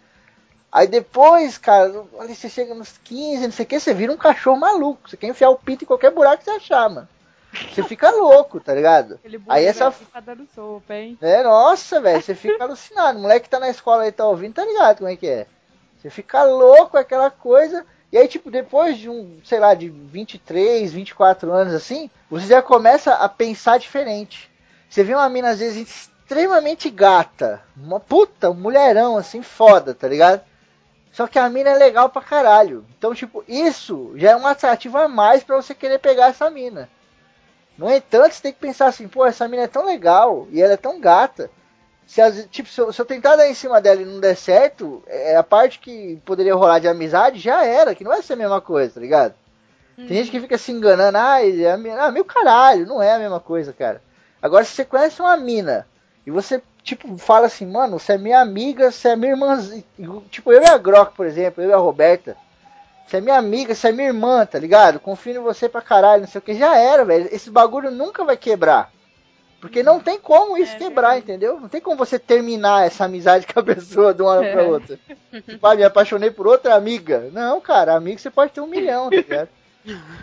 Aí depois, cara, ali você chega nos 15, não sei o que, você vira um cachorro maluco. Você quer enfiar o pinto em qualquer buraco que você achar, mano. Você fica louco, tá ligado? Aí essa. Fica dando sopa, hein? É, nossa, velho, você fica alucinado. O moleque que tá na escola aí tá ouvindo, tá ligado como é que é? Você fica louco aquela coisa. E aí, tipo, depois de um, sei lá, de 23, 24 anos assim, você já começa a pensar diferente. Você vê uma mina, às vezes, extremamente gata. Uma puta, um mulherão, assim, foda, tá ligado? Só que a mina é legal pra caralho. Então, tipo, isso já é um atrativo a mais para você querer pegar essa mina. No entanto, você tem que pensar assim, pô, essa mina é tão legal e ela é tão gata. Se, as, tipo, se, eu, se eu tentar dar em cima dela e não der certo, é a parte que poderia rolar de amizade já era, que não vai ser a mesma coisa, tá ligado? Tem gente que fica se enganando, ah, é ah, meu caralho, não é a mesma coisa, cara. Agora, se você conhece uma mina e você, tipo, fala assim, mano, você é minha amiga, você é minha irmã. Tipo, eu e a Grok, por exemplo, eu e a Roberta. Você é minha amiga, você é minha irmã, tá ligado? Confio em você pra caralho, não sei o que. Já era, velho. Esse bagulho nunca vai quebrar. Porque não tem como isso é, quebrar, é. entendeu? Não tem como você terminar essa amizade com a pessoa de uma hora pra outra. tipo, ah, me apaixonei por outra amiga. Não, cara, amigo você pode ter um milhão, tá ligado?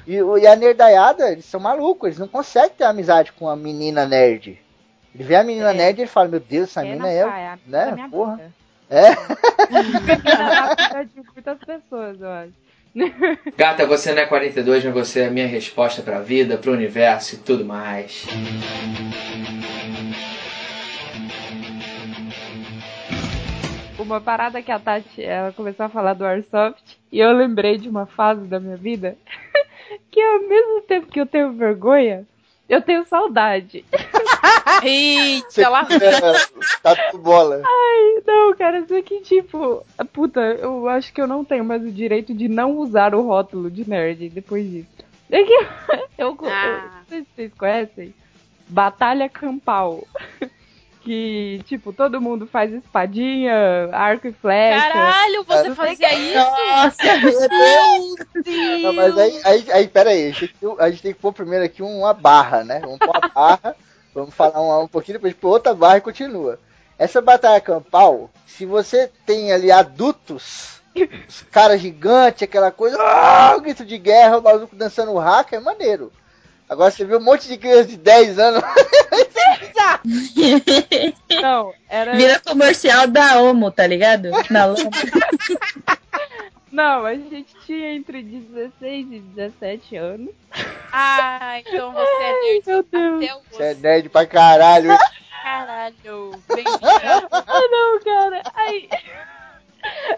E, e a nerdaiada, eles são malucos, eles não conseguem ter amizade com a menina nerd. Ele vê a menina é. nerd e ele fala, meu Deus, essa é menina é, praia, né? Porra. Vida. É? é de muitas pessoas, eu acho. Gata, você não é 42, mas você é a minha resposta pra vida, pro universo e tudo mais. uma parada que a Tati, ela começou a falar do Airsoft, e eu lembrei de uma fase da minha vida que ao mesmo tempo que eu tenho vergonha, eu tenho saudade. Eita, lá Tá tudo bola. Ai, não, cara, isso aqui, tipo, puta, eu acho que eu não tenho mais o direito de não usar o rótulo de nerd depois disso. É que eu, eu, Ah. não sei se vocês conhecem, Batalha Campal. Que, tipo, todo mundo faz espadinha, arco e flecha. Caralho, você Eu fazia isso? Nossa, Meu Deus! Não, mas aí, aí, aí pera aí, a gente, tem que- a gente tem que pôr primeiro aqui uma barra, né? Vamos pôr uma barra, vamos falar um, um pouquinho, depois pôr outra barra e continua. Essa batalha campal, se você tem ali adultos, os caras gigantes, aquela coisa, ah, grito de guerra, o maluco dançando hack, é maneiro. Agora você viu um monte de criança de 10 anos. Não, era. Vira comercial da Omo, tá ligado? Na lama. Não, a gente tinha entre 16 e 17 anos. Ah, então você é nerd Meu Deus. Você é nerd pra caralho. Caralho. Bem-vindo. Ah, não, cara. Ai.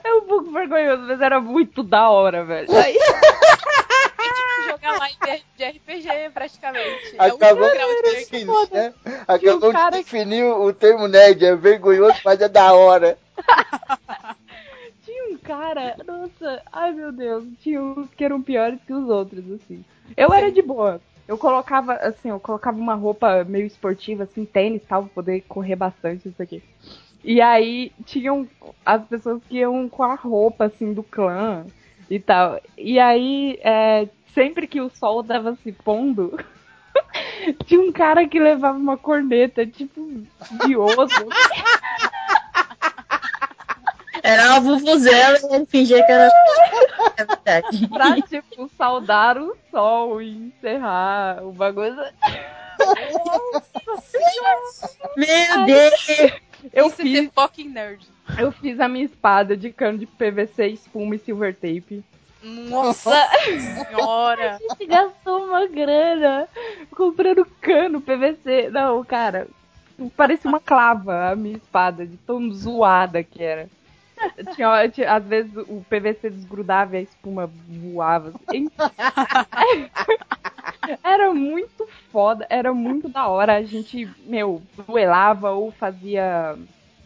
É um pouco vergonhoso, mas era muito da hora, velho. Ai, É tipo jogar live de RPG, praticamente. É Acabou único grau de definir, né? Acabou um cara de definir o termo nerd. É vergonhoso, mas é da hora. Cara, nossa, ai meu Deus, tinha uns que eram piores que os outros, assim. Eu era de boa. Eu colocava, assim, eu colocava uma roupa meio esportiva, assim, tênis tal, pra poder correr bastante, isso aqui. E aí tinham as pessoas que iam com a roupa, assim, do clã e tal. E aí, é, sempre que o sol tava se pondo, tinha um cara que levava uma corneta, tipo, de osso. Era uma vuvuzela e ele fingia que era. É verdade. pra, tipo, saudar o sol e encerrar o bagulho. Meu Deus! Eu Isso é fiz, fucking nerd. eu fiz a minha espada de cano de PVC, espuma e silver tape. Nossa senhora. A gente gastou uma grana comprando cano PVC. Não, cara, parecia uma clava a minha espada, de tão zoada que era. Tinha, tinha- às vezes o PVC desgrudava e a espuma voava. Enfim. Era muito foda, era muito da hora. A gente, meu, duelava ou fazia.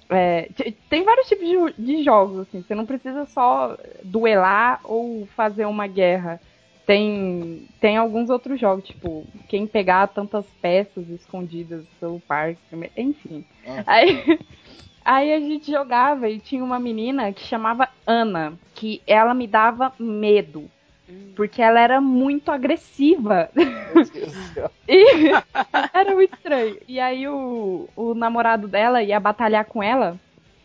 é, tem vários tipos de, de jogos, assim. Você não precisa só duelar ou fazer uma guerra. Tem, tem alguns outros jogos, tipo, quem pegar tantas peças escondidas pelo parque, enfim. Ah. Aí, aí a gente jogava e tinha uma menina que chamava Ana, que ela me dava medo. Porque ela era muito agressiva. Meu Deus do céu. E era muito estranho. E aí o, o namorado dela ia batalhar com ela.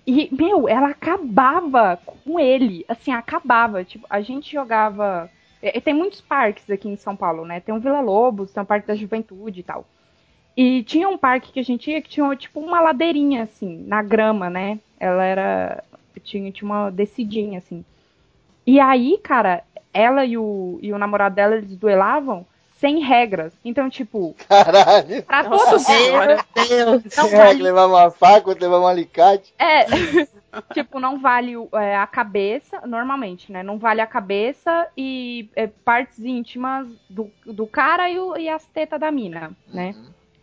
E, meu, ela acabava com ele. Assim, acabava. Tipo, a gente jogava. é, Tem muitos parques aqui em São Paulo, né? Tem o Vila Lobos, tem o Parque da Juventude e tal. E tinha um parque que a gente ia que tinha tipo uma ladeirinha, assim, na grama, né? Ela era. Tinha, tinha uma descidinha, assim. E aí, cara, ela e o, e o namorado dela, eles duelavam sem regras. Então, tipo, Caralho. pra todo mundo. Meu Deus! Não Você vale, levar uma faca, levar um alicate. é, tipo, não vale é, a cabeça, normalmente, né? Não vale a cabeça e é, partes íntimas do, do cara e, o- e as tetas da mina, né?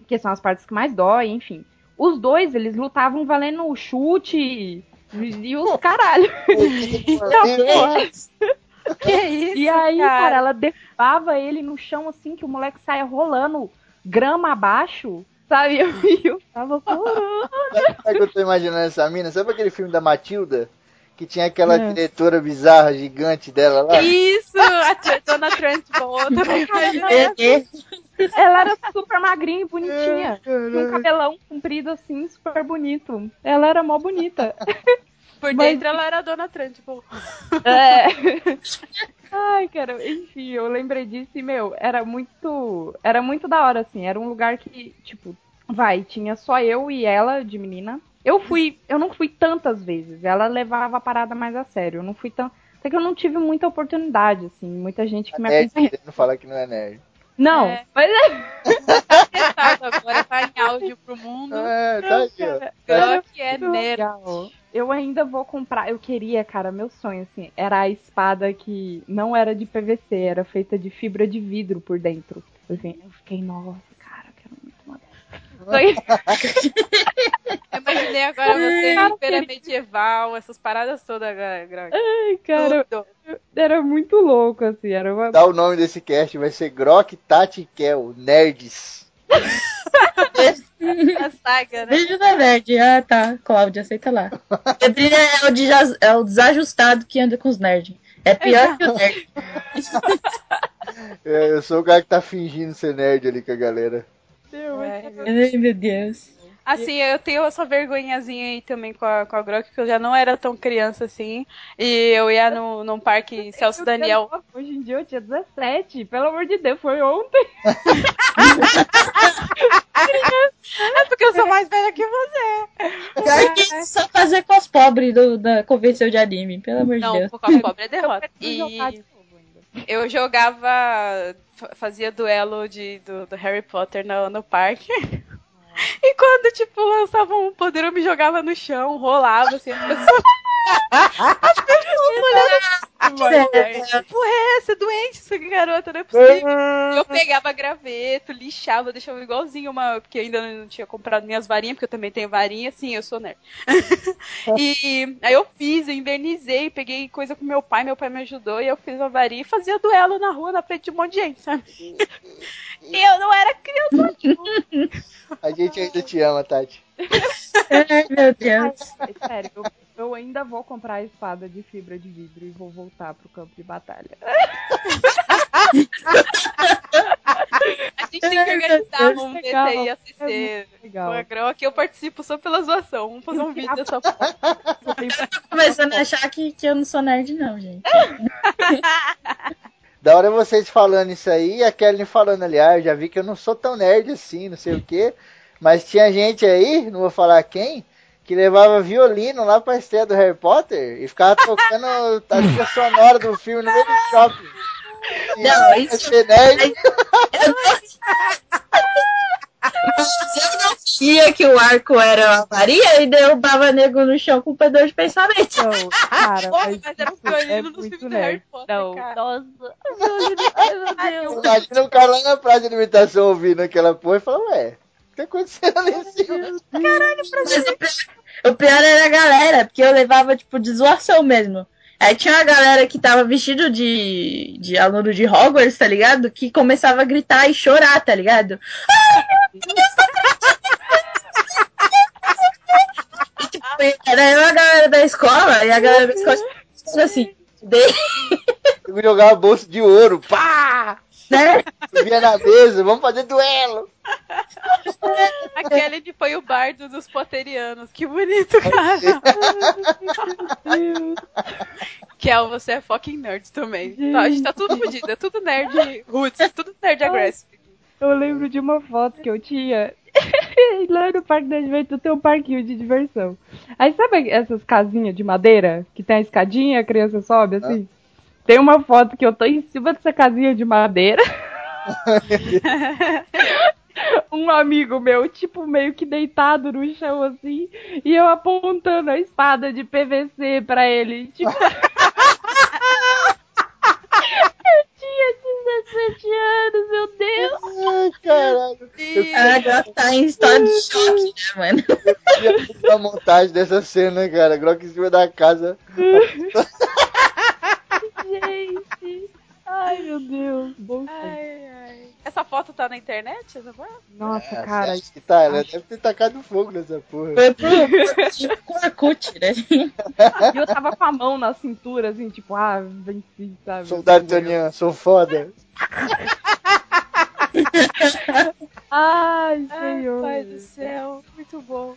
Que são as partes que mais dói, enfim. Os dois, eles lutavam valendo chute e, e os caralho. Que isso? E aí, cara? cara, ela derrubava ele no chão assim, que o moleque saia rolando grama abaixo, sabe? E eu tava chorando. Sabe o que eu tô imaginando essa mina? Sabe aquele filme da Matilda? Que tinha aquela É. diretora bizarra, gigante dela lá? Isso, a Dona Trunchbull. Eu Ela era super magrinha e bonitinha. Tinha um cabelão comprido assim, super bonito. Ela era mó bonita. Por Mas- dentro ela era a Dona Trunchbull. É. Ai, cara, enfim, eu lembrei disso e, meu, era muito. Era muito da hora, assim. Era um lugar que, tipo, vai, tinha só eu e ela de menina. Eu fui, eu não fui tantas vezes. Ela levava a parada mais a sério. Eu não fui tão. Até que eu não tive muita oportunidade, assim. Muita gente que me Nerd acompanhou. querendo falar que não é nerd. Não, É. mas é. Tá testado agora, tá em áudio pro mundo. É, tá aqui, ó. Grok é nerd. legal. Eu ainda vou comprar. Eu queria, cara, meu sonho, assim, era a espada que não era de PVC, era feita de fibra de vidro por dentro. Assim, eu fiquei, nossa, cara, eu quero muito uma Eu imaginei agora você em feira medieval, essas paradas todas agora, Grok. Ai, cara, Tudo. era muito louco, assim, era uma. Dá o nome desse cast, vai ser Grok, Tati e Kel, Nerds. A saga, né? Beijo da nerd. Ah, tá. Cláudia, aceita lá. Pedrinha é o, é o desajustado que anda com os nerds. É pior que o nerd. É, eu sou o cara que tá fingindo ser nerd ali com a galera. É. Ai, meu Deus. Assim, eu tenho essa vergonhazinha aí também com a, com a Grok, que eu já não era tão criança assim. E eu ia no, num parque Celso Daniel. Hoje em dia eu tinha 17, pelo amor de Deus, foi ontem. É porque eu sou mais velha que você. Pior que isso, só fazer com os pobres do, da convenção de anime, pelo amor de Não, Deus. por causa pobre é derrota. E novo ainda. eu jogava, fazia duelo de, do, do Harry Potter no, no parque. E quando, tipo, lançavam um poder, eu me jogava no chão, rolava assim, as pessoas. As pessoas olhando assim, porra é essa? É doente essa garota, não é possível. Eu pegava graveto, lixava, deixava igualzinho uma. Porque eu ainda não tinha comprado minhas varinhas, porque eu também tenho varinha, sim, eu sou nerd. e aí eu fiz, eu invernizei, peguei coisa com meu pai, meu pai me ajudou, e eu fiz a varinha e fazia duelo na rua, na frente de um monte de gente, sabe? Eu não era criança, tipo. A gente ainda te ama, Tati. Ai, meu Deus. Ai, Sério, eu, eu ainda vou comprar a espada de fibra de vidro e vou voltar pro campo de batalha. A gente tem que organizar um É ACC. legal. Com a Grok, eu participo só pela zoação. Vamos fazer um vídeo dessa porra. Eu tenho- Tô começando a achar que, que eu não sou nerd, não, gente. Da hora vocês falando isso aí, e a Kelly falando ali, ah, eu já vi que eu não sou tão nerd assim, não sei o quê. Mas tinha gente aí, não vou falar quem, que levava violino lá pra estreia do Harry Potter e ficava tocando a trilha sonora do filme no meio do shopping. E Não, isso- ser nerd. Eu não... eu não via que o arco era uma Maria e derrubava nego no chão com pedor de pensamento. Não, cara, Nossa, mas, mas era um isso é violino dos muito filmes do. Harry Potter, Não, cara. nossa, ai, meu Deus. Imagina o cara lá na praça de alimentação ouvindo aquela porra e falando, ué, o que tá acontecendo nesse filme? Mas o pior, o pior era a galera, porque eu levava, tipo, de zoação mesmo. Aí tinha uma galera que tava vestido de, de aluno de Hogwarts, tá ligado? Que começava a gritar e chorar, tá ligado? E, tipo, era eu a galera da escola, e a galera da escola tipo assim, de, Eu jogava bolsa de ouro, pá! Né? Subia na mesa, vamos fazer duelo. A Kelly foi o bardo dos potterianos. Que bonito, cara. Kel, você é fucking nerd também. Tá, a gente tá tudo fodido. É tudo nerd roots, tudo nerd aggressive. Eu lembro de uma foto que eu tinha. Lá no Parque da Juventude tem um parquinho de diversão. Aí sabe essas casinhas de madeira que tem a escadinha e a criança sobe assim? Tem uma foto que eu tô em cima dessa casinha de madeira. um amigo meu, tipo, meio que deitado no chão assim, e eu apontando a espada de PVC pra ele. Tipo. eu tinha 17 anos, meu Deus! Ai, caralho. E- A Grok tá em estado de choque, né, mano? Eu fiz uma montagem dessa cena, cara. Grok em cima da casa. Gente! Ai, meu Deus! Bom. Ai, ai. Essa foto tá na internet? Essa foto? Nossa, Ah, cara. acha que tá, ela deve ter tacado fogo nessa porra. Foi pro tipo Orkut, né? E eu tava com a mão na cintura, assim, tipo, ah, venci, sabe? Soldado Tonian, sou foda. Ai, Ai, senhor. pai do céu. Muito bom.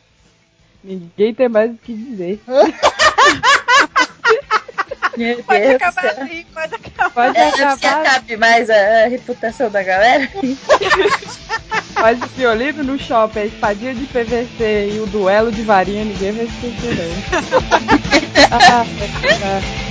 Ninguém tem mais o que dizer. Meu Pode Deus acabar céu. assim, pode acabar. Pode É, se acabar, acabe mais a, a reputação da galera. faz o violino no shopping, a espadinha de PVC e o duelo de varinha, ninguém vai esquecer, não. ah, é, é.